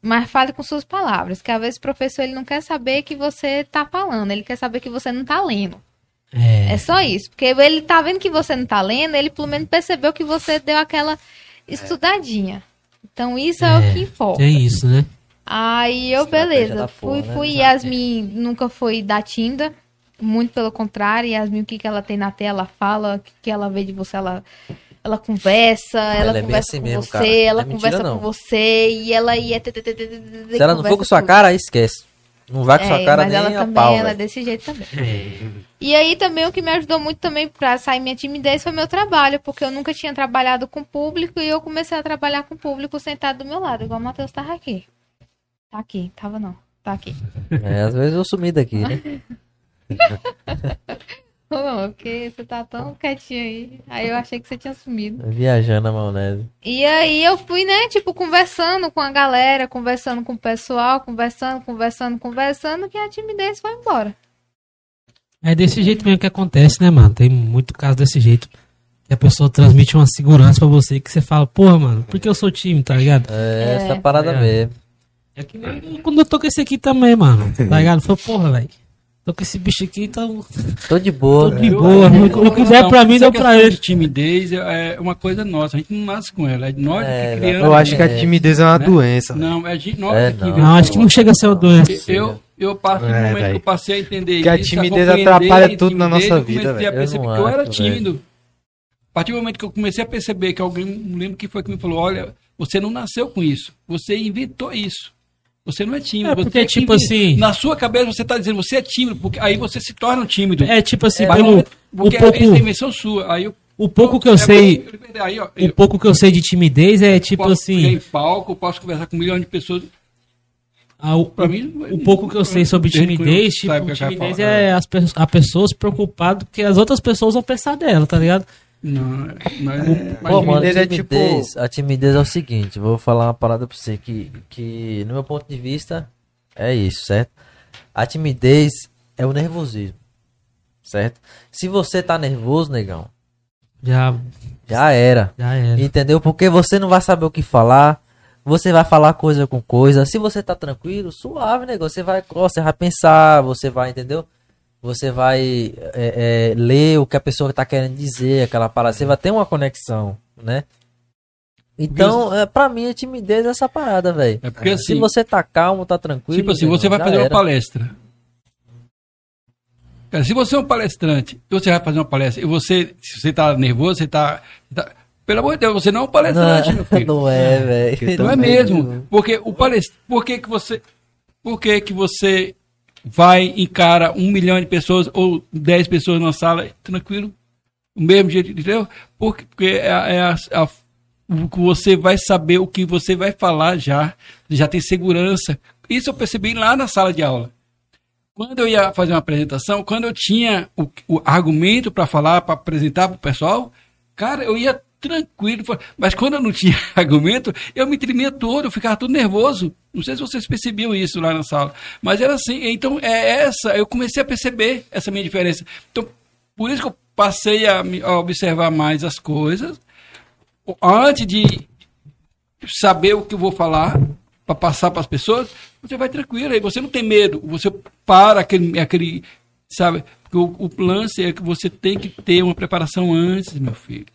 Mas fale com suas palavras, que às vezes o professor ele não quer saber que você tá falando, ele quer saber que você não tá lendo. É. É só isso. Porque ele tá vendo que você não tá lendo, ele pelo menos percebeu que você deu aquela estudadinha. Então isso é, o que importa. Tem isso, né? Aí eu, Estratégia beleza, fui, né? fui. Yasmin nunca foi da Tinda. Muito pelo contrário, Yasmin, o que, que ela tem na tela, fala, o que, que ela vê de você, ela, ela conversa, ela, é bem conversa assim com mesmo, você, cara. ela é mentira, conversa não. com você, e ela ia. tê, Se ela não for com sua tudo. cara, aí esquece. Não vai com sua É, cara mas nem ela a também, pau, ela é desse jeito também. *laughs* E aí também o que me ajudou muito também pra sair minha timidez foi meu trabalho, porque eu nunca tinha trabalhado com público e eu comecei a trabalhar com público sentado do meu lado, igual o Matheus tava aqui. Tá aqui, tava não, tá aqui. É, às vezes eu sumi daqui, né? *laughs* *laughs* Não, porque você tá tão quietinho aí. Aí eu achei que você tinha sumido. Viajando a maionese. E aí eu fui, né, tipo, conversando com a galera, conversando com o pessoal, conversando, conversando, conversando, que a timidez foi embora. É desse jeito mesmo que acontece, né, mano? Tem muito caso desse jeito. Que a pessoa transmite uma segurança pra você que você fala, porra, mano, por que eu sou tímido, tá ligado? É, essa É. parada É. mesmo. É que nem quando eu tô com esse aqui também, mano. Tá ligado? Foi, porra, velho. Tô com esse bicho aqui, então. Tô de boa. Tô de Eu- boa. O que der pra mim, deu pra questão ele. de timidez é uma coisa nossa. A gente não nasce com ela. É nós É, que criamos. Eu acho que a É. timidez é uma Né? doença. Não, é de nós É, que não. Não, acho que não chega a ser uma doença. Eu, eu parto do É, momento velho. que eu passei a entender Porque a isso, timidez compreender atrapalha a tudo na timidez, nossa eu comecei vida, a velho. Eu perceber que eu era acho, tímido. A partir do momento que eu comecei a perceber que alguém, não lembro que foi que me falou, olha, você não nasceu com isso, você inventou isso. Você não é tímido. É, você porque, que tipo inventa. assim- Na sua cabeça você está dizendo, você é tímido, porque aí você se torna um tímido. É tipo assim, Mas pelo. porque pouco, essa é a invenção sua. Aí eu, o pouco que eu é, sei. Aí, ó, O pouco que eu sei de timidez é tipo posso assim. em palco, posso conversar com milhões de pessoas. ah, o, Pra mim, o pouco que eu sei sobre timidez, tipo, timidez falar. é as, pe- a pessoa se preocupado que as outras pessoas vão pensar dela, tá ligado? Não, não, mas Pô, mano, timidez a é tipo- timidez, a timidez é o seguinte, vou falar uma parada pra você que, que, no meu ponto de vista, é isso, certo? A timidez é o nervosismo, certo? Se você tá nervoso, negão, Já, já era, já era. entendeu? Porque você não vai saber o que falar, você vai falar coisa com coisa. Se você tá tranquilo, suave, negão, você vai, você vai pensar, você vai, entendeu? Você vai é, é, ler o que a pessoa tá querendo dizer, aquela parada, você vai ter uma conexão, né? Então, é, pra mim, a timidez é essa parada, velho. É porque Se assim, você tá calmo, tá tranquilo. tipo assim, você vai fazer uma era. palestra. Cara, se você é um palestrante, e você vai fazer uma palestra, e você, se você tá nervoso, você tá, você tá- Pelo amor de Deus, você não é um palestrante, meu Não, *laughs* filho. não é, velho. Não é mesmo. Porque o palest... Por que, que você. Por que, que você vai encara um milhão de pessoas ou dez pessoas numa sala tranquilo? O mesmo jeito, entendeu? Porque, porque é, a- é a- você vai saber o que você vai falar já. Já tem segurança. Isso eu percebi lá na sala de aula. Quando eu ia fazer uma apresentação, quando eu tinha o, o argumento para falar, para apresentar para o pessoal, cara, eu ia tranquilo. Mas quando eu não tinha *laughs* argumento, eu me tremia todo, eu ficava todo nervoso. Não sei se vocês percebiam isso lá na sala. Mas era assim. Então, é essa. Eu comecei a perceber essa minha diferença. Então, por isso que eu passei a, a observar mais as coisas. Antes de saber o que eu vou falar para passar para as pessoas, você vai tranquilo, aí você não tem medo, você para aquele, aquele sabe? Porque o, o lance é que você tem que ter uma preparação antes, meu filho.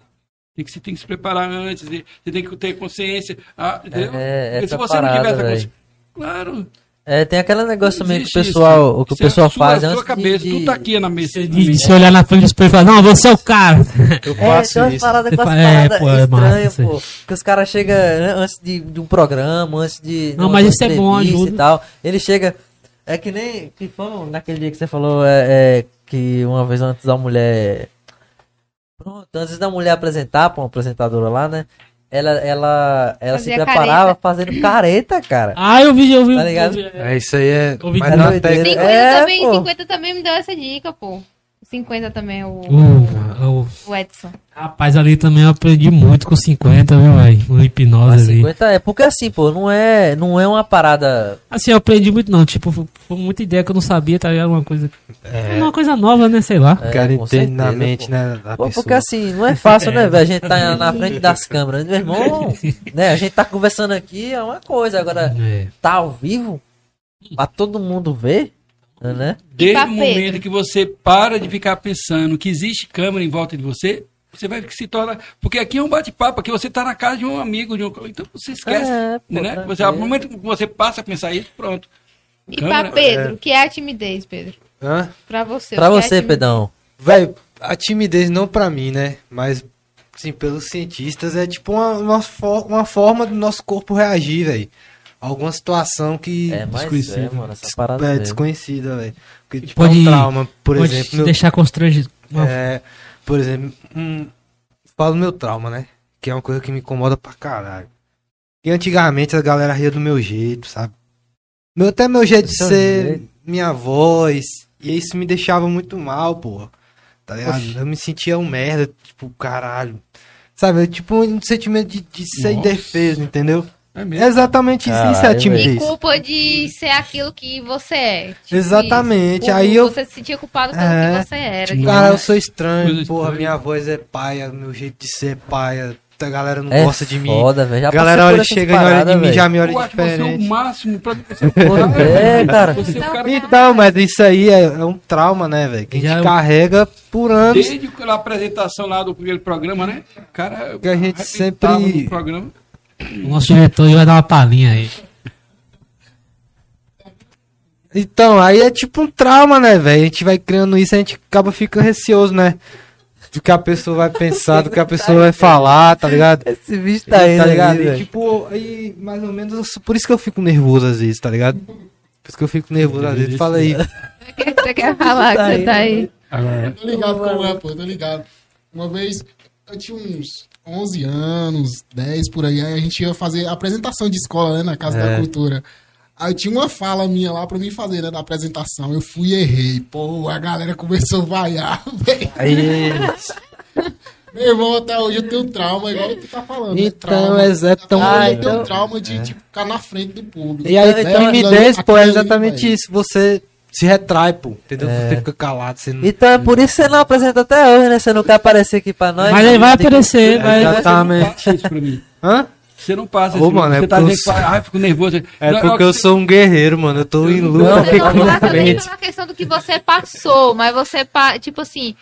Tem que, você tem que se preparar antes, e você tem que ter consciência. Ah? É, Porque essa se você parada, não tiver essa consciência. Claro. É, tem aquele negócio também que o pessoal, isso. o que o é a pessoal sua- faz a antes sua cabeça, de... tudo tá aqui na mesa. De, de se olhar na frente do espelho e falar, não, você é o cara. Eu É, faço tem umas isso. paradas Você com as fala, é, paradas pô, é massa aí. pô. Que os caras chegam né, antes de, de um programa, antes de. Não, de mas isso é bom, ajuda. E tal. Ele chega. É que nem. Que foi naquele dia que você falou é, é, que uma vez antes da mulher. Pronto, antes da mulher apresentar pra uma apresentadora lá, né? Ela, ela, ela se preparava fazendo careta, cara. Ah, eu vi, eu vi. Tá ligado? eu vi, É, isso aí é. Ouvi Mas Doideira. técnica. 50, É, também, pô. 50 também me deu essa dica, pô. 50 também, o, Uh, o- o Edson. rapaz, ali também eu aprendi muito com 50, viu, velho? Uma hipnose Mas ali. 50 é. Porque assim, pô, não é, não é uma parada. Assim, eu aprendi muito não. Tipo, foi- muita ideia que eu não sabia, tá ligado? Uma coisa. É, Uma coisa nova, né? Sei lá. É, o cara entende na mente, pô. né? Da Pô, pessoa. porque assim, não é fácil, né, velho? A gente tá na frente das *laughs* câmeras. Meu irmão, né? A gente tá conversando aqui, é uma coisa. Agora, É. tá ao vivo, pra todo mundo ver, né? Desde o momento que você para de ficar pensando que existe câmera em volta de você, Você vai se tornar. Porque aqui é um bate-papo, aqui você está na casa de um amigo, de um. Então você esquece. É, né? Você, ao momento que você passa a pensar isso, pronto. E pra Pedro, o que é a timidez, Pedro? Pra você. Que é você, timidez? Pedão. Velho, a timidez não pra mim, né? Mas, sim, pelos cientistas é tipo uma, uma, fo- uma forma do nosso corpo reagir, velho. Alguma situação que É, mas é, mano, essa parada é desconhecida, velho. Porque, tipo, Pode- é um trauma, por Pode exemplo. te meu- deixar constrangido. É, por exemplo, um, falo do meu trauma, né? Que é uma coisa que me incomoda pra caralho. E antigamente a galera ria do meu jeito, sabe? Meu, até meu jeito de ser, jeito. minha voz. E isso me deixava muito mal, porra. Tá ligado? Oxi. Eu me sentia um merda, tipo, caralho. Sabe? Tipo, um sentimento de, de ser indefeso, entendeu? É É exatamente isso, isso é a E timidez. culpa de ser aquilo que você é. Tipo Exatamente, isso. aí eu- Você se sentia culpado pelo É. que você era. Cara, eu sou estranho, Coisa porra, estranha. minha voz é paia, meu jeito de ser é paia. A galera não É gosta de mim. foda, velho. Já A galera olha, chega e olha de mim, já me olha Eu acho que você é o diferente. máximo pra você. *laughs* É, cara. Você é o cara Então, mas isso aí é, é um trauma, né, velho? Que a Já gente é carrega por anos. Desde a apresentação lá do primeiro programa, né? O cara. Que a gente sempre- no programa. O nosso diretor vai dar uma palhinha aí. Então, aí é tipo um trauma, né, velho? A gente vai criando isso, a gente acaba ficando receoso, né? Do que a pessoa vai pensar, do que a pessoa vai falar, tá ligado? Esse bicho tá indo tá ligado? ali, E, tipo, aí, mais ou menos, por isso que eu fico nervoso às vezes, tá ligado? Por isso que eu fico nervoso às vezes. Fala aí. O que você quer falar que você tá aí? Agora, Tô ligado como é, pô, tô ligado. Uma vez, eu tinha uns 11 anos, 10 por aí, aí a gente ia fazer apresentação de escola, né, na Casa da Cultura. Aí tinha uma fala minha lá pra mim fazer, né, da apresentação. Eu fui e errei. Pô, a galera começou a vaiar, *laughs* velho. Meu irmão, até hoje eu tenho trauma, igual tu tá falando. né, Então, trauma. é, é. Até hoje Ah, eu tenho então- trauma de, tipo, ficar na frente do público. E aí, Então, então, timidez, pô, é exatamente isso. Você se retrai, pô. Entendeu? É. Você fica calado. Você não... Então é por isso que você não apresenta até hoje, né? Você não quer aparecer aqui pra nós. Mas aí vai Tem que- aparecer, vai. Exatamente. passa isso pra mim. Hã? Você não passa Ô, isso. mano, é você tá porque dizendo eu que. Ai, fico nervoso. É Não, porque eu sou um guerreiro, mano. Eu tô em luta Não, aqui Não com passa a nem mente. pela questão do que você passou, mas você, pa- tipo assim,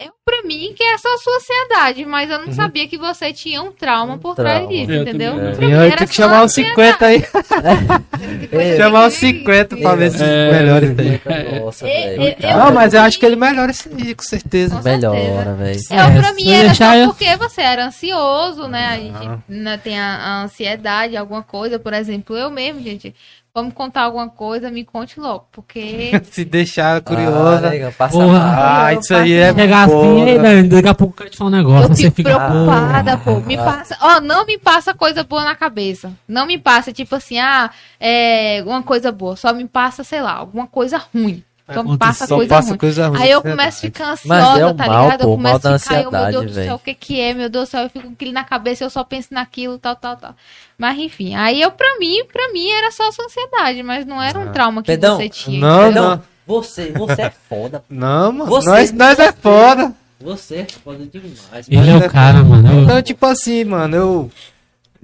eu pra mim que é só a sua ansiedade, mas eu não sabia que você tinha um trauma por trás trauma. disso, Eu entendeu? também mim Eu tenho que chamar os ansiedade. 50 *laughs* aí. Chamar que os ninguém- 50 pra ver se É, melhora isso aí. *laughs* Nossa, É, velho. é, Não, mas eu acho que ele melhora isso aí, com certeza. Com certeza. Melhora, velho. Eu, É, pra mim era só porque você era ansioso, né? A gente né, tem a, a ansiedade, alguma coisa, por exemplo, eu mesmo, gente. Vamos contar alguma coisa, me conte logo, porque *laughs* Se deixar Ah, curiosa. legal, passa Porra. mal. Ah, isso aí é Chegar assim, aí, Dani, daqui a pouco eu quero te falar um negócio. eu Você fico fica. preocupada, pô. Ah. Me passa, ó, não me passa coisa boa na cabeça. Não me passa, tipo assim, ah, é, uma coisa boa. Só me passa, sei lá, alguma coisa ruim. Só me passa Só coisa passa ruim. coisa ruim. Aí eu é começo a ficar Mas ansiosa, é o tá mal, ligado? pô, Eu começo a ficar, eu, meu Deus do céu, o que que é, meu Deus do céu, eu fico com aquilo na cabeça, eu só penso naquilo, tal, tal, tal. Mas enfim, aí eu, pra mim, pra mim era só sua ansiedade, mas não era um trauma que Pedrão, você tinha. não, entendeu? não. Você, você é foda. Não, mano. Você- nós, nós é foda. Você é foda demais. Ele é o cara, mano. Então, tipo assim, mano, eu.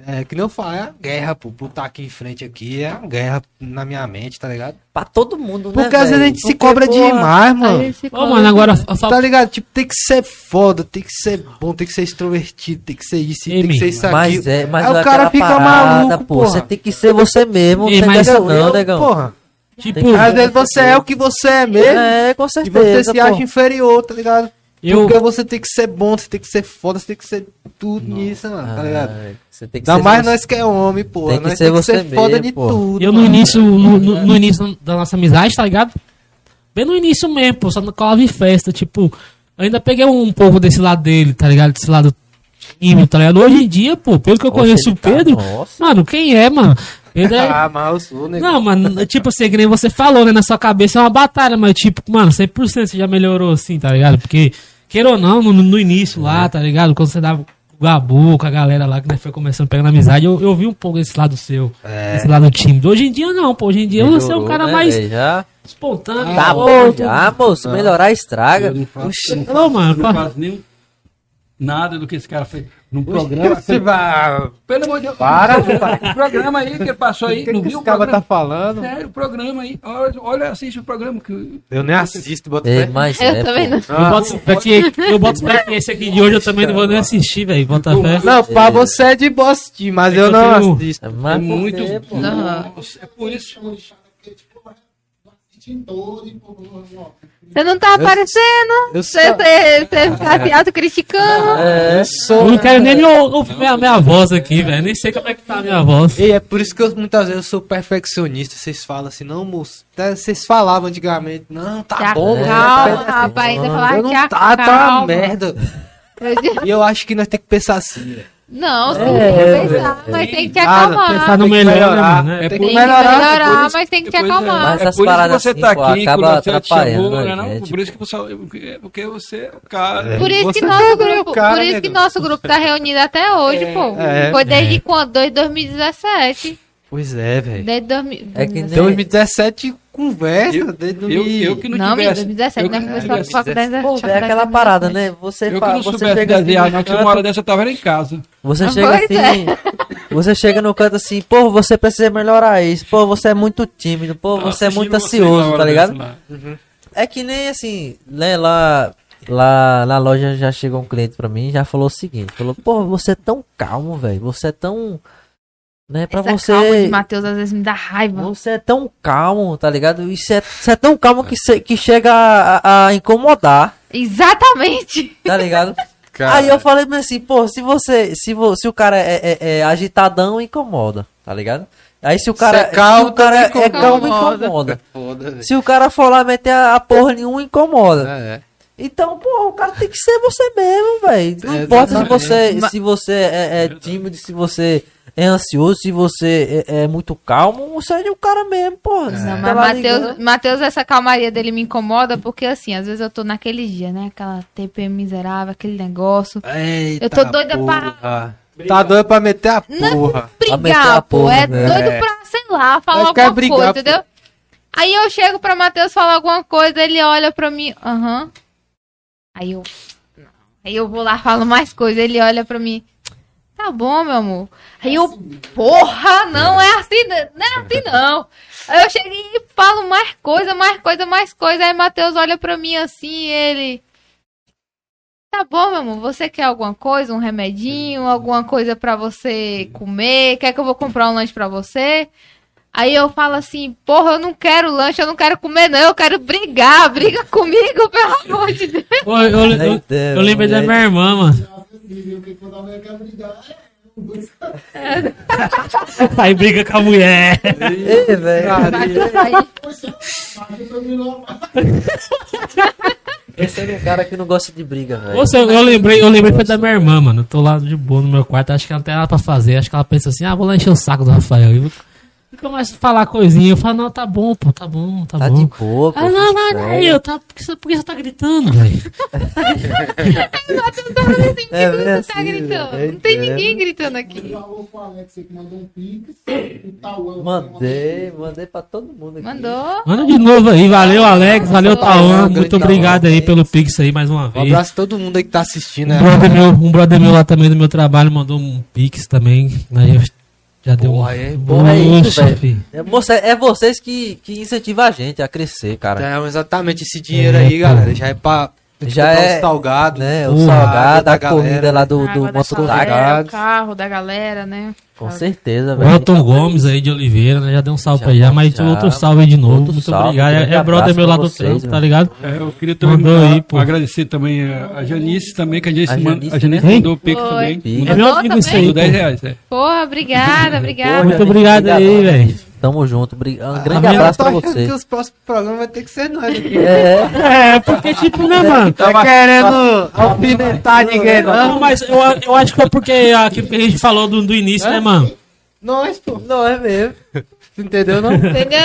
É que nem eu falo, é a guerra, pô. Por estar aqui em frente aqui, é uma guerra na minha mente, tá ligado? Pra todo mundo, né, Porque às vezes a gente se Porque, cobra porra, demais, mano. Ô, mano, agora falo. Tá ligado? Tipo, tem que ser foda, tem que ser bom, tem que ser extrovertido, tem que ser isso, Ei, tem que ser isso Mas aqui. é, mas Aí é o cara aquela fica parada, maluco, pô. porra. Você tem que ser você mesmo, Ei, não mas Eu- não, eu- negão. Porra. Tipo, Às vezes você é o que você é mesmo. É, com E você certeza, se pô. acha inferior, tá ligado? Eu. Porque você tem que ser bom, você tem que ser foda, você tem que ser tudo nisso, mano, tá ligado? Ah, Você tem que Ainda ser mais você. nós que é homem, pô. Tem que nós ser tem que você ser foda mesmo, de pô. tudo. Eu no mano. início, no, no- no início da nossa amizade, tá ligado? Bem no início mesmo, pô, só no colava em festa, tipo, eu ainda peguei um pouco desse lado dele, tá ligado? Desse lado tímido, tá ligado? Hoje em dia, pô, pelo que eu Oxe, conheço o tá- Pedro, Nossa. mano, quem é, mano? Pedro é... *laughs* Ah, mas eu sou, né? Não, mano, tipo assim, que nem você falou, né? Na sua cabeça é uma batalha, mas tipo, mano, 100% você já melhorou assim, tá ligado? Porque, queira ou não, no, no início lá, tá ligado? Quando você dava o Gabu, com a galera lá que né, foi começando pegando amizade, eu, eu vi um pouco esse lado seu, É. esse lado tímido. Hoje em dia não, pô, hoje em dia você é um cara né, mais? Já. espontâneo. Tá pô, bom pô. já, moço. Melhorar estraga. Eu não faço, Não, mano, não fa- faço nem. nada do que esse cara fez num programa. *laughs* Você vai... Pelo amor de Deus. Para, o programa aí que ele passou aí. O que, não que viu esse o cara tá falando? Sério, o programa aí. Olha, olha, assiste o programa. Que... Eu nem assisto, bota É, mas Eu é, também não. Eu boto fé que, eu boto fé que esse aqui de hoje eu também não vou nem assistir, velho. Bota fé. Não, pra você é de assistir, mas É eu não tenho- assisto. É É muito. Nossa, É por isso. Chama de chato porque, tipo, vai e, Você não tá aparecendo? Eu Você sou... você- você ficar se autocriticando? É, Eu sou... Eu não quero nem ouvir minha, minha voz aqui, velho. Nem sei como é que tá a minha voz. E é por isso que eu, muitas vezes eu sou perfeccionista. Vocês falam assim, não, moço. até Vocês falavam antigamente, não, tá bom, acalma, né? rapaz. Ainda falar não tá, tá uma acalma. merda. E eu acho que nós temos que pensar assim, velho. Não, sim, É, tem que pensar, mas tem que te Ah, acalmar. Pensar no melhor, né, melhorar. mano? É Tem que melhorar. melhorar, é mas tem que te é. acalmar. Mas É por isso que paradas você assim, tá pô, aqui, acaba atrapalhando né. Por isso que você, porque- porque você é o cara. Por isso que nosso é grupo, cara, por isso que nosso grupo tá reunido até hoje, pô. É. Foi desde quando? Desde 2017. Pois é, velho. Desde 2000 É que 2017 conversa, Eu- desde Eu, 2000. eu que não, Não, tivesse. 2017, eu, né? que- Começou a eu, faculdade da Pô, é aquela parada, 2017. né? Você, eu que não você soubesse chega assim no não, tinha canto- uma hora dessa eu tava em casa. Você Ah, chega pois assim, você chega no canto assim, pô, você precisa melhorar isso, pô, você é muito tímido, pô, você é muito ansioso, tá ligado? lá. É que nem assim, né, lá, lá na loja já chegou um cliente pra mim e já falou o seguinte, falou, pô, você é tão calmo, velho, você é tão, né, pra Essa calma de você, Matheus às vezes me dá raiva. você é tão calmo, tá ligado? Isso é, você é tão calmo que, cê- que chega a, a incomodar, Exatamente. *laughs* tá ligado? Aí eu falei mas assim, pô, se você, se, vo, se o cara é, é- é agitadão, incomoda, tá ligado? Aí se o cara, Se é calmo, se o cara é, também é calmo, incomoda. incomoda. *laughs* Foda. Se o cara for lá meter a, a porra nenhuma, incomoda. É, é. Então, pô, o cara tem que ser você mesmo, velho. Não É, importa se você, se você é, é tímido, se você é ansioso, se você é, é muito calmo, seja o cara mesmo, porra. Você Não, mas. Matheus, essa calmaria dele me incomoda porque, assim, às vezes eu tô naquele dia, né? Aquela TPM miserável, aquele negócio. Eita Eu tô doida porra. Tá doida pra meter a porra. meter Brigar, a pô. porra, é né? doido pra, sei lá, falar alguma brigar, coisa, pô. entendeu? Aí eu chego pra Matheus falar alguma coisa, ele olha pra mim, aham. Aí eu. não. Aí eu vou lá, falo mais coisa, ele olha pra mim. Tá bom, meu amor. Aí eu, porra, não é assim, não não é assim não. Aí eu cheguei e falo mais coisa, mais coisa, mais coisa. Aí Matheus olha pra mim assim, ele. Tá bom, meu amor, você quer alguma coisa, um remedinho, alguma coisa pra você comer? Quer que eu vou comprar um lanche pra você? Aí eu falo assim, porra, eu não quero lanche, eu não quero comer não, eu quero brigar, briga comigo, pelo amor de Deus. Pô, eu, eu, eu, eu lembrei da minha irmã, mano. Porque quando a mulher quer brigar, *laughs* Aí briga com a mulher. Ei, velho. Esse é um cara que não gosta de briga, velho. Moça, eu, eu lembrei, eu lembrei foi da minha irmã, mano. Eu tô lá de boa no meu quarto, acho que ela não tem nada pra fazer. Acho que ela pensa assim, ah, vou lá encher o saco do Rafael. E eu começo a falar coisinha. Eu falo, não, tá bom, pô, tá bom, tá, Tá bom. de boa, pô. Ah, não, não, não, eu, tá, por, que você, por que você tá gritando, velho? *laughs* É Por que mesmo você tá assim, gritando? velho. Não tem ninguém gritando aqui. Falou com o Alex aí que mandou um pix. O Tauan. Mandei, mandei pra todo mundo aqui. Mandou. Manda de novo aí, valeu Alex, valeu Tauan, muito obrigado aí pelo Pix aí mais uma Um vez. abraço a todo mundo aí que tá assistindo, Um né? brother, meu, um brother meu lá também do meu trabalho mandou um Pix também. Aí eu já deu Porra, é bom, é isso, velho. É, moça, é vocês que, que incentivam a gente a crescer, cara. Então, exatamente esse dinheiro É, aí, pô. galera. Já é pra Já é- os salgados. Né? O salgado, da a comida galera, lá do, do mototáxi. o carro da galera, né? Com certeza, O velho. Elton Gomes aí de Oliveira, né? Já deu um salve Já, pra ele, já, mas já. outro salve aí de novo. Muito salve, obrigado. É, é brother meu lá do trampo, tá velho. ligado? É, eu queria também Mandou mandar- aí, pô. agradecer também a, a Janice também, que a Janice, A Janice, a Janice né? mandou o Pix também. É meu Mandou amigo isso também? aí. Mandou 10 pô. reais, é. Porra, obrigada, obrigada. Muito obrigado aí, velho. Tamo junto. Um grande vendo? abraço Eu pra tô achando você. que os próximos programas vai ter que ser nós aqui. É, É, porque tipo, né, *laughs* mano? Tá querendo alfinetar ninguém, Não, não. mas eu, eu acho que foi porque aquilo que a gente falou do, do início, né, mano? Nós, pô. não é mesmo. Entendeu, não? Entendeu?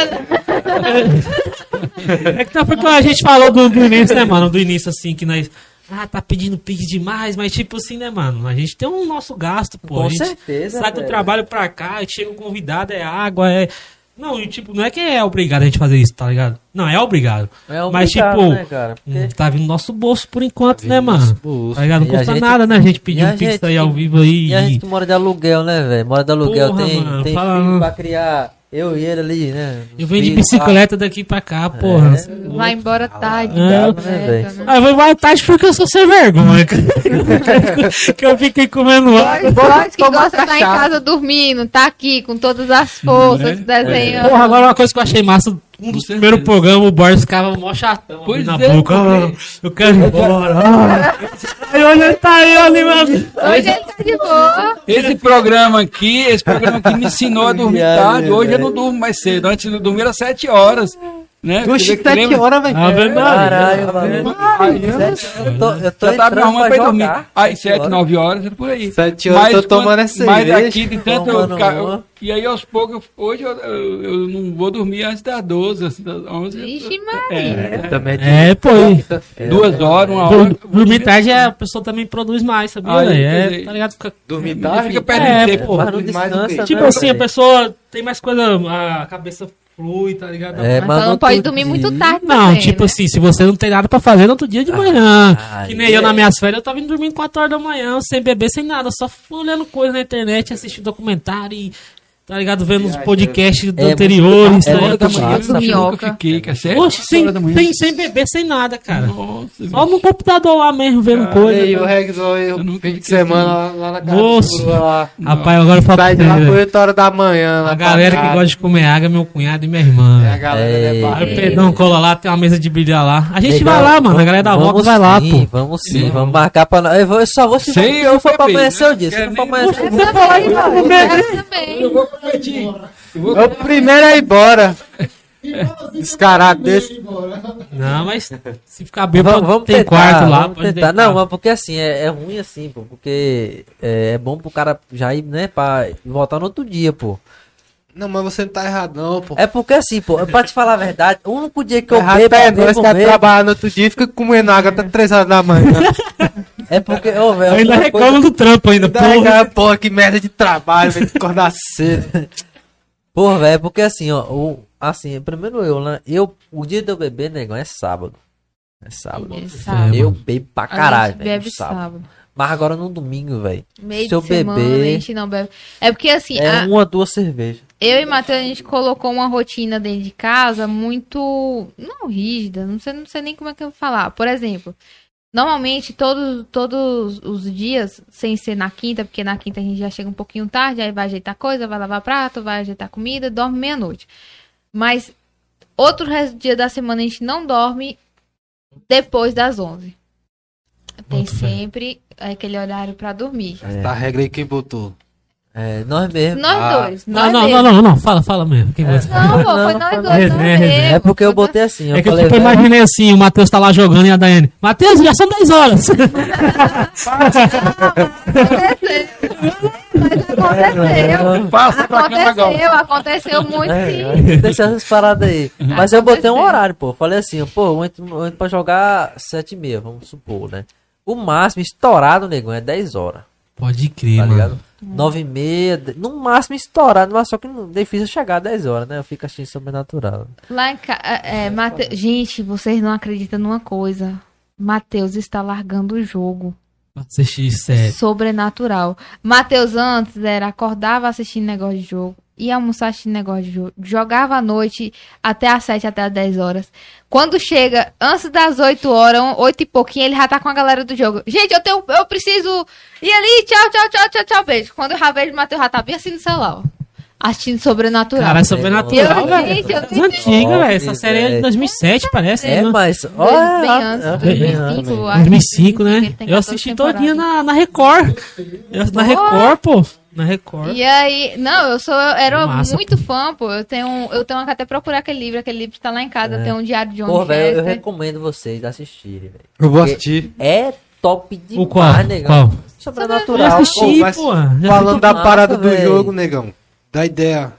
É que tá porque a gente falou do, do início, né, mano? Do início, assim, que nós. Ah, tá pedindo pix demais, mas tipo assim, né, mano? A gente tem um nosso gasto, pô. Com a gente certeza, Sai do velho. trabalho pra cá, chega um convidado, é água, é. Não, e tipo, não é que é obrigado a gente fazer isso, tá ligado? Não, é obrigado. É Mas, obrigado, tipo, né, cara? Porque- Hum, Tá vindo no nosso bolso por enquanto, né, Nosso mano? bolso. Tá ligado? Não E custa gente- nada, né? A gente pedir um pix aí ao vivo aí. E a gente mora de aluguel, né, velho? Mora de aluguel, Porra, tem, mano, tem fala- filho pra criar. Eu e ele ali, né? Eu venho de bicicleta daqui pra cá, porra. Vai embora tarde. É, né, né? Ah, eu vou embora tarde porque eu sou sem vergonha. *laughs* que eu fiquei comendo água. Jorge que gosta de estar em casa dormindo, tá aqui com todas as forças, desenhando. Porra, agora uma coisa que eu achei massa. Um dos primeiros programas, o Boris ficava mó chatão Pois na é, boca. porque- Ah, eu quero ir embora. Ah. Aí olha, ele tá aí, olha, mano. Hoje ele tá de boa. Esse programa aqui, esse programa aqui me ensinou a dormir tarde. Hoje eu não durmo mais cedo. Antes eu dormia às 7 horas. Né? Dizer, sete lembra? horas, velho. Ah, verdade. Caralho, Tá mano. vendo? Eu tô, eu tô Já me arrumando pra ir dormir. Aí, Sete 7, horas. 9 horas, era por aí. Sete horas eu tô tomando quando- essa Mas cerveja. daqui de tanto eu Tomando ficar. eu- e aí aos poucos, eu- hoje eu, eu, eu não vou dormir antes das 12, antes das 11. Ixi, Maria. É, Também É, pô. e- duas horas, uma hora. Dormir tarde é, a pessoa também produz mais, sabia, Aí, É, tá ligado? Fica- Dormir tarde. fica perdendo É, tempo. pô. Mas Tipo né, assim, a pessoa tem mais coisa, a cabeça flui, tá ligado? É, Mas não pode dormir dia- muito tarde Não, também, tipo né? assim, se você não tem nada pra fazer no outro dia de manhã. Ah, que nem aí eu é. nas minhas férias, eu tava indo dormindo 4 horas da manhã, sem beber, sem nada, só olhando coisa na internet, assistindo documentário e, tá ligado, vendo os podcasts É, anteriores, é tá Hora da ligado? manhã? Eu minhoca. fiquei, que é sério? Oxe, sem, da manhã. sem, beber, sem nada, cara. Nossa, Só no computador lá mesmo, vendo E coisa. aí, o Rex, eu, nunca fim de semana lá, lá na casa Moço. lá. Rapaz, agora pra Sai de lá por velho. 8 horas da manhã. A galera que gosta de comer água, meu cunhado e minha irmã. É, a galera é barra. o Pedrão cola lá, tem uma mesa de bilhar lá. A gente vai lá, mano. A galera da Vox vamos vai lá, pô. Vamos sim, vamos marcar pra nós. Eu, só vou se eu for pra amanhecer né? o dia. Se for pra amanhecer o dia. Eu vou Eu vou É o primeiro a ir embora. Descarado desse. Não, mas se ficar bêbado, Vamos, vamos tem tentar, quarto lá. vamos pode tentar. Não, mas porque assim, é, é ruim assim, pô. Porque é, é bom pro cara já ir, né, pra voltar no outro dia, pô. Não, mas você não tá errado, não, pô. É porque assim, pô, pra te falar a verdade, o único dia que eu errado bebo, é bebo nós trabalhar no outro dia e fica comendo água até 3 horas da manhã. é porque, ô, velho, Ainda uma coisa- reclama do trampo ainda, Daí, porra. que merda de trabalho, vai acordar *laughs* cedo. Porra, velho, é porque assim, ó, o, assim, primeiro eu, né, eu, o dia eu beber, negão, é sábado. É sábado. É sábado. Eu bebo pra caralho, velho, bebe sábado. sábado. Mas agora no domingo, velho. Meio Se eu semana beber- a gente não bebe. É porque assim, É a- uma, duas cervejas. eu e Matheus, a gente colocou uma rotina dentro de casa muito. Não rígida, não sei, não sei nem como é que eu vou falar. Por exemplo, normalmente todos, todos os dias, sem ser na quinta, porque na quinta a gente já chega um pouquinho tarde, aí vai ajeitar coisa, vai lavar prato, vai ajeitar comida, dorme meia-noite. Mas outro resto do dia da semana a gente não dorme depois das 11. Tem Boto sempre aquele horário pra dormir. Tá a regra aí quem botou. É, nós mesmo. Nós Ah. dois. Não, Nós não, mesmo. não, não, não, fala, fala mesmo. Quem você? Não, pô, Não, foi não, nós dois. nós. nós É, mesmo. É porque eu botei assim, eu É que eu falei, tipo, velho, imaginei assim, o Matheus tá lá jogando e a Daiane. Matheus, já são 10 horas. *laughs* Aconteceu. Passa pra cá. Aconteceu, aconteceu muito É, sim. deixa essas paradas aí. Mas eu botei um Aconteceu. horário, pô. Falei assim, pô, eu entro, eu entro pra jogar sete e meia, vamos supor, né? O máximo estourado, negão, é 10 horas, Pode crer, tá mano. ligado? Nove e meia, no máximo estourado, mas só que não, difícil chegar a 10 horas, né? Eu fico achando sobrenatural. Lá em casa, é, Mate... gente, vocês não acreditam numa coisa. Matheus está largando o jogo. Assistir sério. Sobrenatural. Matheus antes era acordava assistindo negócio de jogo, ia almoçar assistindo negócio de jogo, jogava à noite até às 7, até às 10 horas. Quando chega antes das 8 horas, 8 e pouquinho, ele já tá com a galera do jogo. Gente, eu tenho, eu preciso ir ali, tchau, tchau, tchau, tchau, tchau, beijo. Quando eu já vejo o Matheus já tá bem assim no celular, ó. Assistindo Sobrenatural. Cara, é sobrenatural, Eu, velho. gente, eu Das antigas, velho. Essa série é de é. 2007, parece. É, né? mas. Bem, Olha, bem antes, é, 2005, eu acho. 2005, Ele né? tem Eu 14 assisti todinha na, na Record. Eu, na Record, pô. Na Record. E aí, não, eu sou, eu era Massa, muito fã, pô. Eu tenho, eu tenho que até procurar aquele livro, aquele livro tá lá em casa, tem um diário de Pô, John velho, eu recomendo vocês assistirem, velho. Eu vou assistir. É top O demais, qual? negão. Qual? Eu Sobrenatural. assisti, mas pô. Já Falando da massa, parada do velho. jogo, negão. Da ideia.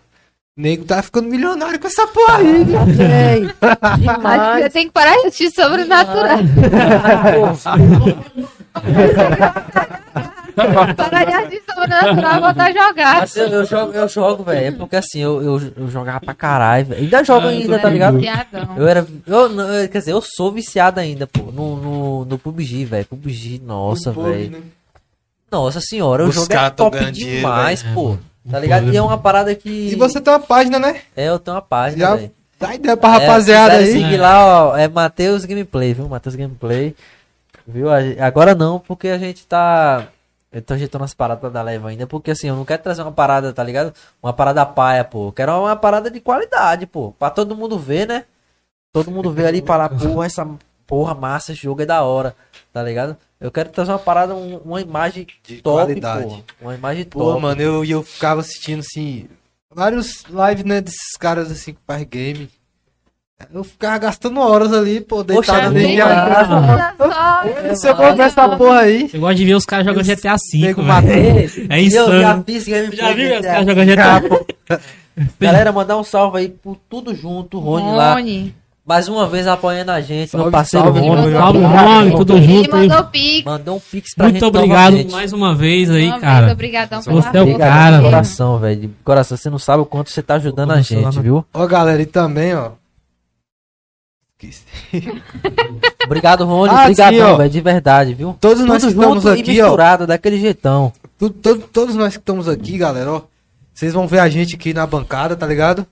Nego tá ficando milionário com essa porra aí. Pô, que demais. você tem que parar de assistir Sobrenatural. *laughs* *laughs* De sobrenatural, voltar a jogar. Mas eu, eu jogo, eu jogo, velho. É porque assim, eu, eu, eu jogava pra caralho, velho. Ainda jogo Ah, ainda, eu tá ligado? Viciadão. Eu era. Eu, não, eu- quer dizer, eu sou viciado ainda, pô. No, no, no PUBG, velho. PUBG, nossa, velho. Nossa senhora, o Os jogo é top demais, velho. pô. Tá ligado? E é uma parada que. E você tem uma página, né? É, eu tenho uma página, Já velho. dá ideia pra rapaziada é, aí. seguir lá, ó, é Matheus Gameplay, viu? Matheus Gameplay. Viu? Agora não, porque a gente tá. Eu tô ajeitando as paradas da leva ainda, porque assim, eu não quero trazer uma parada, tá ligado? Uma parada paia, pô. Eu quero uma parada de qualidade, pô. Pra todo mundo ver, né? Todo mundo ver ali e falar, porra, essa porra massa, esse jogo é da hora, tá ligado? Eu quero trazer uma parada, um- uma imagem De top, qualidade. pô. Uma imagem Pô, top. mano, eu, e eu ficava assistindo, assim, vários lives, né, desses caras, assim, que faz game. Eu ficava gastando horas ali, pô, deitado é eu vou ver essa porra aí, Eu gosto de ver os caras jogando GTA V, matando. É eu já insano. fiz gameplay. Já viu os caras jogando GTA? *laughs* Galera, mandar um salve aí por tudo junto, Rony lá. Rony. Mais uma vez apoiando a gente, meu Salve, parceiro salve, Rony. Salve, Rony, tudo Ele junto. aí. mandou pix. Mandou um pix pra Muito gente obrigado novamente. mais uma vez aí, Uma cara. Obrigadão Você é o cara, de coração, velho. De coração, você não sabe o quanto você tá ajudando a gente, viu? Ó, galera, e também, ó. *laughs* Obrigado, Rony. Ah, Obrigadão, ó. velho, de verdade, viu? Todos nós que estamos e aqui, ó. misturado, daquele jeitão. Tu- to- todos nós que estamos aqui, galera, ó. Vocês vão ver a gente aqui na bancada, tá ligado?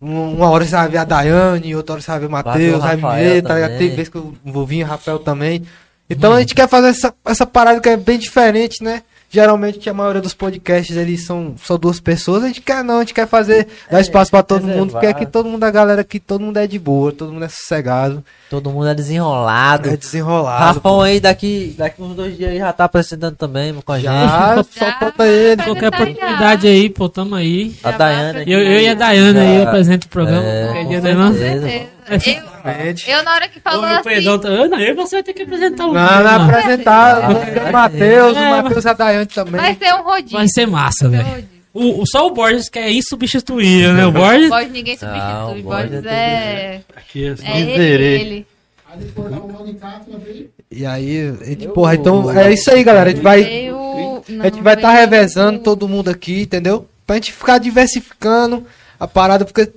Um- Uma hora você vai ver a Daiane, outra hora você vai ver o Matheus, vai ver, tá ligado? Tem vezes que eu vou vir, o Rafael também. Então a gente quer fazer essa, essa parada que é bem diferente, né? Geralmente que a maioria dos podcasts eles são só duas pessoas, a gente quer não, a gente quer fazer, dar espaço pra todo mundo, porque aqui todo mundo, a galera aqui, todo mundo é de boa, todo mundo é sossegado, Todo mundo é desenrolado. é desenrolado. Rafão aí, daqui, daqui uns dois dias aí já tá apresentando também com a gente. Já, só Já. falta ele. Qualquer Tá oportunidade aí, pô, tamo aí. A aqui. Eu, eu e a Dayana aí Já. apresento o programa. É, qualquer dia, né, não? Certeza. Eu, na hora que falou Ô, assim, perdão, tá- Ana, eu você vai ter que apresentar um. Não, não apresentar, o Matheus, o É, Matheus e a Daiane também. vai ser um rodízio. Vai ser massa, velho. O, o- só o Borges que é insubstituível, né? O Borges. Borges ninguém Não, substitui. o Borges Borges é. Aqui, assim. É ele, ele. Aí. E aí, a gente, porra, então é isso aí, galera. A gente vai, a gente não, vai estar veio- revezando todo mundo aqui, entendeu? Pra gente ficar diversificando a parada, porque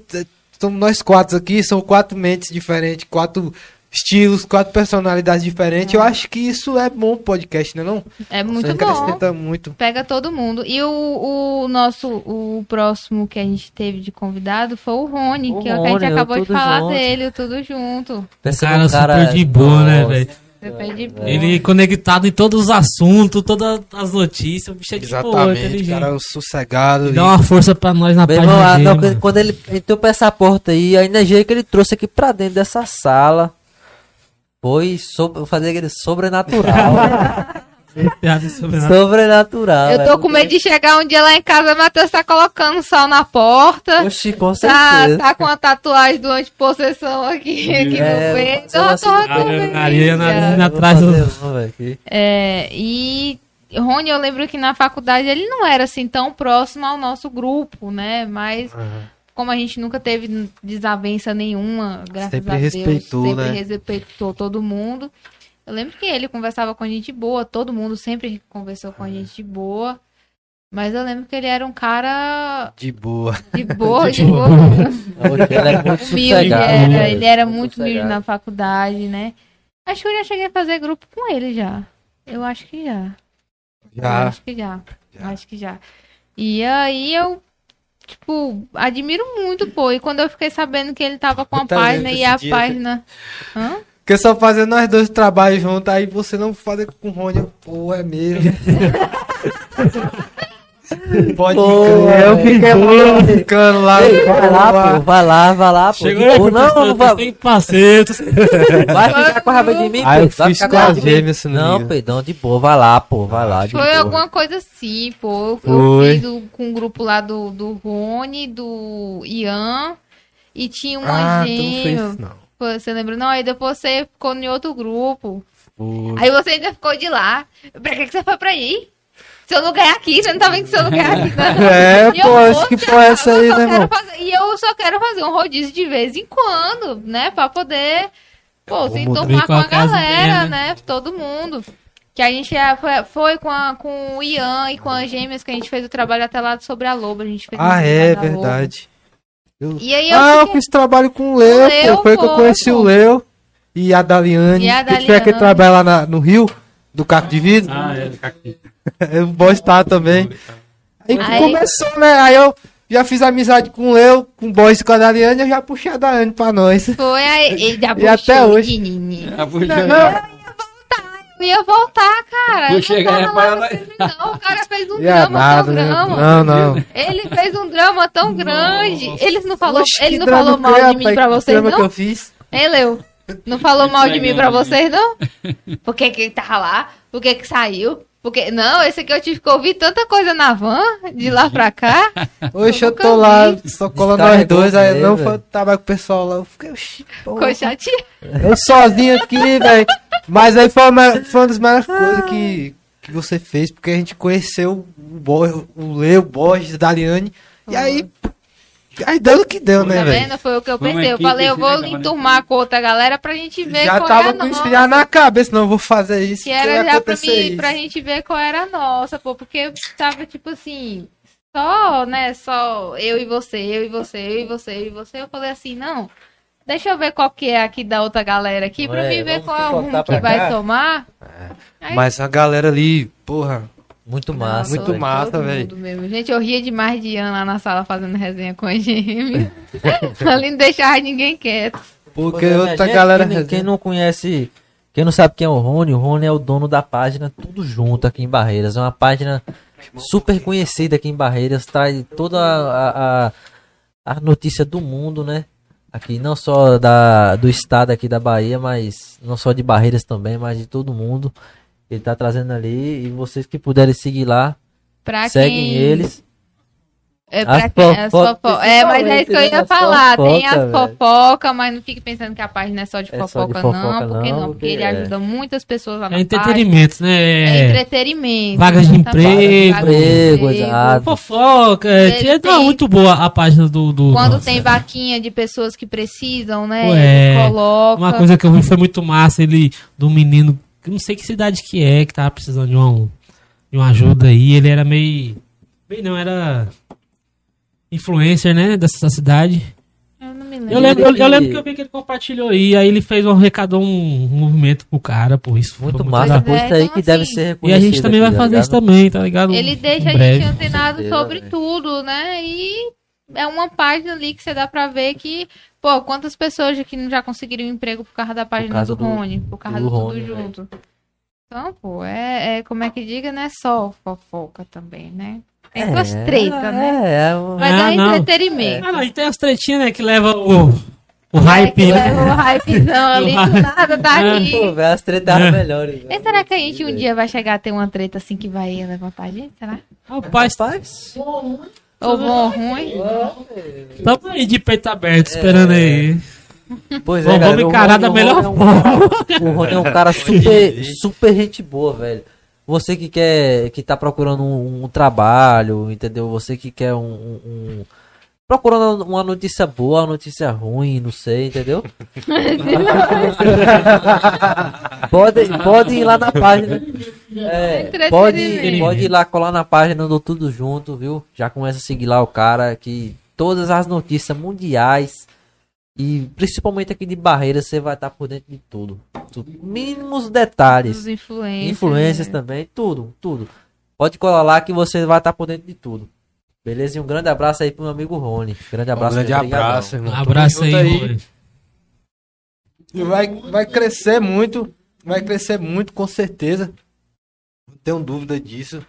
somos nós quatro aqui, são quatro mentes diferentes, quatro estilos, quatro personalidades diferentes. Eu acho que isso é bom pro podcast, né não? É muito Você bom. acrescenta muito. Pega todo mundo. E o, o nosso, o próximo que a gente teve de convidado foi o Rony, O que, é o que a Rony, gente acabou de falar Junto. dele, tudo junto. Pensa Um cara num super de boa, né, velho? Ele conectado em todos os assuntos, todas as notícias, o bicho é de boa, Exatamente, inteligente. cara sossegado. E e- dá uma força pra nós na Meu página irmão, não, quando ele entrou pra essa porta aí, a energia que ele trouxe aqui pra dentro dessa sala foi sobre, fazer aquele sobrenatural. *laughs* Piada sobrenatural. sobrenatural. Eu tô com medo de chegar um dia lá em casa, o Matheus tá colocando sol na porta. Oxi, com Tá, certeza. tá com a tatuagem do antipossessão aqui, aqui É, no peito. Eu tô com segurada, medo, Maria na- cara. na- Vou atrás do-. É, e Rony, eu lembro que na faculdade ele não era assim tão próximo ao nosso grupo, né? Mas como a gente nunca teve desavença nenhuma, graças Sempre a Deus, respeitou, sempre né? respeitou todo mundo. Eu lembro que ele conversava com a gente boa, todo mundo sempre conversou com a gente de boa. Mas eu lembro que ele era um cara De boa. de boa, *laughs* de, De boa. Oxe, ele é muito Humilde, era, velho. ele era muito humilde na faculdade, né? Acho que eu já cheguei a fazer grupo com ele já. Eu acho que já. Eu Já. acho que já. Acho que já. E aí eu, tipo, admiro muito, pô. E quando eu fiquei sabendo que ele tava com a página e a dia. página. Hã? Porque só fazer nós dois trabalhos juntos, aí você não fazer com o Rony, pô, é mesmo. *laughs* Pode Pô, crer, eu velho. fiquei ficando lá. Ei, vai lá, pô, vai lá, vai lá, pô. Chegou aí, Ou não, não vai, tem pacetos. vai ficar com raiva de mim, Ah, eu Pedro. Vai fiz ficar com a gêmea, se não Não. Pedrão, de boa, vai lá, pô, vai lá. de Foi boa. alguma coisa assim, pô. Eu, Foi. eu fiz o- com um grupo lá do, do Rony, do Ian. E tinha um Ah, tu não fez, não. Pô, Você lembra? Não, aí depois você ficou em outro grupo. Foi. Aí você ainda ficou de lá. Pra que, que você foi pra aí? Se eu não ganhar aqui, você não tá vendo que se eu não ganhar aqui, não. *laughs* É, E pô, acho que foi essa aí, né, irmão? fazer- E eu só quero fazer um rodízio de vez em quando, né? Pra poder, pô, se enturmar com a as galera, ideias, né? Todo mundo. Que a gente é, foi, foi com, a- com o Ian e com as gêmeas que a gente fez o trabalho até lá sobre a Loba. A gente fez Ah, é, verdade. Eu- E aí eu Ah, eu fiquei- fiz trabalho com o Leo, Leo, pô. Foi que eu conheci pô. o Leo e a Daliane. E a que foi Daliane. aquele trabalho lá na- no Rio, do Caco de Vidro. Ah, é, caqui. o boss tá também. Aí Aí- começou, né? Aí eu já fiz amizade com o Leo, com o boys e com a Daliane, eu já puxei a Daliane pra nós. Foi aí. Ele já *laughs* E até puxou, hoje. menininho. Ah, puxa, Não, Eu ia voltar, cara. Eu chegar não tava lá filme, não. O cara fez um ia drama nada, tão né? grande. Não, não. Ele fez um drama tão grande. Ele não falou, Oxe, ele não falou mal é, de mim pra vocês, drama que não? eu fiz. Hein, Leo? Não falou mal de mim pra vocês, não? Por que que ele tava lá? Por que que saiu? Porque, não, esse aqui eu tive que ouvir tanta coisa na van, de lá pra cá. *laughs* Hoje eu tô lá, só colando nós dois, aí não foi trabalho com o pessoal lá. Eu fiquei, oxi. Ficou chateado. Eu sozinho aqui, velho. Mas aí foi uma, foi uma das melhores coisas que, que você fez, porque a gente conheceu o, Bo, o Leo, o Borges, a Daliane. E aí. Aí deu o que deu, né, Tá velho? vendo? Foi o que eu pensei. Eu falei, eu vou enturmar com outra galera pra gente ver Já qual tava é a com isso nossa. já na cabeça, não, eu vou fazer isso. Que que era já pra, mim, isso. pra gente ver qual era a nossa, pô. Porque tava tipo assim, só, né, só eu e você, eu e você, eu e você, eu e você. Eu falei assim, não, deixa eu ver qual que é aqui da outra galera aqui, pra Ué, mim ver qual é o rumo que pra vai cá? tomar. Aí- Mas a galera ali, porra. Muito massa. muito massa, velho. Gente, eu ria demais de Ana lá na sala fazendo resenha com a gêmea. *laughs* Ali não deixava ninguém quieto. Porque é, outra gente, galera. Quem, quem não conhece, quem não sabe quem é o Rony, o Rony é o dono da página Tudo Junto aqui em Barreiras. É uma página super conhecida aqui em Barreiras, traz toda a, a, a notícia do mundo, né? Aqui, não só da, do estado aqui da Bahia, mas não só de Barreiras também, mas de todo mundo. Ele tá trazendo ali e vocês que puderem seguir lá, Pra seguem quem... eles. É, pra As quem, as fofocas, fofo- é, mas é isso que eu ia falar. Tem As as fofoca, fofocas, mas não fique pensando que a página é só de É só fofoca, de fofoca, não. Porque não, não, porque porque ele é. ajuda muitas pessoas lá na É página. entretenimento, É né? entretenimento. Vagas de emprego. Vagas Emprego, emprego. exato. Fofoca. É, é, não, tem- muito boa a página do. do Quando nossa, tem é. vaquinha de pessoas que precisam, né? Ué, ele coloca. Uma coisa que eu vi foi muito massa, ele, do menino, não sei que cidade que é, que tava precisando de uma, de uma ajuda aí, ele era meio, meio não, era influencer, né, dessa cidade. Eu não me lembro. Eu lembro, eu, eu que- lembro que eu vi que ele compartilhou aí, aí ele fez um arrecadou um, um movimento pro cara, pô, isso foi Muito muito massa, isso É, aí então, que deve assim, ser E a gente também aqui, vai tá fazer isso também, tá ligado? Ele deixa a gente antenado certeza, sobre velho. tudo, né? E é uma página ali que você dá pra ver que, pô, quantas pessoas aqui não já conseguiram emprego por causa da página causa do, do- Rony, por causa do do, Rony, Tudo. Junto. Então, pô, é, é, como é que diga, não é só fofoca também, né? Tem suas tretas, né? É, é Mas Ah, é não. entretenimento. Ah, não, e tem as tretinhas, né, que leva o, o hype, É, que né? leva o hypezão *laughs* ali, do nada tá aqui. Pô, velho, as tretas É. melhores. velho. E será que a gente um dia vai chegar a ter uma treta assim que vai levantar a gente? Será? Rapaz, Rapaz, Ou bom ou ruim? tamo aí de peito aberto, esperando aí. pois Vamos- galera, vamos encarar da melhor é forma. *laughs* O Rony é um cara super, super gente boa, velho. Você que quer, que tá procurando um, um trabalho, entendeu? Você que quer um, um- um- procurando uma notícia boa, uma notícia ruim, não sei, entendeu? *laughs* pode, pode ir lá na página. É, pode, Entretenimento. pode ir lá colar na página do Tudo Junto, viu? Já começa a seguir lá o cara que todas as notícias mundiais e principalmente aqui de Barreiras você vai estar por dentro de tudo. tudo. Mínimos detalhes. Os influencers. Influências né? também, tudo, tudo. Pode colar lá que você vai estar por dentro de tudo. Beleza? E um grande abraço aí pro meu amigo Rony. Grande Um abraço. grande meu, obrigadão. abraço, irmão. Um abraço aí, Rony. E vai, vai crescer muito. Vai crescer muito, com certeza. Não tenho dúvida disso.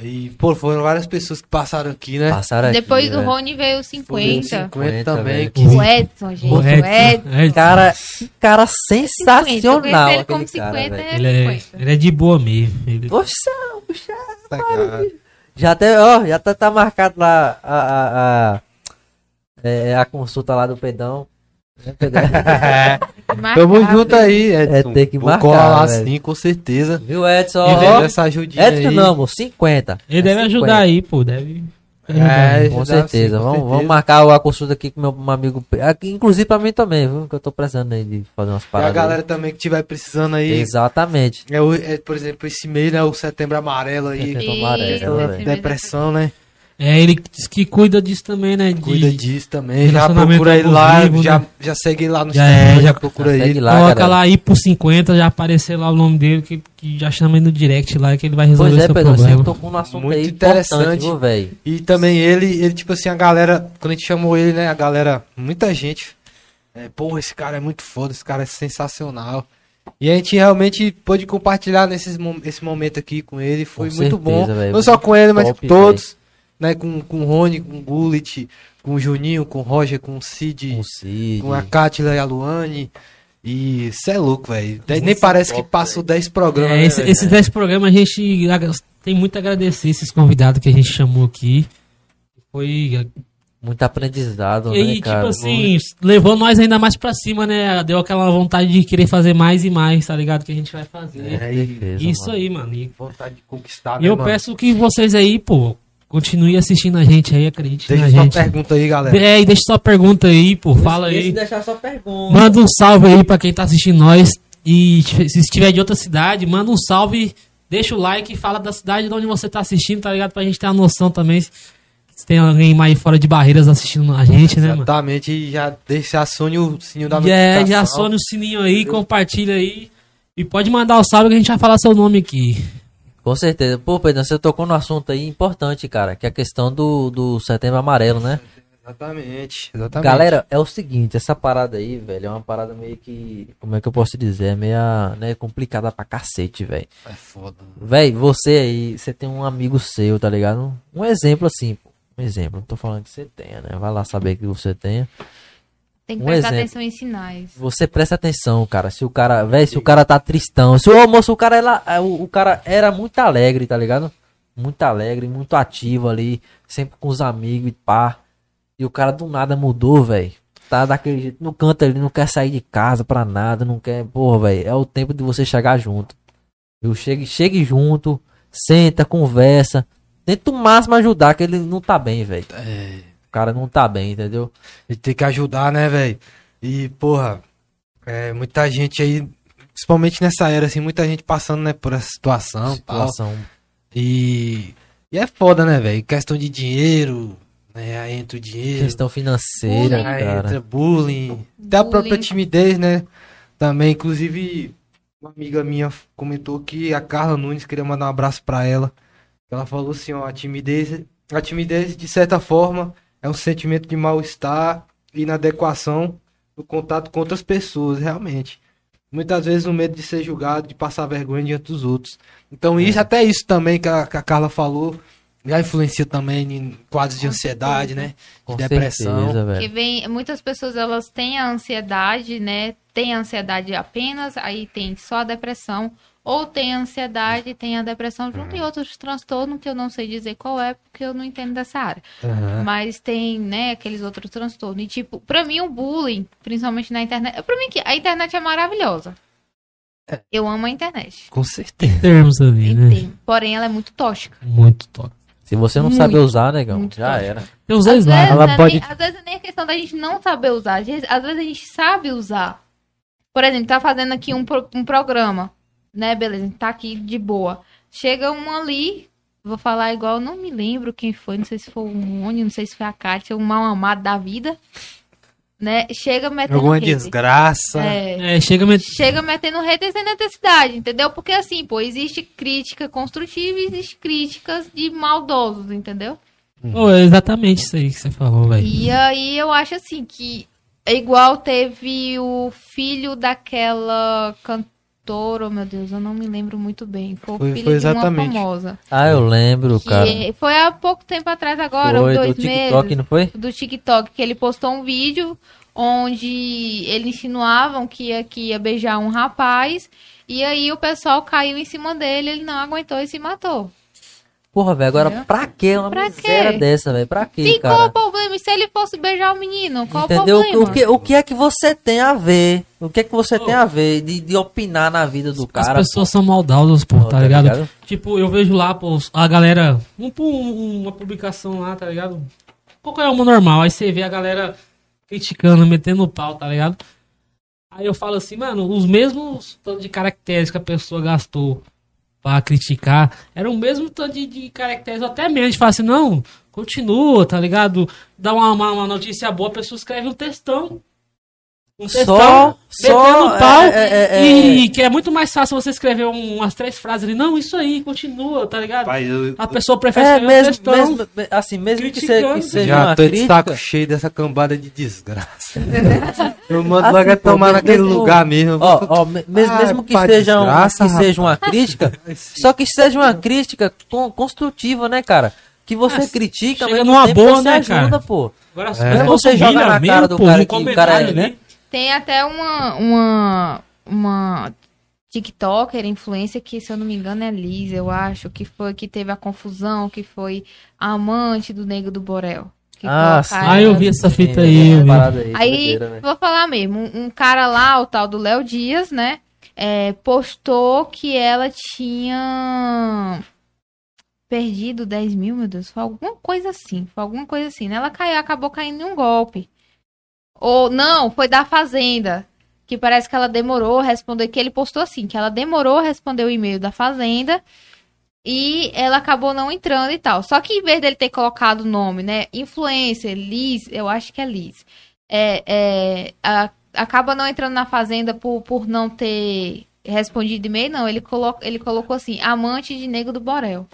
E, pô, foram várias pessoas que passaram aqui, né? Passaram aqui, Depois do velho. Rony veio o 50. 50 também. Que... O Edson, gente. O O Edson, Edson. Edson. Cara, cara 50. Sensacional conheci ele aquele como cara, 50, velho. é Ele é, 50. ele é de boa mesmo. Ele... Poxa, Tá ligado? Já até, ó, já tá, tá marcado lá a, a, a, é, a consulta lá do Pedão. Né, Pedão? *laughs* Tamo junto aí, Edson. É, tem que Vou marcar, colar lá velho. sim, com certeza. Viu, Edson? E Ó, dando essa ajudinha Edson aí. não, amor, 50. Ele É deve 50. ajudar aí, pô. Deve. É, Com dá, certeza. sim, com vamos, vamos certeza. marcar a consulta aqui com meu um amigo. Aqui, inclusive pra mim também, viu? Que eu tô precisando aí de fazer umas E a paradas. galera também que tiver precisando aí. Exatamente. É, é, por exemplo, esse mês, né? O setembro amarelo aí. Setembro Isso, amarelo, Questão da velho. depressão, né? É, ele diz que cuida disso também, né? de- Cuida disso também. Já procura ele lá. abusivo, Já, né? já segue ele lá no Já Instagram, é, já já- procura já ele. lá. Coloca galera. lá aí por 50, já aparecer lá o nome dele, que, que já chama ele no direct lá, que ele vai resolver Pois é, seu Pedro, você problema. tocou num assunto Muito aí interessante. velho? E também ele, ele, tipo assim, a galera, quando a gente chamou ele, né? A galera, muita gente. É, Porra, esse cara é muito foda, esse cara é sensacional. E a gente realmente pôde compartilhar nesses, mom- esse momento aqui com ele. Foi Com muito certeza, bom. velho. Não só com ele, mas com todos. Né, com, com o Rony, com o Gullit, com o Juninho, com o Roger, com o Cid, Com o Cid. com a Cátila e a Luane. E cê é louco, velho. Nem parece que passou 10 programas. É, né, esse, esses 10 programas a gente tem muito a agradecer esses convidados que a gente chamou aqui. Foi. Muito aprendizado, E né, tipo cara? assim, levou nós ainda mais pra cima, né? Deu aquela vontade de querer fazer mais e mais, tá ligado? Que a gente vai fazer. É, e Isso mano. aí, mano. E vontade de conquistar, e né, eu mano? peço que vocês aí, pô, continuem assistindo a gente aí, acreditem Deixa na sua gente. pergunta aí, galera. É, e deixa sua pergunta aí, pô. Fala aí. de deixar sua pergunta. Manda um salve aí pra quem tá assistindo nós. E se estiver de outra cidade, manda um salve, deixa o like e fala da cidade de onde você tá assistindo, tá ligado? Pra gente ter uma noção também se tem alguém mais fora de barreiras assistindo a gente, né, mano? Exatamente, e já deixa acione o sininho da E é, notificação. já acione o sininho aí, compartilha aí. E pode mandar o salve que a gente vai falar seu nome aqui. Com certeza. Pô, Pedro, você tocou no assunto aí importante, cara, que é a questão do, do setembro amarelo, né? Exatamente, exatamente. Galera, é o seguinte, essa parada aí, velho, é uma parada meio que. Como é que eu posso dizer? É meio né, complicada pra cacete, velho. É foda. Véi, você aí, você tem um amigo seu, tá ligado? Um exemplo assim, pô. Um exemplo, não tô falando que você tenha, né? Vai lá saber que você tenha. Tem que Um prestar exemplo. atenção em sinais. Você presta atenção, cara. Se o cara, velho, se o cara tá tristão. Se o moço, o cara era, é, o, o cara era muito alegre, tá ligado? Muito alegre, muito ativo ali, sempre com os amigos e pá. E o cara do nada mudou, velho. Tá daquele jeito, no canto ali, não quer sair de casa pra nada, não quer. Porra, velho, é o tempo de você chegar junto. Viu? Chegue, chegue junto, senta, conversa. Tenta o máximo ajudar, que ele não tá bem, velho. É, cara não tá bem, entendeu? a gente tem que ajudar, né, velho? E, porra, é, muita gente aí, principalmente nessa era, assim, muita gente passando, né, por essa situação e tal. Situação. E, e é foda, né, velho? Questão de dinheiro, né, aí entra o dinheiro. Questão financeira, Bullying. Aí cara. entra bullying. Até a própria Bullying. timidez, né? Também, inclusive, uma amiga minha comentou que a Carla Nunes queria mandar um abraço pra ela. Ela falou assim, ó, a timidez, a timidez, de certa forma, é um sentimento de mal-estar e inadequação no contato com outras pessoas, realmente. Muitas vezes o medo de ser julgado, de passar vergonha diante dos outros. Então, isso, até isso também que a, que a Carla falou, já influencia também em quadros de ansiedade, né? De Com depressão. certeza, velho. vem, muitas pessoas elas têm a ansiedade, né? Tem a ansiedade apenas, aí tem só a depressão, ou tem a ansiedade, tem a depressão junto e outros transtornos que eu não sei dizer qual é, porque eu não entendo dessa área. Aham. Mas tem, né, aqueles outros transtornos. E tipo, pra mim o bullying, principalmente na internet, pra mim que a internet é maravilhosa. Eu amo a internet. Com certeza. Termos ali, né? Porém, ela é muito tóxica. Muito top. Se você não Muito, sabe usar, negão, muito já era. Tem os Às dois lados. Ela é pode- nem, às vezes nem a questão da gente não saber usar. Às vezes, às vezes a gente sabe usar. Por exemplo, tá fazendo aqui um, um programa, né? Beleza, a gente tá aqui de boa. Chega um ali, vou falar igual, não me lembro quem foi, não sei se foi o Mônio, não sei se foi a Kátia, um mal amado da vida. Né? Chega metendo Alguma hater. desgraça. É, É, chega met... chega metendo hater sem necessidade, entendeu? Porque assim, pô, existe crítica construtiva e existe críticas de maldosos, entendeu? Pô, é exatamente isso aí que você falou, velho. E aí eu acho assim que é igual teve o filho daquela cantora, oh meu Deus, eu não me lembro muito bem. Foi o Foi- filho foi de uma exatamente. famosa. Ah, eu lembro, Que cara. foi há pouco tempo atrás agora, Foi uns do dois TikTok, meses. não foi? Do TikTok, que ele postou um vídeo onde eles insinuavam que ia, que ia beijar um rapaz. E aí o pessoal caiu em cima dele, ele não aguentou e se matou. Porra, velho, agora Entendeu? pra que uma Pra miséria quê? dessa, velho? Pra quê, Sim, qual cara? o problema? E se ele fosse beijar o menino? Qual Entendeu? o problema? O que, o que é que você tem a ver? O que é que você tem a ver de, de opinar na vida do As cara? pessoas são maldosas, pô, Pô, tá, tá ligado? ligado? Tipo, eu vejo lá, pô, a galera. Um, um- uma publicação lá, tá ligado? Qualquer uma normal. Aí você vê a galera criticando, metendo o pau, tá ligado? Aí eu falo assim, mano, os mesmos tanto de caracteres que a pessoa gastou pra criticar, era o mesmo tanto de, de caracteres, até menos, de falar assim, não, continua, tá ligado? Dá uma, uma, uma notícia boa, a pessoa escreve um textão. Um textão, Só- metendo só, pau, é, é, é, e que é muito mais fácil você escrever um- umas três frases ali, não, isso aí, continua, tá ligado? Pai, eu, A pessoa prefere É, escrever um mesmo, textão. mesmo, assim, mesmo que, que seja já uma tô de crítica, saco cheio dessa cambada de desgraça. *laughs* eu mando Assim, logo é pô, tomar mesmo- naquele mesmo- lugar mesmo. Ó, ó, me- mes- Ah, mesmo que, pá, seja, um- desgraça, que seja uma crítica, *laughs* só que seja uma crítica con- construtiva, né, cara? Que você Ah, critica, mas numa mesmo boa, você né, ajuda, cara? pô. Agora, É. Você joga na mesmo, cara do pô, cara que o cara é, né? Tem até uma, uma, uma TikToker, influência, que se eu não me engano é Liz, eu acho, que foi que teve a confusão, que foi a amante do Nego do Borel. Que Ah, sim. colocaram- Ah, eu vi essa fita aí, eu vi. parada aí, Aí, né? vou falar mesmo, um, um cara lá, o tal do Léo Dias, né, é, postou que ela tinha perdido 10 mil, meu Deus, foi alguma coisa assim, foi alguma coisa assim, né? Ela caiu, acabou caindo em um golpe. Ou, não, foi da Fazenda, que parece que ela demorou a responder, que ele postou assim, que ela demorou a responder o e-mail da Fazenda e ela acabou não entrando e tal. Só que em vez dele ter colocado o nome, né, influencer, Liz, eu acho que é Liz, é, é, a- acaba não entrando na Fazenda por, por não ter respondido e-mail, não, ele, colo, ele colocou assim, amante de Nego do Borel.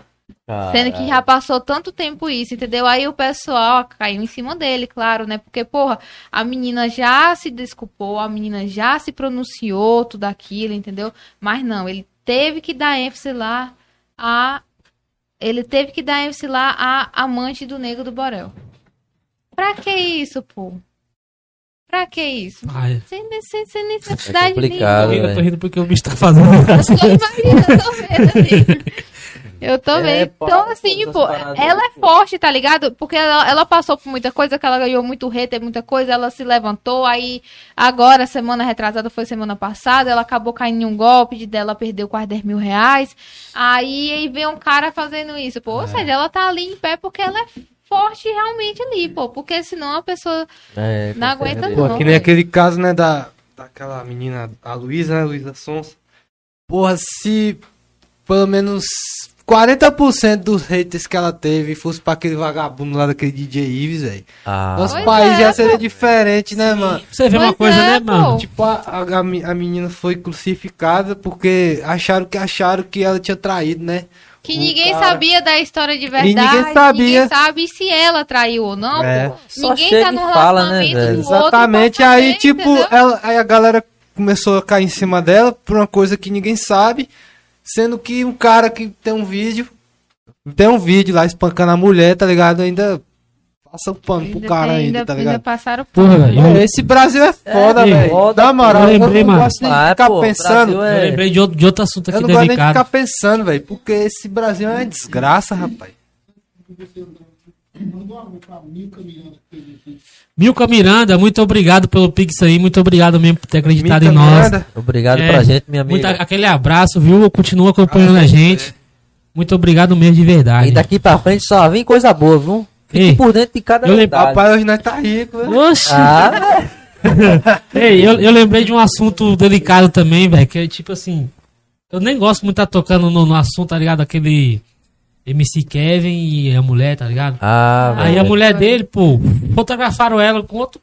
Sendo que já passou tanto tempo isso, entendeu? Aí o pessoal caiu em cima dele, claro, né? Porque, porra, a menina já se desculpou, a menina já se pronunciou, tudo aquilo, entendeu? Mas não, ele teve que dar ênfase lá a. Ele teve que dar ênfase lá a amante do Nego do Borel. Pra que isso, pô? Pra que isso? Ai, Sem, sem, sem necessidade É complicado, eu nenhuma. tô rindo porque o bicho tá fazendo. Eu tô imaginando, eu tô vendo ali. *laughs* Eu tô É, pô, Então, assim, tipo, paradas ela é pô. forte, tá ligado? Porque ela, ela passou por muita coisa, que ela ganhou muito hater, muita coisa, ela se levantou, aí agora, semana retrasada, foi semana passada, ela acabou caindo em um golpe, de dela perdeu quase 10 mil reais. Aí, aí vem um cara fazendo isso, pô. Ou seja, ela tá ali em pé porque ela é forte realmente ali, pô. Porque senão a pessoa É, não aguenta não. Pô, que nem aquele caso, né, da, daquela menina, a Luísa, né, Luísa Sons. Porra, se pelo menos 40% dos haters que ela teve fosse pra aquele vagabundo lá daquele DJ Ives, velho. Ah, Nosso Pois país é, já seria pô. diferente, né, mano? Você vê uma Pois coisa, é, né, mano? pô. Tipo, a, a, a me- a menina foi crucificada porque acharam que acharam que ela tinha traído, né? Que O ninguém cara- sabia da história de verdade. ninguém sabia. Ninguém sabe se ela traiu ou não. É. Só Ninguém chega tá e no fala, né, velho? Exatamente, aí saber, tipo, entendeu? ela, aí a galera começou a cair em cima dela por uma coisa que ninguém sabe, sendo que um cara que tem um vídeo, tem um vídeo lá espancando a mulher, tá ligado? Ainda passa o pano pro cara ainda, tá ligado? passaram Porra, velho. É, Esse Brasil é foda, É, velho. Na moral, eu eu, lembrei, não mano. gosto nem de Ah, ficar pô, pensando. Brasil Eu é- lembrei de outro, de outro assunto Eu aqui não gosto nem de delicado. ficar pensando, velho, porque esse Brasil é uma desgraça, rapaz. Milka Miranda. Milka muito obrigado pelo Pix aí, muito obrigado mesmo por ter acreditado Mica em nós. Miranda, Obrigado É, pra gente, minha amiga. Muito, aquele abraço, viu? Continua acompanhando Ah, a é. gente. Muito obrigado mesmo de verdade. E daqui pra frente só vem coisa boa, viu? Fique Ei, por dentro de cada eu lembro-. Rapaz, hoje nós tá rico, velho. Oxi! Ah, *laughs* Ei, eu, eu lembrei de um assunto delicado também, velho, que é tipo assim. Eu nem gosto muito de estar tocando no, no assunto, tá ligado? Aquele MC Kevin e a mulher, tá ligado? ah Aí a velho. mulher dele, pô, fotografaram ela com outro.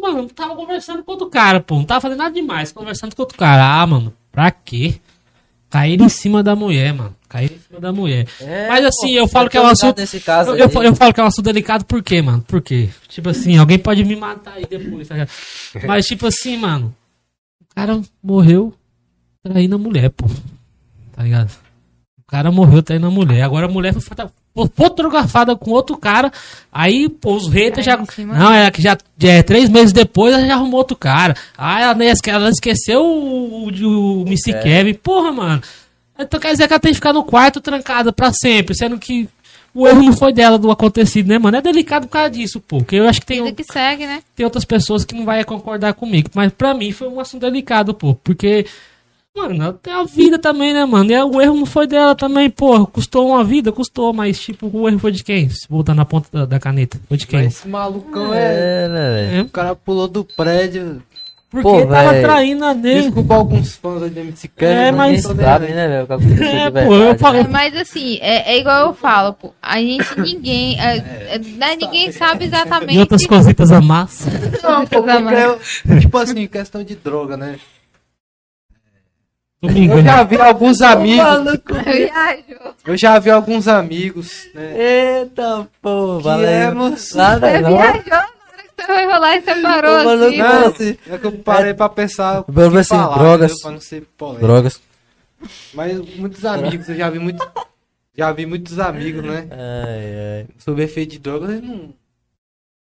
Mano, tava conversando com outro cara, pô. Não tava fazendo nada demais, conversando com outro cara. Ah, mano, pra quê? Caíram em cima da mulher, mano. Caíram em cima da mulher. É, Mas assim, eu pô, falo que é um assunto. Nesse caso Eu, eu, eu falo que é um assunto delicado por quê, mano? Por quê? Tipo assim, alguém pode me matar aí depois, tá ligado? *laughs* Mas tipo assim, mano. O cara morreu traindo a mulher, pô. Tá ligado? O cara morreu traindo a mulher. Agora a mulher foi fotografada com outro cara. Aí, pô, os haters já. Em cima Não, é que já, já é três meses depois ela já arrumou outro cara. Ah, ela, esque- ela esqueceu o, o, o Missy É. Kevin. Porra, mano. Então quer dizer que ela tem que ficar no quarto trancada pra sempre, sendo que o erro não foi dela do acontecido, né, mano? É delicado por causa disso, pô. Porque eu acho que tem, Vida que segue, né? tem outras pessoas que não vai concordar comigo. Mas pra mim foi um assunto delicado, pô. Porque, mano, tem a vida também, né, mano? E o erro não foi dela também, pô. Custou uma vida, custou, mas, tipo, o erro foi de quem? Se voltar na ponta da, da caneta. Foi de quem? Mas esse malucão é... É, né, velho? O cara pulou do prédio. Porque Pô, tava véi. traindo a dele. Desculpa alguns fãs aí do MC. É, mas- Sabe, né, velho? É, pô, eu verdade, falo- né? Mas assim, é, é igual eu falo, pô. A gente, ninguém. é, é, né, ninguém sabe exatamente. E outras cositas a massa. Não, pô, porque tipo assim, questão de droga, né? Domingo, Eu já vi alguns amigos. *laughs* Viajou. Eu já vi alguns amigos, né? Eita, pô, Que valeu. é, Você viajou na hora que você foi rolar e você parou O maluco assim. não. Não, assim. é que eu parei pra pensar. que assim, falar, drogas. entendeu? Pra não ser polêmico. Drogas. Mas muitos amigos, eu já vi muito. Já vi muitos amigos, né? Ai, ai. Sobre efeito de drogas, eles não.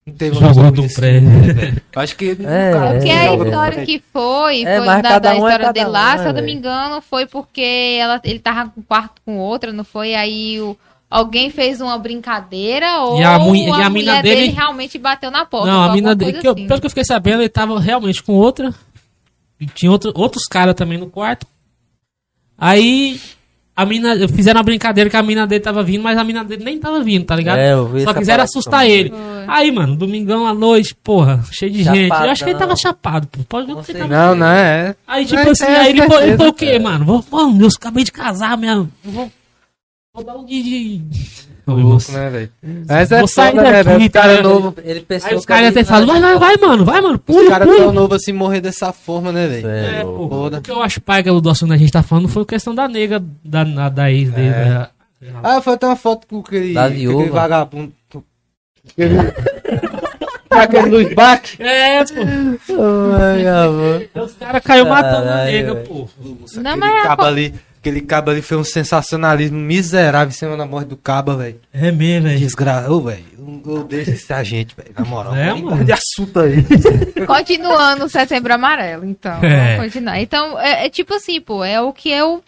Não teve Jogou do prédio. *laughs* né, Acho que. É, cara, Porque é, a história que foi, É, foi mas da, cada da um é história dele um, lá, né, se eu não me engano, foi porque ela, ele tava com quarto com outra, não foi? Aí o, alguém fez uma brincadeira ou E a mu- e a mulher mina dele... dele- realmente bateu na porta. Não, a mina dele. coisa Que eu, assim. pelo que eu fiquei sabendo, ele tava realmente com outra. E tinha outro, outros caras também no quarto. Aí. A mina. Fizeram uma brincadeira que a mina dele tava vindo, mas a mina dele nem tava vindo, tá ligado? É, eu vi Só quiseram assustar também. ele. Aí, mano, domingão à noite, porra, cheio de gente. Eu acho que ele tava chapado, pô. Pode ver Não que ele tava. Não, não é. Aí, tipo Não, assim, tem aí ele foi, ele foi o quê, cara. mano? Vou, mano, eu acabei de casar, minha. Vou, vou dar um de. Louco, né, velho? Mas é Vou sair foda, né, daqui, velho? Os tá caras ligado? novos. Ele pensou Aí os que caras ali até falam, vai, vai, vai, mano, vai, mano, Os pula, caras pula. tão novos assim morrer dessa forma, né, velho? É, É, pô, Foda. o que eu acho pai do assunto que a gente tá falando foi questão da nega da, da, da ex dele. É. né? Ah, foi até uma foto com aquele, Da aquele viúva. vagabundo. Aquele, *laughs* com aquele Luiz Bach. É, pô. Ai, amor. Os caras caiu matando a Caralho, nega, velho. pô. Não, aquele mas é a co- ali, aquele cabo ali foi um sensacionalismo miserável em cima da morte do cabo, velho. É mesmo, velho. Desgraça. Ô, velho, eu eu deixo esse agente, velho, na moral. É, mano. de assunto aí. *laughs* Continuando o setembro amarelo, então. É. Vamos continuar. Então, é, é tipo assim, pô, é o que eu.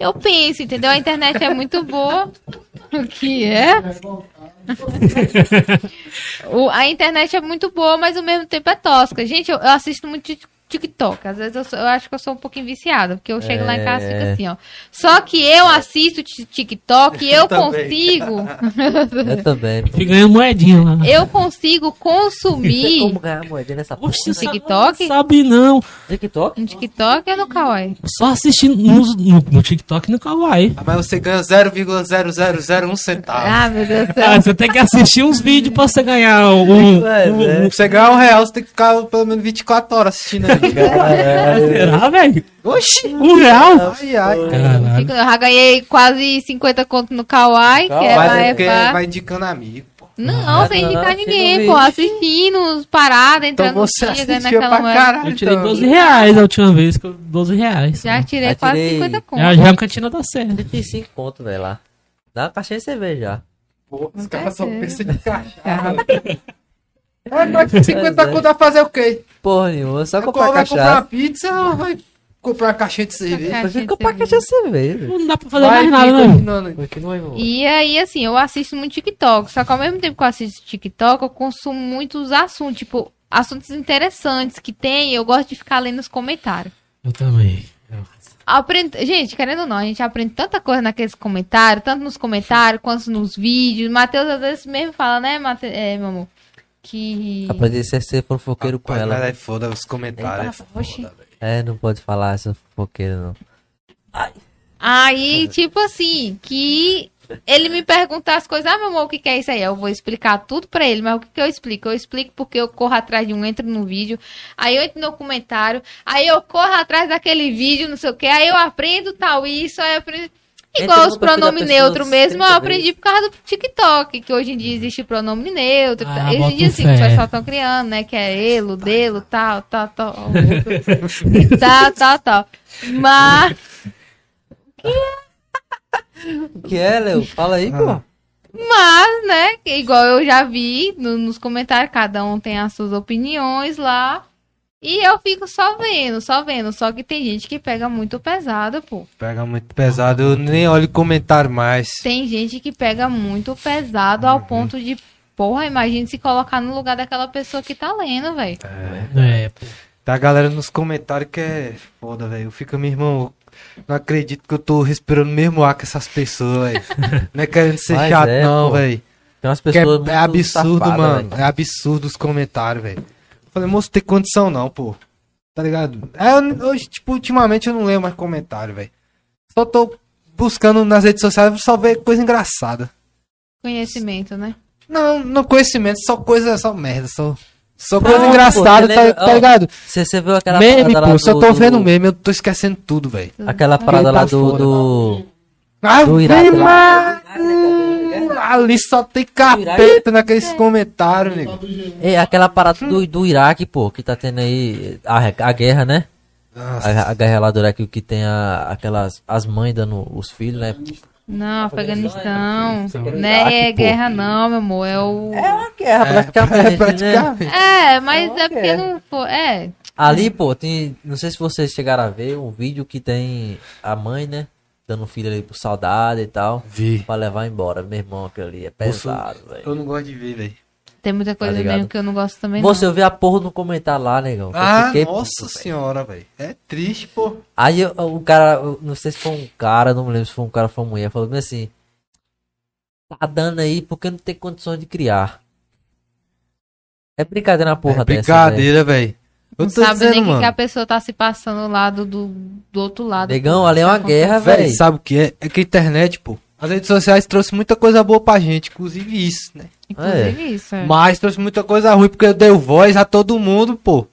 Eu penso, entendeu? A internet é muito boa. *laughs* O que é? *laughs* O- a internet é muito boa, mas ao mesmo tempo é tosca. Gente, eu, eu assisto muito TikTok. Às vezes eu, sou- eu acho que eu sou um pouquinho viciada, porque eu chego lá em casa e fico É. assim, ó. Só que eu assisto ti- TikTok e *laughs* eu também. consigo. *laughs* Eu também. Fui ganhando moedinha lá. eu consigo consumir *laughs* Como ganhar moedinha nessa porra? Você TikTok? Não sabe não. TikTok? no TikTok ou no Kawaii. Só assistindo no, no, no TikTok e no Kawaii. Ah, Mas você ganha 0,0001 centavo. Ah, meu Deus do céu. Ah, você tem que assistir uns vídeos pra você ganhar um. É, né? Você ganhar um real, você tem que ficar pelo menos 24 horas assistindo aí. Caralho. Será, velho? Oxi! Um real? Ai, ai. Caralho. Fico- Eu já ganhei quase 50 conto no Kawaii, que é, é pra... vai indicando amigo, pô. Não, Ah, sem indicar ninguém, no pô. Assistindo, os paradas, Então entrando no você dia, ganhando assistiu aquela pra caralho. Eu tirei então. 12 reais a última vez. que eu- 12 reais. Já tirei Já quase tirei- 50 conto. Já, já é uma cantina da Serra. 35 conto, velho, lá. Dá uma caixinha de cerveja. Pô, os caras só quer pensam de cachaça. *laughs* *laughs* Cara, É, mas 50 Pois é. *laughs* conto vai fazer o quê? Porra nenhuma, só Vai comprar vai comprar uma cachaça. pizza ou vai comprar uma caixinha de cerveja? Caixinha de comprar cerveja. caixinha de cerveja. Não dá pra fazer Vai mais nada, aqui, né? Continua aí, irmão. E aí, assim, eu assisto muito TikTok. Só que ao mesmo tempo que eu assisto TikTok, eu consumo muitos assuntos. Tipo, assuntos interessantes que tem. Eu gosto de ficar lendo os comentários. Eu também. Aprende... Gente, querendo ou não, a gente aprende tanta coisa naqueles comentários, tanto nos comentários quanto nos vídeos. Matheus às vezes mesmo fala, né, Mate... é, meu amor? Que. Aprendi a ser- ser fofoqueiro com Rapaz, mas ela. aí foda os comentários. é foda. É, não pode falar essa fofoqueira, não. Aí, tipo assim, que ele me pergunta as coisas, ah, meu amor, o que, que é isso aí? Eu vou explicar tudo pra ele, mas o que, que eu explico? Eu explico porque eu corro atrás de um, entro no vídeo, aí eu entro no comentário, aí eu corro atrás daquele vídeo, não sei o que, aí eu aprendo tal isso, aí eu aprendo. Igual os pronomes neutros mesmo, eu 30 aprendi por causa do TikTok, que hoje em dia existe pronome neutro. Ah, hoje em dia, assim, que o fé. pessoal estão criando, né? Que é elo, delo, tal, tal, tal. tal, tal, tal. Mas. O que é, Léo? Fala aí, pô. Mas, né, igual eu já vi no- nos comentários, cada um tem as suas opiniões lá. E eu fico só vendo, só vendo. Só que tem gente que pega muito pesado, pô. Pega muito pesado, eu nem olho comentário mais. Tem gente que pega muito pesado ao ponto de, porra, imagine se colocar no lugar daquela pessoa que tá lendo, velho. É, pô. Tá a galera nos comentários que é foda, velho. Eu fico, meu irmão, não acredito que eu tô respirando o mesmo ar que essas pessoas, velho. *laughs* Não é querendo ser Mas chato, é, não, velho. Tem umas é, pessoas muito é absurdo, safadas, mano. velho. É absurdo os comentários, velho. Falei, moço, tem condição não, pô. Tá ligado? É, hoje, tipo, ultimamente eu não leio mais comentário, velho. Só tô buscando nas redes sociais só ver coisa engraçada. Conhecimento, né? Não, no conhecimento, só coisa, só merda, só. Só coisa engraçada, pô, tá, ele- tá ó, ligado? Você, você viu aquela Meme, parada lá pô, só tô do- vendo meme, eu tô esquecendo tudo, velho. Aquela parada lá tá do, foda. do, Ah, do Iraque lá. Ali só tem capeta naqueles comentários, nego. É, aquela parada do, do Iraque, pô, que tá tendo aí a, a guerra, né? A, a guerra lá do Iraque que tem a, aquelas as mães dando os filhos, né? Não, Afeganistão. Iraque, Não é pô. guerra, não, meu amor. É o. É uma guerra, É, praticamente, né? praticamente. É, mas é porque é. não foi. É. Ali, pô, tem. Não sei se vocês chegaram a ver um vídeo que tem a mãe, né? Dando o filho ali pro soldado e tal. Vi. Pra levar embora. Meu irmão, aquilo ali é pesado, velho. Eu não gosto de ver, velho. Tem muita coisa ligado? mesmo que eu não gosto também. Você, não. eu vi a porra no comentário lá, negão. Ah, fiquei nossa puto, senhora, velho. É triste, pô. Aí eu- o cara, eu não sei se foi um cara, não me lembro se foi um cara ou foi uma mulher, falou assim: Tá dando aí porque não tem condições de criar. É brincadeira na porra é dessa. brincadeira, velho. Eu Não sabe nem dizendo, o que, que a pessoa tá se passando lá do, do, do outro lado. Negão, ali é uma Tá guerra, velho. sabe o que é? É que a internet, pô. As redes sociais trouxe muita coisa boa pra gente, inclusive isso, né? Inclusive isso. É. Mas trouxe muita coisa ruim, porque eu dei voz a todo mundo, pô.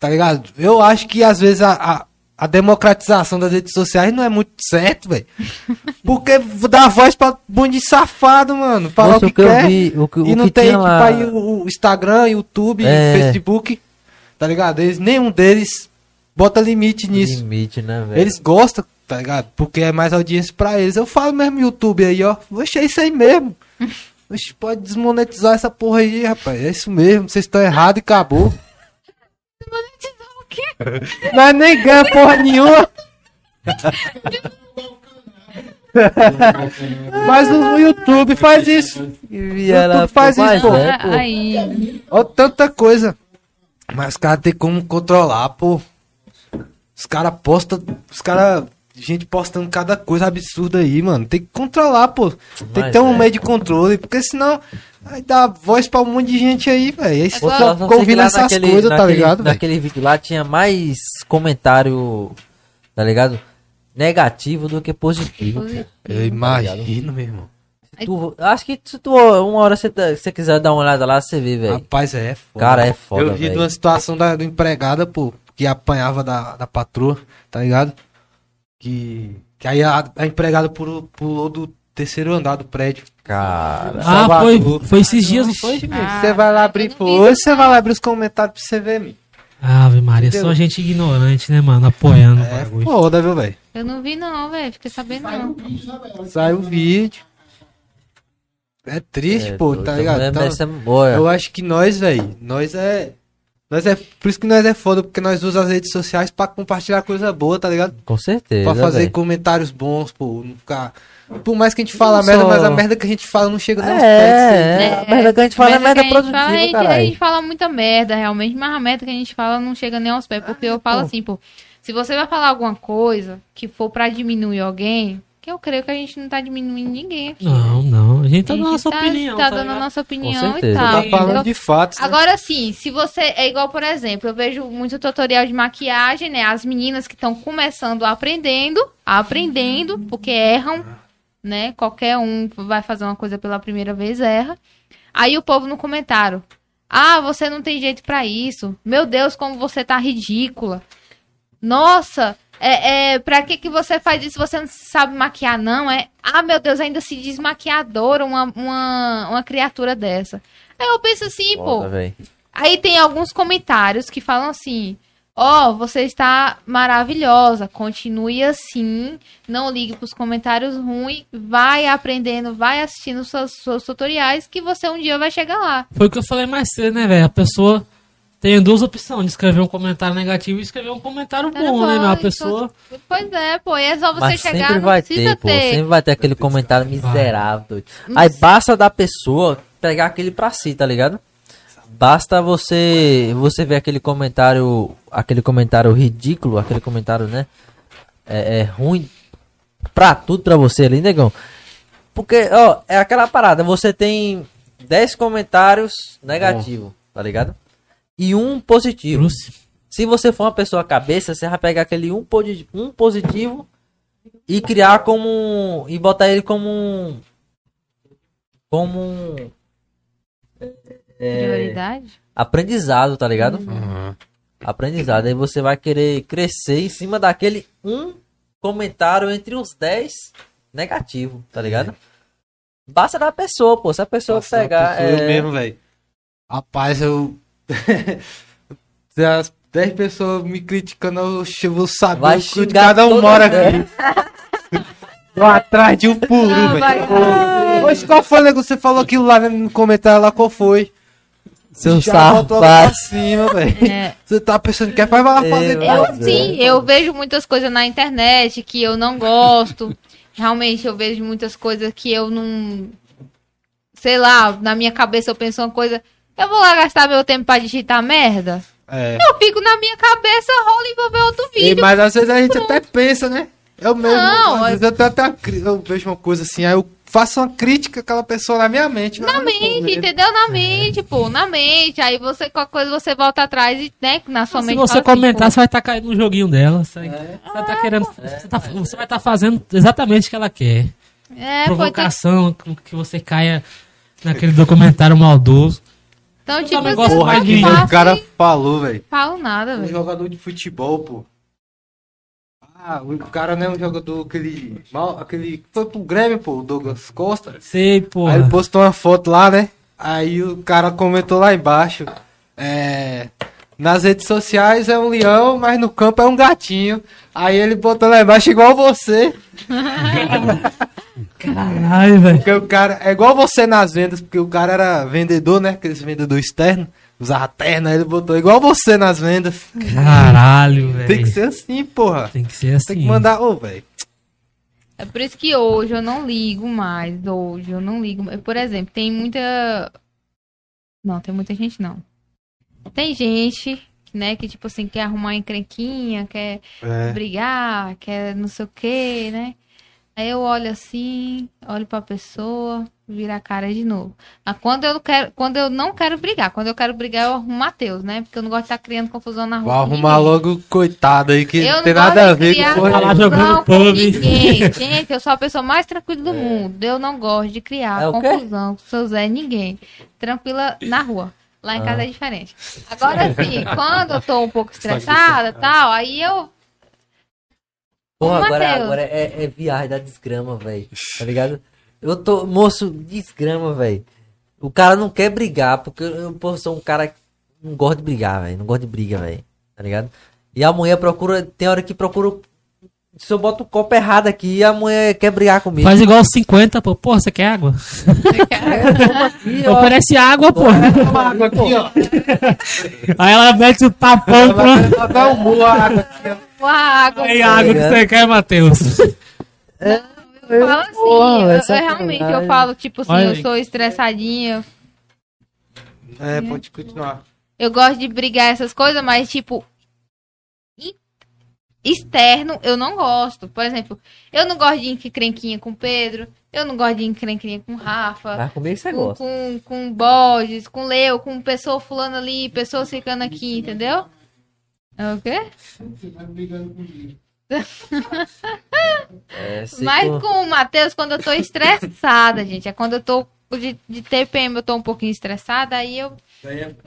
Tá ligado? Eu acho que às vezes a, a, a democratização das redes sociais não é muito certo, velho. *laughs* Porque dá voz pra bando de safado, mano. Falar Nossa, o que, eu quer. vi, o que, e o não que tem tinha tipo lá. aí o, o Instagram, YouTube, É. Facebook. Tá ligado? Eles, nenhum deles bota limite nisso. Limite, né, velho? Eles gostam, tá ligado? Porque é mais audiência pra eles. Eu falo mesmo YouTube aí, ó. Oxe, é isso aí mesmo. *laughs* Oxe, pode desmonetizar essa porra aí, rapaz. É isso mesmo. Vocês estão errados e acabou. Desmonetizar o quê? *laughs* Mas nem ganha porra nenhuma. *laughs* Mas o YouTube faz isso. YouTube faz isso, pô. É, pô. Aí. Ó, tanta coisa. Mas os caras tem como controlar, pô. Os caras postam. Os caras. Gente postando cada coisa absurda aí, mano. Tem que controlar, pô. Tem que ter um é. meio de controle. Porque senão. Vai dar voz pra um monte de gente aí, velho. Aí que ouvindo lá essas naquele- coisas, tá naquele- ligado, velho? Naquele vídeo lá tinha mais comentário, tá ligado? Negativo do que positivo. pô. Eu imagino, meu irmão. Tu, acho que se tu, uma hora você, você quiser dar uma olhada lá, você vê, velho. Rapaz, é foda. Cara, é foda, Eu vi de uma situação da, do empregada, pô, que apanhava da, da patroa, tá ligado? Que, que aí a, a empregada pulou, pulou do terceiro andar do prédio. Cara. Ah, foi, foi esses dias, não foi? Ah, amigo, Você vai lá abrir, você vai lá abrir os comentários pra você ver, amigo. Ave Maria, Entendeu? só gente ignorante, né, mano? Apoiando o É bagulho. foda, viu, velho? Eu não vi, não, velho. Fiquei sabendo, não. Sai o vídeo. É triste, É, pô, tá ligado? Então, eu acho que nós, velho, nós é. Nós é. Por isso que nós é foda, porque nós usamos as redes sociais pra compartilhar coisa boa, tá ligado? Com certeza. Pra fazer velho. comentários bons, pô, não ficar. Por mais que a gente fala merda, só- mas a merda que a gente fala não chega nem aos É, pés. de é, ser- a merda que a gente fala é merda que a gente fala, a produtiva, gente, a gente fala muita merda, realmente, mas a merda que a gente fala não chega nem aos pés. Porque eu falo assim, pô, se você vai falar alguma coisa que for pra diminuir alguém, que eu creio que a gente não tá diminuindo ninguém aqui. Não, não. A gente tá dando a nossa tá, opinião. tá tá dando a nossa opinião e tal. Tá falando de fatos. né? Agora sim, se você. É igual, por exemplo, eu vejo muito tutorial de maquiagem, né? As meninas que estão começando aprendendo, aprendendo, porque erram, né? Qualquer um vai fazer uma coisa pela primeira vez, erra. Aí o povo no comentário. Ah, você não tem jeito pra isso. Meu Deus, como você tá ridícula. Nossa, é, é, pra que, que você faz isso? Você não sabe maquiar, não? É, ah, meu Deus, ainda se diz maquiadora uma, uma, uma criatura dessa. Aí eu penso assim, pô. Foda, velho. Aí tem alguns comentários que falam assim: Ó, você está maravilhosa, continue assim, não ligue pros comentários ruins, vai aprendendo, vai assistindo seus, seus tutoriais que você um dia vai chegar lá. Foi o que eu falei mais cedo, né, velho? A pessoa tem duas opções, de escrever um comentário negativo e escrever um comentário Tá bom, bom, né? Mas a então- pessoa. Pois é, pô, e é só você Mas chegar, sempre vai ter, pô. ter. Sempre vai ter aquele comentário miserável. doido. Aí basta da pessoa pegar aquele pra si, tá ligado? Basta você você ver aquele comentário, aquele comentário ridículo, aquele comentário, né? É, é ruim pra tudo pra você ali, negão. Porque, ó, é aquela parada, você tem 10 comentários negativos, tá ligado? E um positivo. Bruce. Se você for uma pessoa cabeça, você vai pegar aquele um, um positivo e criar como. um- e botar ele como um. Como um. é, Prioridade? aprendizado, tá ligado? Aprendizado. Aí você vai querer crescer em cima daquele um comentário entre os 10 negativo, tá ligado? Basta da pessoa, pô. Se a pessoa Nossa, pegar. eu é, mesmo, velho. Rapaz, eu. *laughs* As 10 pessoas me criticando, eu vou saber Vai o que cada um mora aqui. Tô atrás de um puru, velho. Poxa, qual foi, nego? Você falou aquilo lá né, no comentário lá, qual foi? Seu pra safado. cima, velho. *laughs* É. Você tá pensando que é lá fazer É, Eu Pois é. sim, eu vejo muitas coisas na internet que eu não gosto. Realmente eu vejo muitas coisas que eu não. Sei lá, na minha cabeça eu penso uma coisa. Eu vou lá gastar meu tempo pra digitar merda? É. Eu fico na minha cabeça, rolo e vou ver outro E, vídeo. mas às vezes a gente até pensa, né? Eu mesmo, Não, às é- vezes eu, até cri- eu vejo uma coisa assim, aí eu faço uma crítica àquela pessoa na minha mente. mas Na mente, entendeu? Na mente, pô, na mente. Aí você, qualquer coisa, você volta atrás e, né, na sua Se mente. você fala assim, comentar, pô, você vai estar caindo no joguinho dela. Você, você vai tá querendo. Você, tá- você vai estar fazendo exatamente o que ela quer. É, então, Provocação, com que você caia naquele documentário maldoso. Então, tipo assim, mais não de- faço O cara falou, velho. falo nada, Um velho. jogador de futebol, pô. Ah, o cara não é um jogador, aquele. Mal, aquele. Foi pro Grêmio, pô, o Douglas Costa. Sei, pô. Aí ele postou uma foto lá, né? Aí o cara comentou lá embaixo. É. Nas redes sociais é um leão, mas no campo é um gatinho. Aí ele botou lá embaixo igual você. *laughs* Caralho, velho. Porque o cara. É igual você nas vendas, porque o cara era vendedor, né? Aqueles vendedor externo. Usava terno, aí ele botou igual você nas vendas. Caralho, velho. Tem que ser assim, porra. Tem que ser assim. Tem que mandar. Ô, velho. É por isso que hoje eu não ligo mais. Hoje eu não ligo. Por exemplo, tem muita. Não, tem muita gente não. Tem gente, né, que tipo assim, quer arrumar encrenquinha, quer É. brigar, quer não sei o que, né? Aí eu olho assim, olho pra pessoa, vira a cara de novo. Mas quando eu não quero, quando eu não quero brigar, quando eu quero brigar, eu arrumo o Matheus, né? Porque eu não gosto de estar criando confusão na rua. Vou arrumar logo o coitado aí, que Eu não tem nada a ver com Tá lá porra. jogando pub. ninguém. *laughs* Gente, eu sou a pessoa mais tranquila do mundo. Eu não gosto de criar É o confusão com seu Zé ninguém. Tranquila na rua. Lá em casa Ah. é diferente. Agora sim, *laughs* quando eu tô um pouco estressada tal, aí eu. Porra, Ô, agora, agora é, é viagem da desgrama, velho. Tá ligado? Eu tô, moço, desgrama, velho. O cara não quer brigar, porque eu, pô, sou um cara que não gosta de brigar, velho. Não gosta de briga, velho. Tá ligado? E a mulher procura, tem hora que procura. Se eu boto o copo errado aqui, a mulher quer brigar comigo. Faz igual os 50, pô. Porra, você quer água? Aqui, ó. Oferece água, pô. água aqui, ó. Aí ela mete o tapão pra. Ela dá um a água aqui, ó. Com a água. A água que você quer, Matheus. Eu falo assim, Porra, eu, eu essa realmente eu sacanagem. falo, tipo assim, Olha eu sou estressadinha. É, pode continuar. Eu gosto de brigar essas coisas, mas tipo. Externo, eu não gosto. Por exemplo, eu não gosto de encrenquinha com o Pedro. Eu não gosto de encrenquinha com o Rafa. Mas comigo você com, gosta. com, com Borges, com Leo, com pessoa fulano ali, pessoa ficando aqui, entendeu? É o quê? É, *laughs* se Mas for- com o Matheus, quando eu tô estressada, gente, é quando eu tô de, de TPM, eu tô um pouquinho estressada, aí eu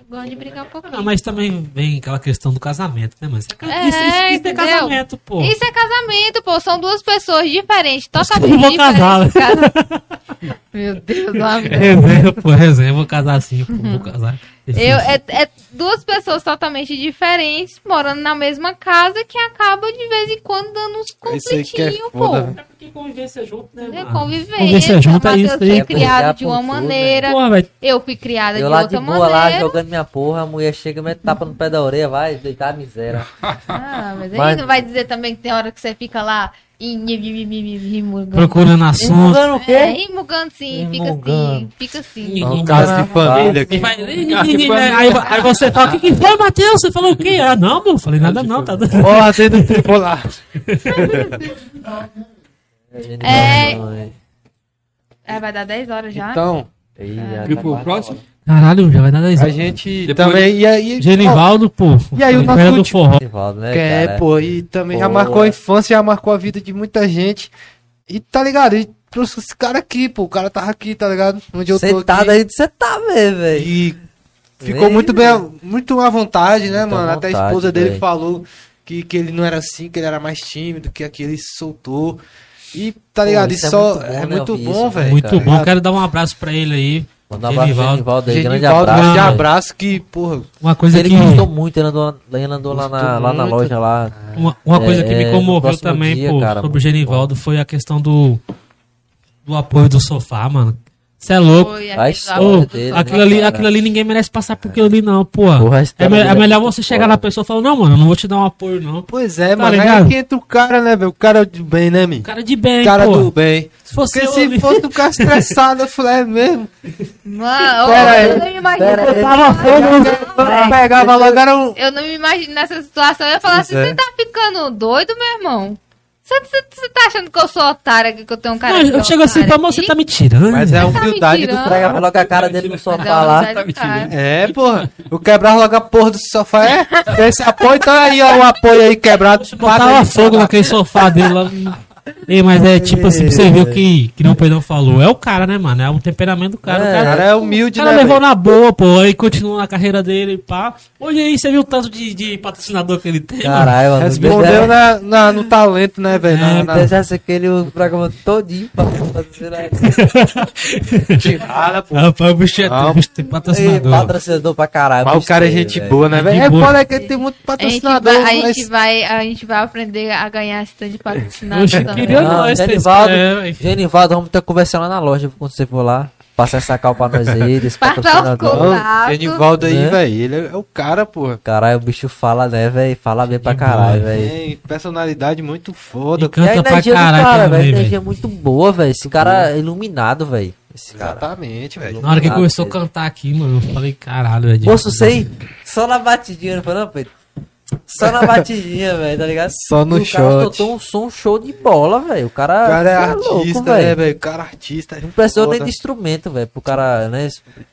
gosto de brigar um pouquinho. Não, mas também vem aquela questão do casamento, né, mano? Isso é, É, isso, isso- isso é casamento, pô. Isso é casamento, pô. São duas pessoas diferentes, totalmente vou casar, diferentes. Casa- *laughs* Meu Deus, lá *laughs* vem. Resenha, pô, resenha. Eu vou casar assim, pô, vou casar. Eu, é, é duas pessoas totalmente diferentes, morando na mesma casa, que acaba de vez em quando dando uns aí é conflitinhos, pô. É porque convivência junto, né, É mano? convivência. Convivência junto é Matheus isso foi aí, pô. criado de uma né? maneira, Porra, eu fui criada Eu de lá outra de boa lá, maneira. jogando minha porra, a mulher chega, mete tapa no pé da orelha, vai deitar a miséria. Ah, mas aí Mas- não vai dizer também que tem hora que você fica lá. Procurando assunto. Mudando o É, quê? rimugando sim, fica Rimugando. assim, fica assim. É Um caso de família E aqui. Aí, aí você fala, o que, que foi, Matheus? Você falou o quê? Ah, não, não falei nada não, tá dando. Ó, dentro do tripolar. É. *laughs* É, vai dar 10 horas já. Então, já Viu tá pro próximo? Caralho, já vai dar 10 a anos. gente Depois- também. E aí. Genivaldo, pô. E aí o nosso do último- forró. Nivaldo, né, é, cara? pô, e também já marcou a infância, já marcou a vida de muita gente. E tá ligado? E trouxe esse cara aqui, pô. O cara tava aqui, tá ligado? Onde eu tô Sentado aqui. aí, você tá mesmo, velho. E ficou Vem, muito bem, muito à vontade, né, Muito mano? Até a vontade, esposa dele véi. falou que, que ele não era assim, que ele era mais tímido, que aqui ele se soltou. E tá ligado? isso e é só muito bom, é né, muito bom, isso, velho. Muito cara. bom, quero dar um abraço pra ele aí. Mandar um abraço pro Genivaldo. Genivaldo aí, grande abraço. grande abraço que, porra, Uma coisa Ele que, gostou muito, ele andou, ele andou lá, na, lá na loja lá. uma, uma coisa que É, me no comoveu também, dia, pô, cara, sobre o Genivaldo foi a questão do, do apoio do sofá, mano. Você é louco. Foi dele, aquilo, né, ali, cara? aquilo ali ninguém merece passar por aquilo ali, não, pô. Porra, a É, me- é dele melhor você chegar foda. na pessoa e falar, não, mano, eu não vou te dar um apoio, não. Pois é, Tá mano. ligado? Aí que entra o cara, né, velho? O cara do bem, né, mi? Cara de bem, cara pô. do bem. Se fosse Porque eu se ali- fosse um cara *laughs* estressado, eu falei, é mesmo. Mano, Pera aí. eu não me imagino. Pera. Eu pegava logo, era um. Eu não me imagino nessa situação. Eu ia falar Pois assim: é. você tá ficando doido, meu irmão? Você, você, você tá achando que eu sou otária, que eu tenho um cara Não, é eu chego assim, pra aqui? tá me tirando. Mas é a Tá me humildade do tirando. Pega logo a cara dele no sofá é lá. amizade do cara. É, porra. Eu quebrava logo a porra do sofá. É, esse apoio, então aí, ó, o apoio aí quebrado. Botava fogo naquele sofá dele lá. Ei, mas é tipo assim, pra você ver o que, que não o Pedrão falou. É o cara, né, mano? É o temperamento do cara. É, o cara, cara é humilde, o cara né? levou na boa, pô. Aí continuou na carreira dele, pá. Hoje aí, você viu o tanto de, de patrocinador que ele tem? Caralho, mano. Respondeu na, na- no talento, né, velho? Na- É, na- Deixasse aquele o programa todinho pra patrocinar. *laughs* Tirada, pô. Rapaz, o bicho, é, bicho tem Ei, patrocinador. patrocinador pra caralho. Mas o cara é gente velho. boa, né, É velho? É foda que ele tem muito A gente, patrocinador, vai, a, gente vai, a gente vai aprender a ganhar esse tanto de patrocinador. Queria Não, nós, Genivaldo, é, velho. Genivaldo, vamos ter que conversar lá na loja quando você for lá. Passar essa cal pra nós aí, desse patrocinador. Genivaldo aí, Né? velho, ele é, é o cara, porra. Caralho, o bicho fala, né, velho? Fala bem pra caralho, velho. Tem personalidade muito foda. E E canta a pra energia caralho cara, velho. energia é muito boa, velho. Esse cara é iluminado, velho. Exatamente, velho. Na hora que começou a cantar aqui, mano, eu falei, caralho, velho. Moço, sei, só na batidinha, não foi não, Pedro? Só na batidinha, velho, tá ligado? Só no E o cara shot. botou um som show de bola, velho. O cara, O cara é é louco, artista, né, velho? O cara é artista. Não precisou nem de instrumento, velho, pro cara, né,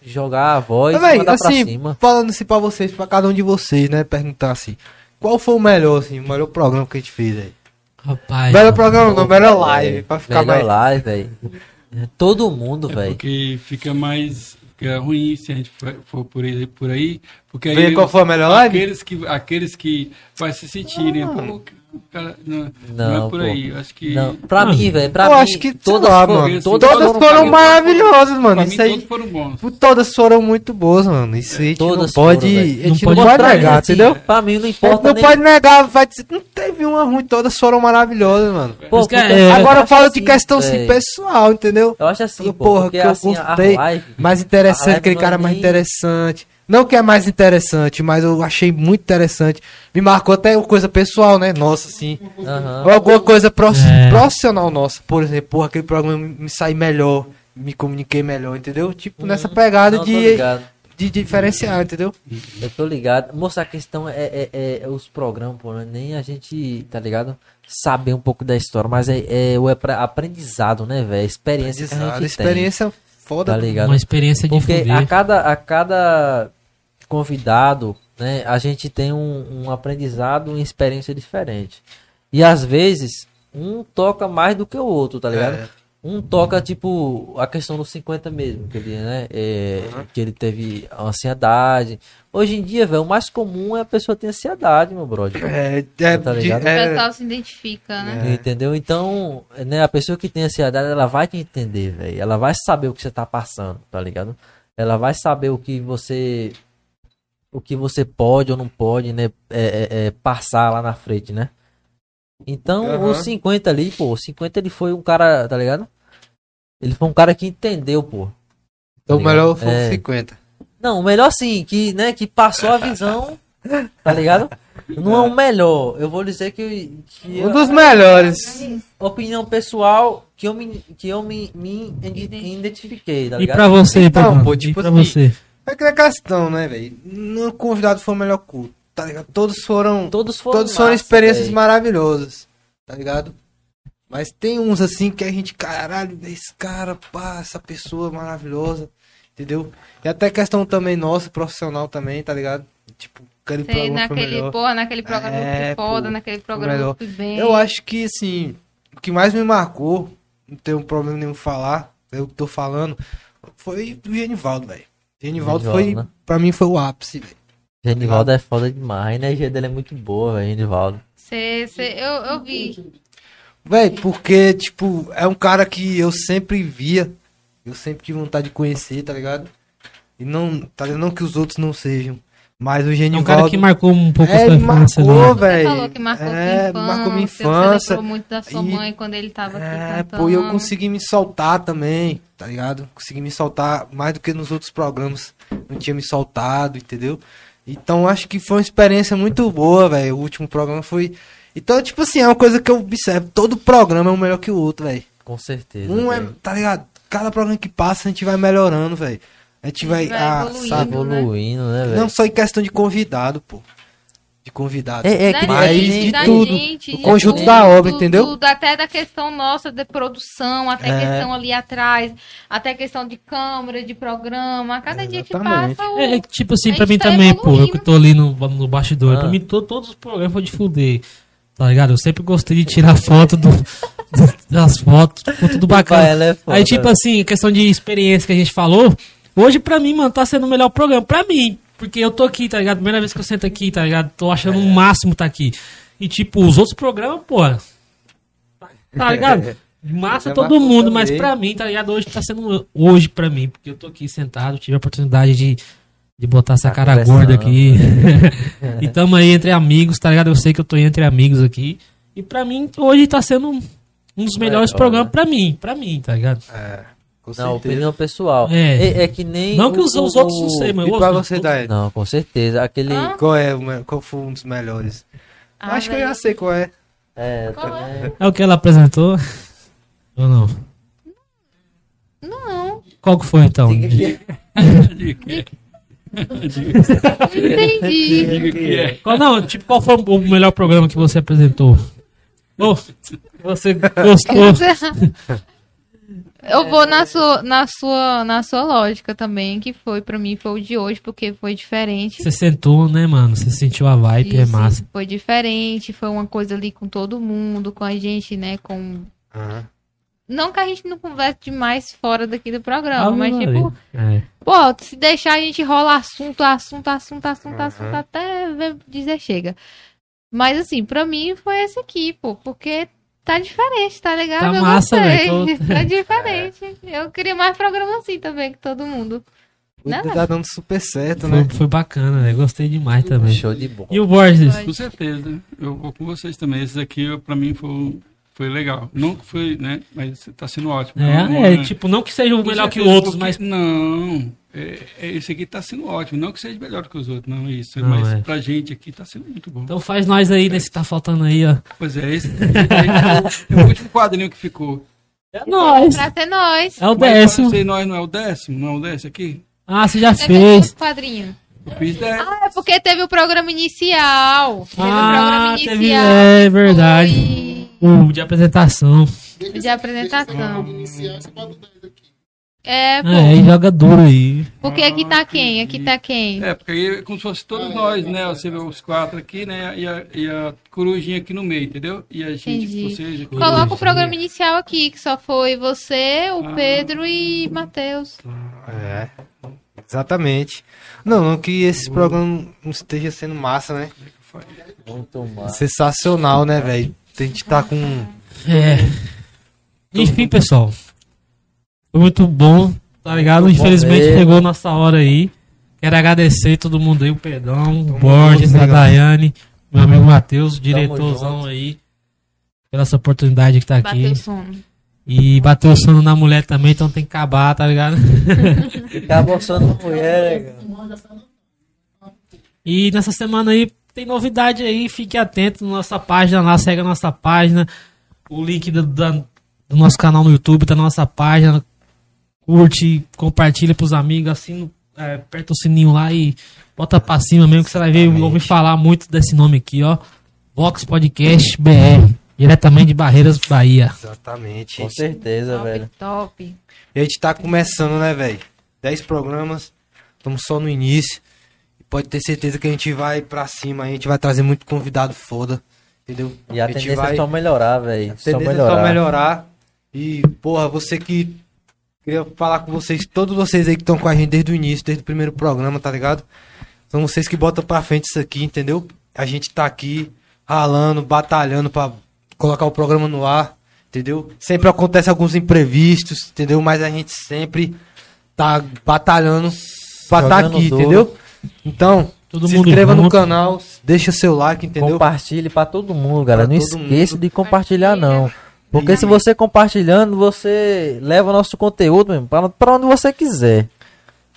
jogar a voz Mas, e véi, mandar pra assim, cima. falando assim pra vocês, pra cada um de vocês, né? Perguntar assim, qual foi o melhor, assim, o melhor programa que a gente fez aí? Rapaz. melhor programa não, melhor live, pra ficar Melhor mais... live, velho. Todo mundo, É velho. porque fica mais. Fica ruim se a gente for, por, aí, por aí. Porque aí. Vê qual foi a melhor live? Aqueles que, aqueles que vai se sentirem. o cara, não, não, Não, é por pô. aí. Eu acho que. Não, pra mim, velho, pra eu mim, acho que, todas lá, foram, mano, todas, todas foram, foram maravilhosas, mano. Pra Isso mim, aí, todos foram bons. todas foram muito boas, mano. Isso aí a gente não Todas pode, foram, a gente Não não pode pode, Pra mim, negar, assim, entendeu? Pra mim não importa não nem... pode negar, vai dizer, não teve uma ruim, todas foram maravilhosas, mano. Pô, é- Agora eu falo de assim, questão assim, pessoal, entendeu? Eu acho assim, pô, Porra, que eu assim, gostei. Mais interessante, aquele cara é mais interessante. Não que é mais interessante, mas eu achei muito interessante. Me marcou até coisa pessoal, né? Nossa, assim. Ou alguma coisa É. profissional nossa. Por exemplo, porra, aquele programa me, saí melhor, me comuniquei melhor, entendeu? Tipo, nessa pegada Não, de, de diferenciar, entendeu? Eu tô ligado. Moça, a questão é, é, é- é os programas, pô, né? nem a gente, tá ligado? Saber um pouco da história, mas é, é o apre- aprendizado, né, velho? Experiência que a gente experiência foda. tá ligado? Uma experiência de Porque a cada, a cada convidado, né, a gente tem um, um aprendizado, uma experiência diferente. E às vezes, um toca mais do que o outro, tá ligado? É. Um toca, tipo, a questão dos 50 mesmo, que ele, né? é, Que ele teve ansiedade. Hoje em dia, velho, o mais comum é a pessoa ter ansiedade, meu brother. É, é, Tá ligado? O é- pessoal se identifica, né? Entendeu? Então, né, a pessoa que tem ansiedade, ela vai te entender, velho. Ela vai saber o que você tá passando, tá ligado? Ela vai saber o que você. O que você pode ou não pode, né? é, é, é, passar lá na frente, né? Então, Aham. o 50 ali, pô, o 50 ele foi um cara, tá ligado? Ele foi um cara que entendeu, pô. então o melhor foi É. o 50. Não, o melhor sim, que, né, que passou a visão, tá ligado? Não é o melhor. Eu vou dizer que, que Um eu- dos melhores. opinião pessoal que eu me, que eu me, me ide- identifiquei, tá E ligado? pra você, Então, pô, e tipo pra assim, você? É aquela questão, né, velho? No convidado foi o melhor culto, tá ligado? Todos foram. Todos foram, Todos foram massa, experiências véi. maravilhosas, tá ligado? Mas tem uns assim que a gente, caralho, vê esse cara, pá, essa pessoa maravilhosa, entendeu? E até questão também nossa, profissional também, tá ligado? Tipo, aquele Sei, programa foi naquele, melhor. porra, naquele programa É, que foda, pô, naquele foi programa bem. Eu acho que, assim, o que mais me marcou, não tenho problema nenhum falar, eu que tô falando, foi o Genivaldo, velho. Genivaldo Genivaldo, foi, né? pra mim, foi o ápice, velho. Genivaldo é foda demais, a energia dele é muito boa, velho, Genivaldo. Cê, cê, eu, eu vi. Véi, porque, tipo, é um cara que eu sempre via, eu sempre tive vontade de conhecer, tá ligado? E não, tá ligado? Não que os outros não sejam, mas o É um Genivaldo... cara que marcou um pouco a É, sua ele infância, marcou, né? Você velho. falou que marcou é, sua infância. marcou minha Você infância. lembrou muito da sua E- mãe quando ele tava aqui É, cantando. pô, e eu consegui me soltar também, tá ligado? Consegui me soltar mais do que nos outros programas. Não tinha me soltado, entendeu? Então acho que foi uma experiência muito boa, velho. O último programa foi. Então, tipo assim, é uma coisa que eu observo. Todo programa é um melhor que o outro, velho. Com certeza. Um é, tá ligado? Cada programa que passa a gente vai melhorando, velho. A gente vai, vai ah, evoluindo, sabe? né? evoluindo, né, velho? Não só em questão de convidado, pô. De convidado. É, é que Mas gente, de da tudo, gente, o de conjunto tudo, da obra, tudo, entendeu? tudo, até da questão nossa de produção, até É. questão ali atrás, até questão de câmera, de programa. A cada dia que passa, o... É, é tipo assim, pra mim tá também, pô, eu que tô ali no, no bastidor, Ah. pra mim to- todos os programas foi de fuder, tá ligado? Eu sempre gostei de tirar foto do, das fotos, ficou tudo *laughs* bacana. É. Aí, tipo assim, questão de experiência que a gente falou, hoje pra mim, mano, tá sendo o melhor programa. Pra mim, porque eu tô aqui, tá ligado? Primeira vez que eu sento aqui, tá ligado? Tô achando o máximo tá aqui. E, tipo, os outros programas, pô, tá ligado? *laughs* Massa todo mundo, mas também. pra mim, tá ligado? Hoje tá sendo hoje pra mim, porque eu tô aqui sentado, tive a oportunidade de, de botar essa Tá cara gorda aqui. *laughs* e tamo aí entre amigos, tá ligado? Eu sei que eu tô entre amigos aqui. E pra mim, hoje tá sendo um um dos melhores Melhor, programas né? pra mim, pra mim, tá ligado? É, com Não, certeza. opinião pessoal. É. É, é que nem. Não que o- os, os o- outros não sei, mas E gosto você, Daí? Não, com certeza. Aquele. Hã? Qual é qual foi um dos melhores? Ah, Acho que eu já velho. sei qual é. É, Qual é? É o que ela apresentou? Ou não? Não, Qual que foi então? entendi. Diga que é. Qual, não, tipo, qual foi o melhor programa que você apresentou? Ô, você gostou? *laughs* Eu vou na sua, na sua, na sua lógica também, que foi pra mim foi o de hoje, porque foi diferente. Você sentou, né, mano? Você sentiu a vibe, é Isso, massa. Foi diferente, foi uma coisa ali com todo mundo, com a gente, né, com não que a gente não converse demais fora daqui do programa, Ave mas tipo, É. pô, se deixar a gente rola assunto, assunto, assunto, assunto, assunto, até dizer chega. Mas assim, pra mim foi esse aqui, pô, porque tá diferente, tá legal? Tá Eu massa, gostei. velho, *laughs* tô- Tá diferente. Eu queria mais programa assim também, que todo mundo. Não, não. Tá dando super certo, Foi, né? foi bacana, né? Gostei demais também. Show de bola. E o Borges? Com certeza. Eu vou com vocês também. Esse aqui, pra mim, foi, foi legal. Não que foi, né? Mas tá sendo ótimo. Não, É, é, né? tipo, não que seja o melhor que certeza, outros, porque- mas Não, é, é, esse aqui tá sendo ótimo. Não que seja melhor que os outros, não é isso. Não, mas é. pra gente aqui tá sendo muito bom. Então faz nós aí nesse que tá faltando aí, ó. Pois é, esse, aí é o, *laughs* é o último quadrinho que ficou. É nóis. Pra ser nós. É o Mas décimo. Sei, nós não é o décimo? Não é o décimo aqui? Ah, você já Você fez fez. o quadrinho. Eu fiz décimo. Ah, é porque teve o programa inicial. Teve o Ah, programa teve- inicial. é que verdade. foi O de apresentação. De apresentação. O 10 aqui. É, pô. É, e joga duro aí. Porque aqui tá quem? Aqui tá quem? É, porque aí é como se fosse todos nós, né? Você vê os quatro aqui, né? E a, e a corujinha aqui no meio, entendeu? E a gente, Entendi. vocês... Coloca o programa inicial aqui, que só foi você, o Ah. Pedro e Matheus. É, exatamente. Não, não que esse programa não esteja sendo massa, né? Muito massa. Sensacional, né, velho? A gente tá com. É. Enfim, pessoal. Foi muito bom, tá ligado? Muito bom Infelizmente mesmo. chegou nossa hora aí. Quero agradecer todo mundo aí, o Pedrão, o Borges, a. Daiane, meu amigo Matheus, diretorzão aí. Pela essa oportunidade que tá aqui. Bateu sono. E bateu o sono na mulher também, então tem que acabar, tá ligado? Ficar mostrando a mulher, né, *laughs* cara? E nessa semana aí tem novidade aí, fique atento na nossa página lá, segue a nossa página. O link do, da- do nosso canal no YouTube tá na nossa página. Curte, compartilha pros amigos, assina, é, aperta o sininho lá e bota pra cima mesmo que você vai ver, ouvir falar muito desse nome aqui, ó. Vox Podcast BR, diretamente de Barreiras, Bahia. Exatamente. Com certeza, Top, velho. top. E a gente tá começando, né, velho? 10 programas, estamos só no início. Pode ter certeza que a gente vai pra cima, a gente vai trazer muito convidado foda, entendeu? E a gente tendência vai- é só melhorar, velho. a tendência é melhorar. só melhorar. E, porra, você que. Queria falar com vocês, todos vocês aí que estão com a gente desde o início, desde o primeiro programa, tá ligado? São vocês que botam pra frente isso aqui, entendeu? A gente tá aqui ralando, batalhando pra colocar o programa no ar, entendeu? Sempre acontece alguns imprevistos, entendeu? Mas a gente sempre tá batalhando pra estar Jogando aqui, entendeu? Então, Todo se mundo inscreva no junto. canal, deixa seu like, entendeu? Compartilhe pra todo mundo, galera. Pra Não esqueça mundo. de compartilhar, não. Porque se você compartilhando, você leva o nosso conteúdo pra, pra onde você quiser.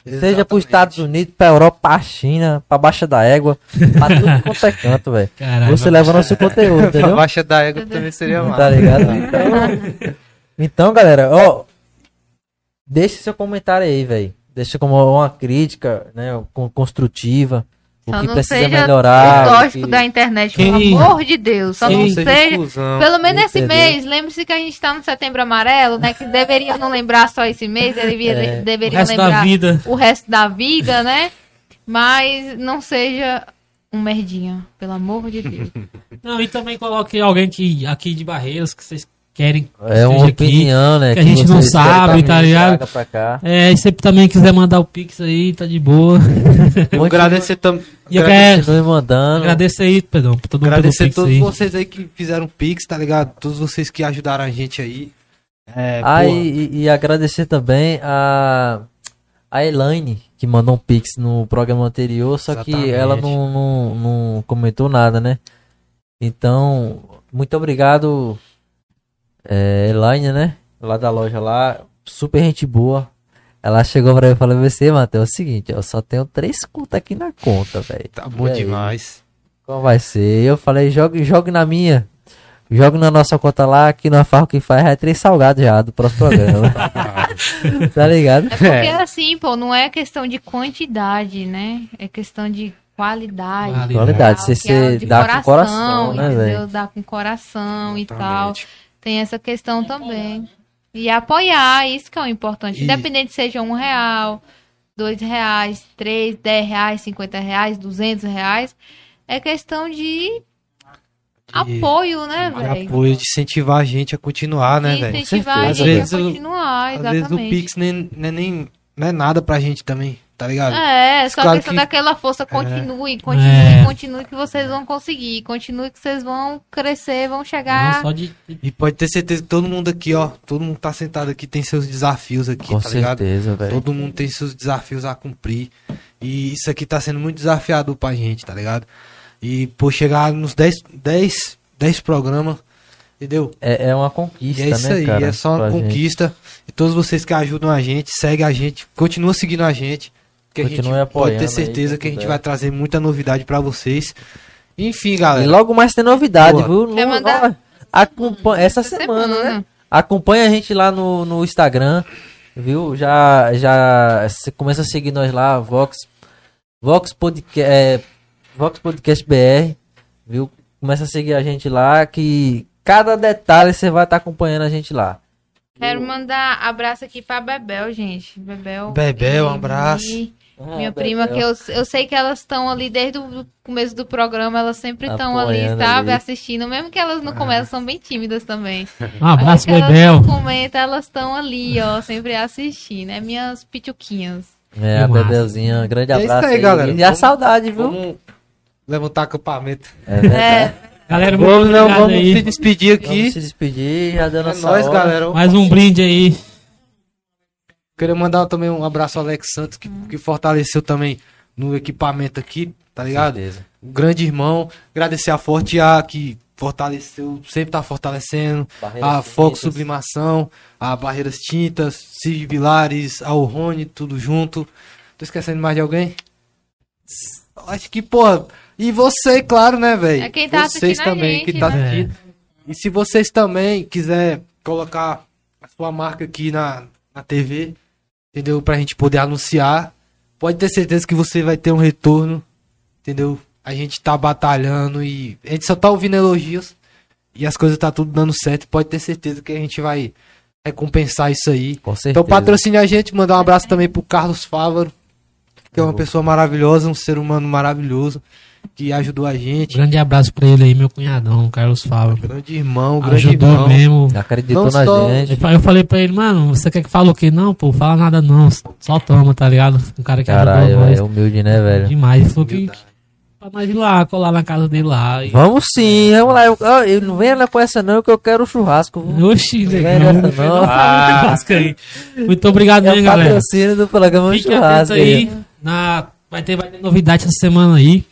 Seja pros Exatamente. Estados Unidos, pra Europa, pra China, pra Baixa da Égua, pra tudo *laughs* quanto é canto, velho. Você leva o nosso conteúdo, A *laughs* entendeu? baixa da égua também seria Tá massa. ligado? Então, *laughs* então galera, ó. Deixe seu comentário aí, velho. Deixa como uma crítica, né? con- Construtiva. O Só que não precisa seja melhorar. o o tóxico que- da internet, Quem- pelo amor de Deus. Só Quem- não seja seja. exclusão. Pelo menos esse Entendeu? mês, lembre-se que a gente tá no setembro amarelo, né? Que deveria não lembrar só esse mês, *laughs* deveria, É. O deveria resto da lembrar vida. o resto da vida, né? Mas não seja um merdinha, pelo amor de Deus. *laughs* Não, e também coloque alguém que, aqui de Barreiras que vocês querem que É uma aqui. opinião, né? que a gente não sabe, tá ligado? É, e se também quiser mandar o Pix aí, tá de boa. Eu agradecer também. E eu mandando. agradecer aí, perdão, por todo mundo Agradecer Pix todos aí. vocês aí que fizeram Pix, tá ligado? Todos vocês que ajudaram a gente aí. É, Ah, e, e agradecer também a, a Elaine, que mandou um pix no programa anterior, só que Exatamente. ela não, não, não comentou nada, né? Então, muito obrigado, é, Elaine, né? Lá da loja lá, super gente boa. Ela chegou pra mim e falou, você, Matheus, é o seguinte, eu só tenho três contas aqui na conta, velho. tá bom E aí? demais. Como vai ser? Eu falei, jogue, jogue na minha. Jogue na nossa conta lá, que nós faz o que faz, é três salgados já do próximo programa. *laughs* tá ligado? É porque assim, pô, não é questão de quantidade, né? É questão de qualidade. Qualidade. Tal, você é de dá com coração, né, velho? Dá com coração e tal. Exatamente. Tem essa questão também. E apoiar, isso que é o importante. E- Independente seja um real, dois reais, três, dez reais, cinquenta reais, duzentos reais. É questão de apoio, né, velho? apoio, de incentivar a gente a continuar, né, De velho? incentivar a gente a continuar, Às vezes o exatamente. Pix nem, nem, nem- não é nada pra gente também, tá ligado? É, só Claro questão que- daquela força, continue, continue, É. continue que vocês vão conseguir, continue que vocês vão crescer, vão Não, chegar. só de, E pode ter certeza que todo mundo aqui, ó, todo mundo tá sentado aqui tem seus desafios aqui, Com tá ligado? certeza, velho. Todo mundo tem seus desafios a cumprir. E isso aqui tá sendo muito desafiador pra gente, tá ligado? E por chegar nos 10, 10, 10 programas, entendeu? É, é uma E conquista, é isso né, aí, cara? é só uma pra gente. conquista. E todos vocês que ajudam a gente, segue a gente, continua seguindo a gente. Que a gente pode ter aí, certeza quem que a gente puder. vai trazer muita novidade pra vocês. Enfim, E galera. logo mais tem novidade, Boa. viu? Quer Não- mandar? ó, acompanha, essa semana, né? Acompanha a gente lá no, no Instagram, viu? Já, já você começa a seguir nós lá, Vox, Vox, Podca é, Vox Podcast BR, viu? Começa a seguir a gente lá, que cada detalhe você vai estar acompanhando a gente lá. Quero mandar abraço aqui pra Bebel, gente. Bebel. Bebel, um e- abraço. e Ah, Minha prima, que eu, eu sei que elas estão ali desde o começo do programa, elas sempre estão ali, sabe? ali. Assistindo. Mesmo que elas no começo são bem tímidas também. *laughs* Um abraço, Bebel. Comentam, elas estão ali, ó, sempre assistindo. É minhas pituquinhas. É, a. Bebelzinha, um grande É isso abraço aí, galera. E a Vamos- saudade, viu? Vamos levantar acampamento. É. É, Galera, Vamos, não, vamos aí. se despedir aqui. Vamos se despedir, já deu É nossa hora. galera. Mais um brinde aí. Queria mandar também um abraço ao Alex Santos, que, que fortaleceu também no equipamento aqui, tá ligado? Certeza. Um grande irmão. Agradecer a Forte A, que fortaleceu, sempre tá fortalecendo. Barreiras a Foco Tintas. Sublimação, a Barreiras Tintas, Cid Vilares, a Rony, tudo junto. Tô esquecendo mais de alguém? Acho que, porra. E você, claro, né, velho? É quem tá Vocês assistindo a também, gente, quem tá né? assistindo. E se vocês também quiser colocar a sua marca aqui na, na TV, entendeu? Pra gente poder anunciar, pode ter certeza que você vai ter um retorno, entendeu? A gente tá batalhando e a gente só tá ouvindo elogios e as coisas tá tudo dando certo. Pode ter certeza que a gente vai recompensar isso aí. Com certeza. Então patrocine a gente, mandar um abraço também pro Carlos Fávaro, que é uma pessoa maravilhosa, um ser humano maravilhoso, que ajudou a gente. Grande abraço pra ele aí, meu cunhadão, Carlos Fábio. Grande irmão, grande Ajudou irmão. mesmo. Acreditou Não na só- gente. Eu fa- Eu falei pra ele, mano, você quer que fale o quê? Não, pô, fala nada não. Só toma, tá ligado? Um cara que Caralho, ajudou nós é humilde, né, velho? demais. Ele falou que pra nós ir lá, colar na casa dele lá. E... Vamos sim, vamos lá. Eu, eu não venha lá com essa não, que eu quero o churrasco. Oxi, legal. não. Churrasco aí. Muito obrigado É o galera. patrocínio do programa Fique churrasco aí. aí. Na... Vai, ter, vai ter novidade essa semana aí.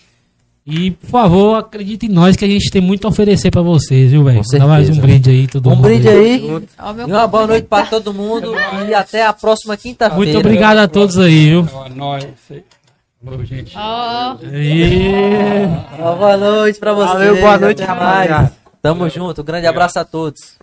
E, por favor, acredite em nós que a gente tem muito a oferecer pra vocês, viu, velho? Dá mais um brinde aí, todo Um mundo. brinde aí. ó, E uma boa noite pra todo mundo. E até a próxima quinta-feira. Muito obrigado a todos aí, viu? Ó, nós. Falou, gente. Ó, E... Boa noite pra vocês. Valeu, boa noite, rapaziada. Tamo junto. Um grande abraço a todos.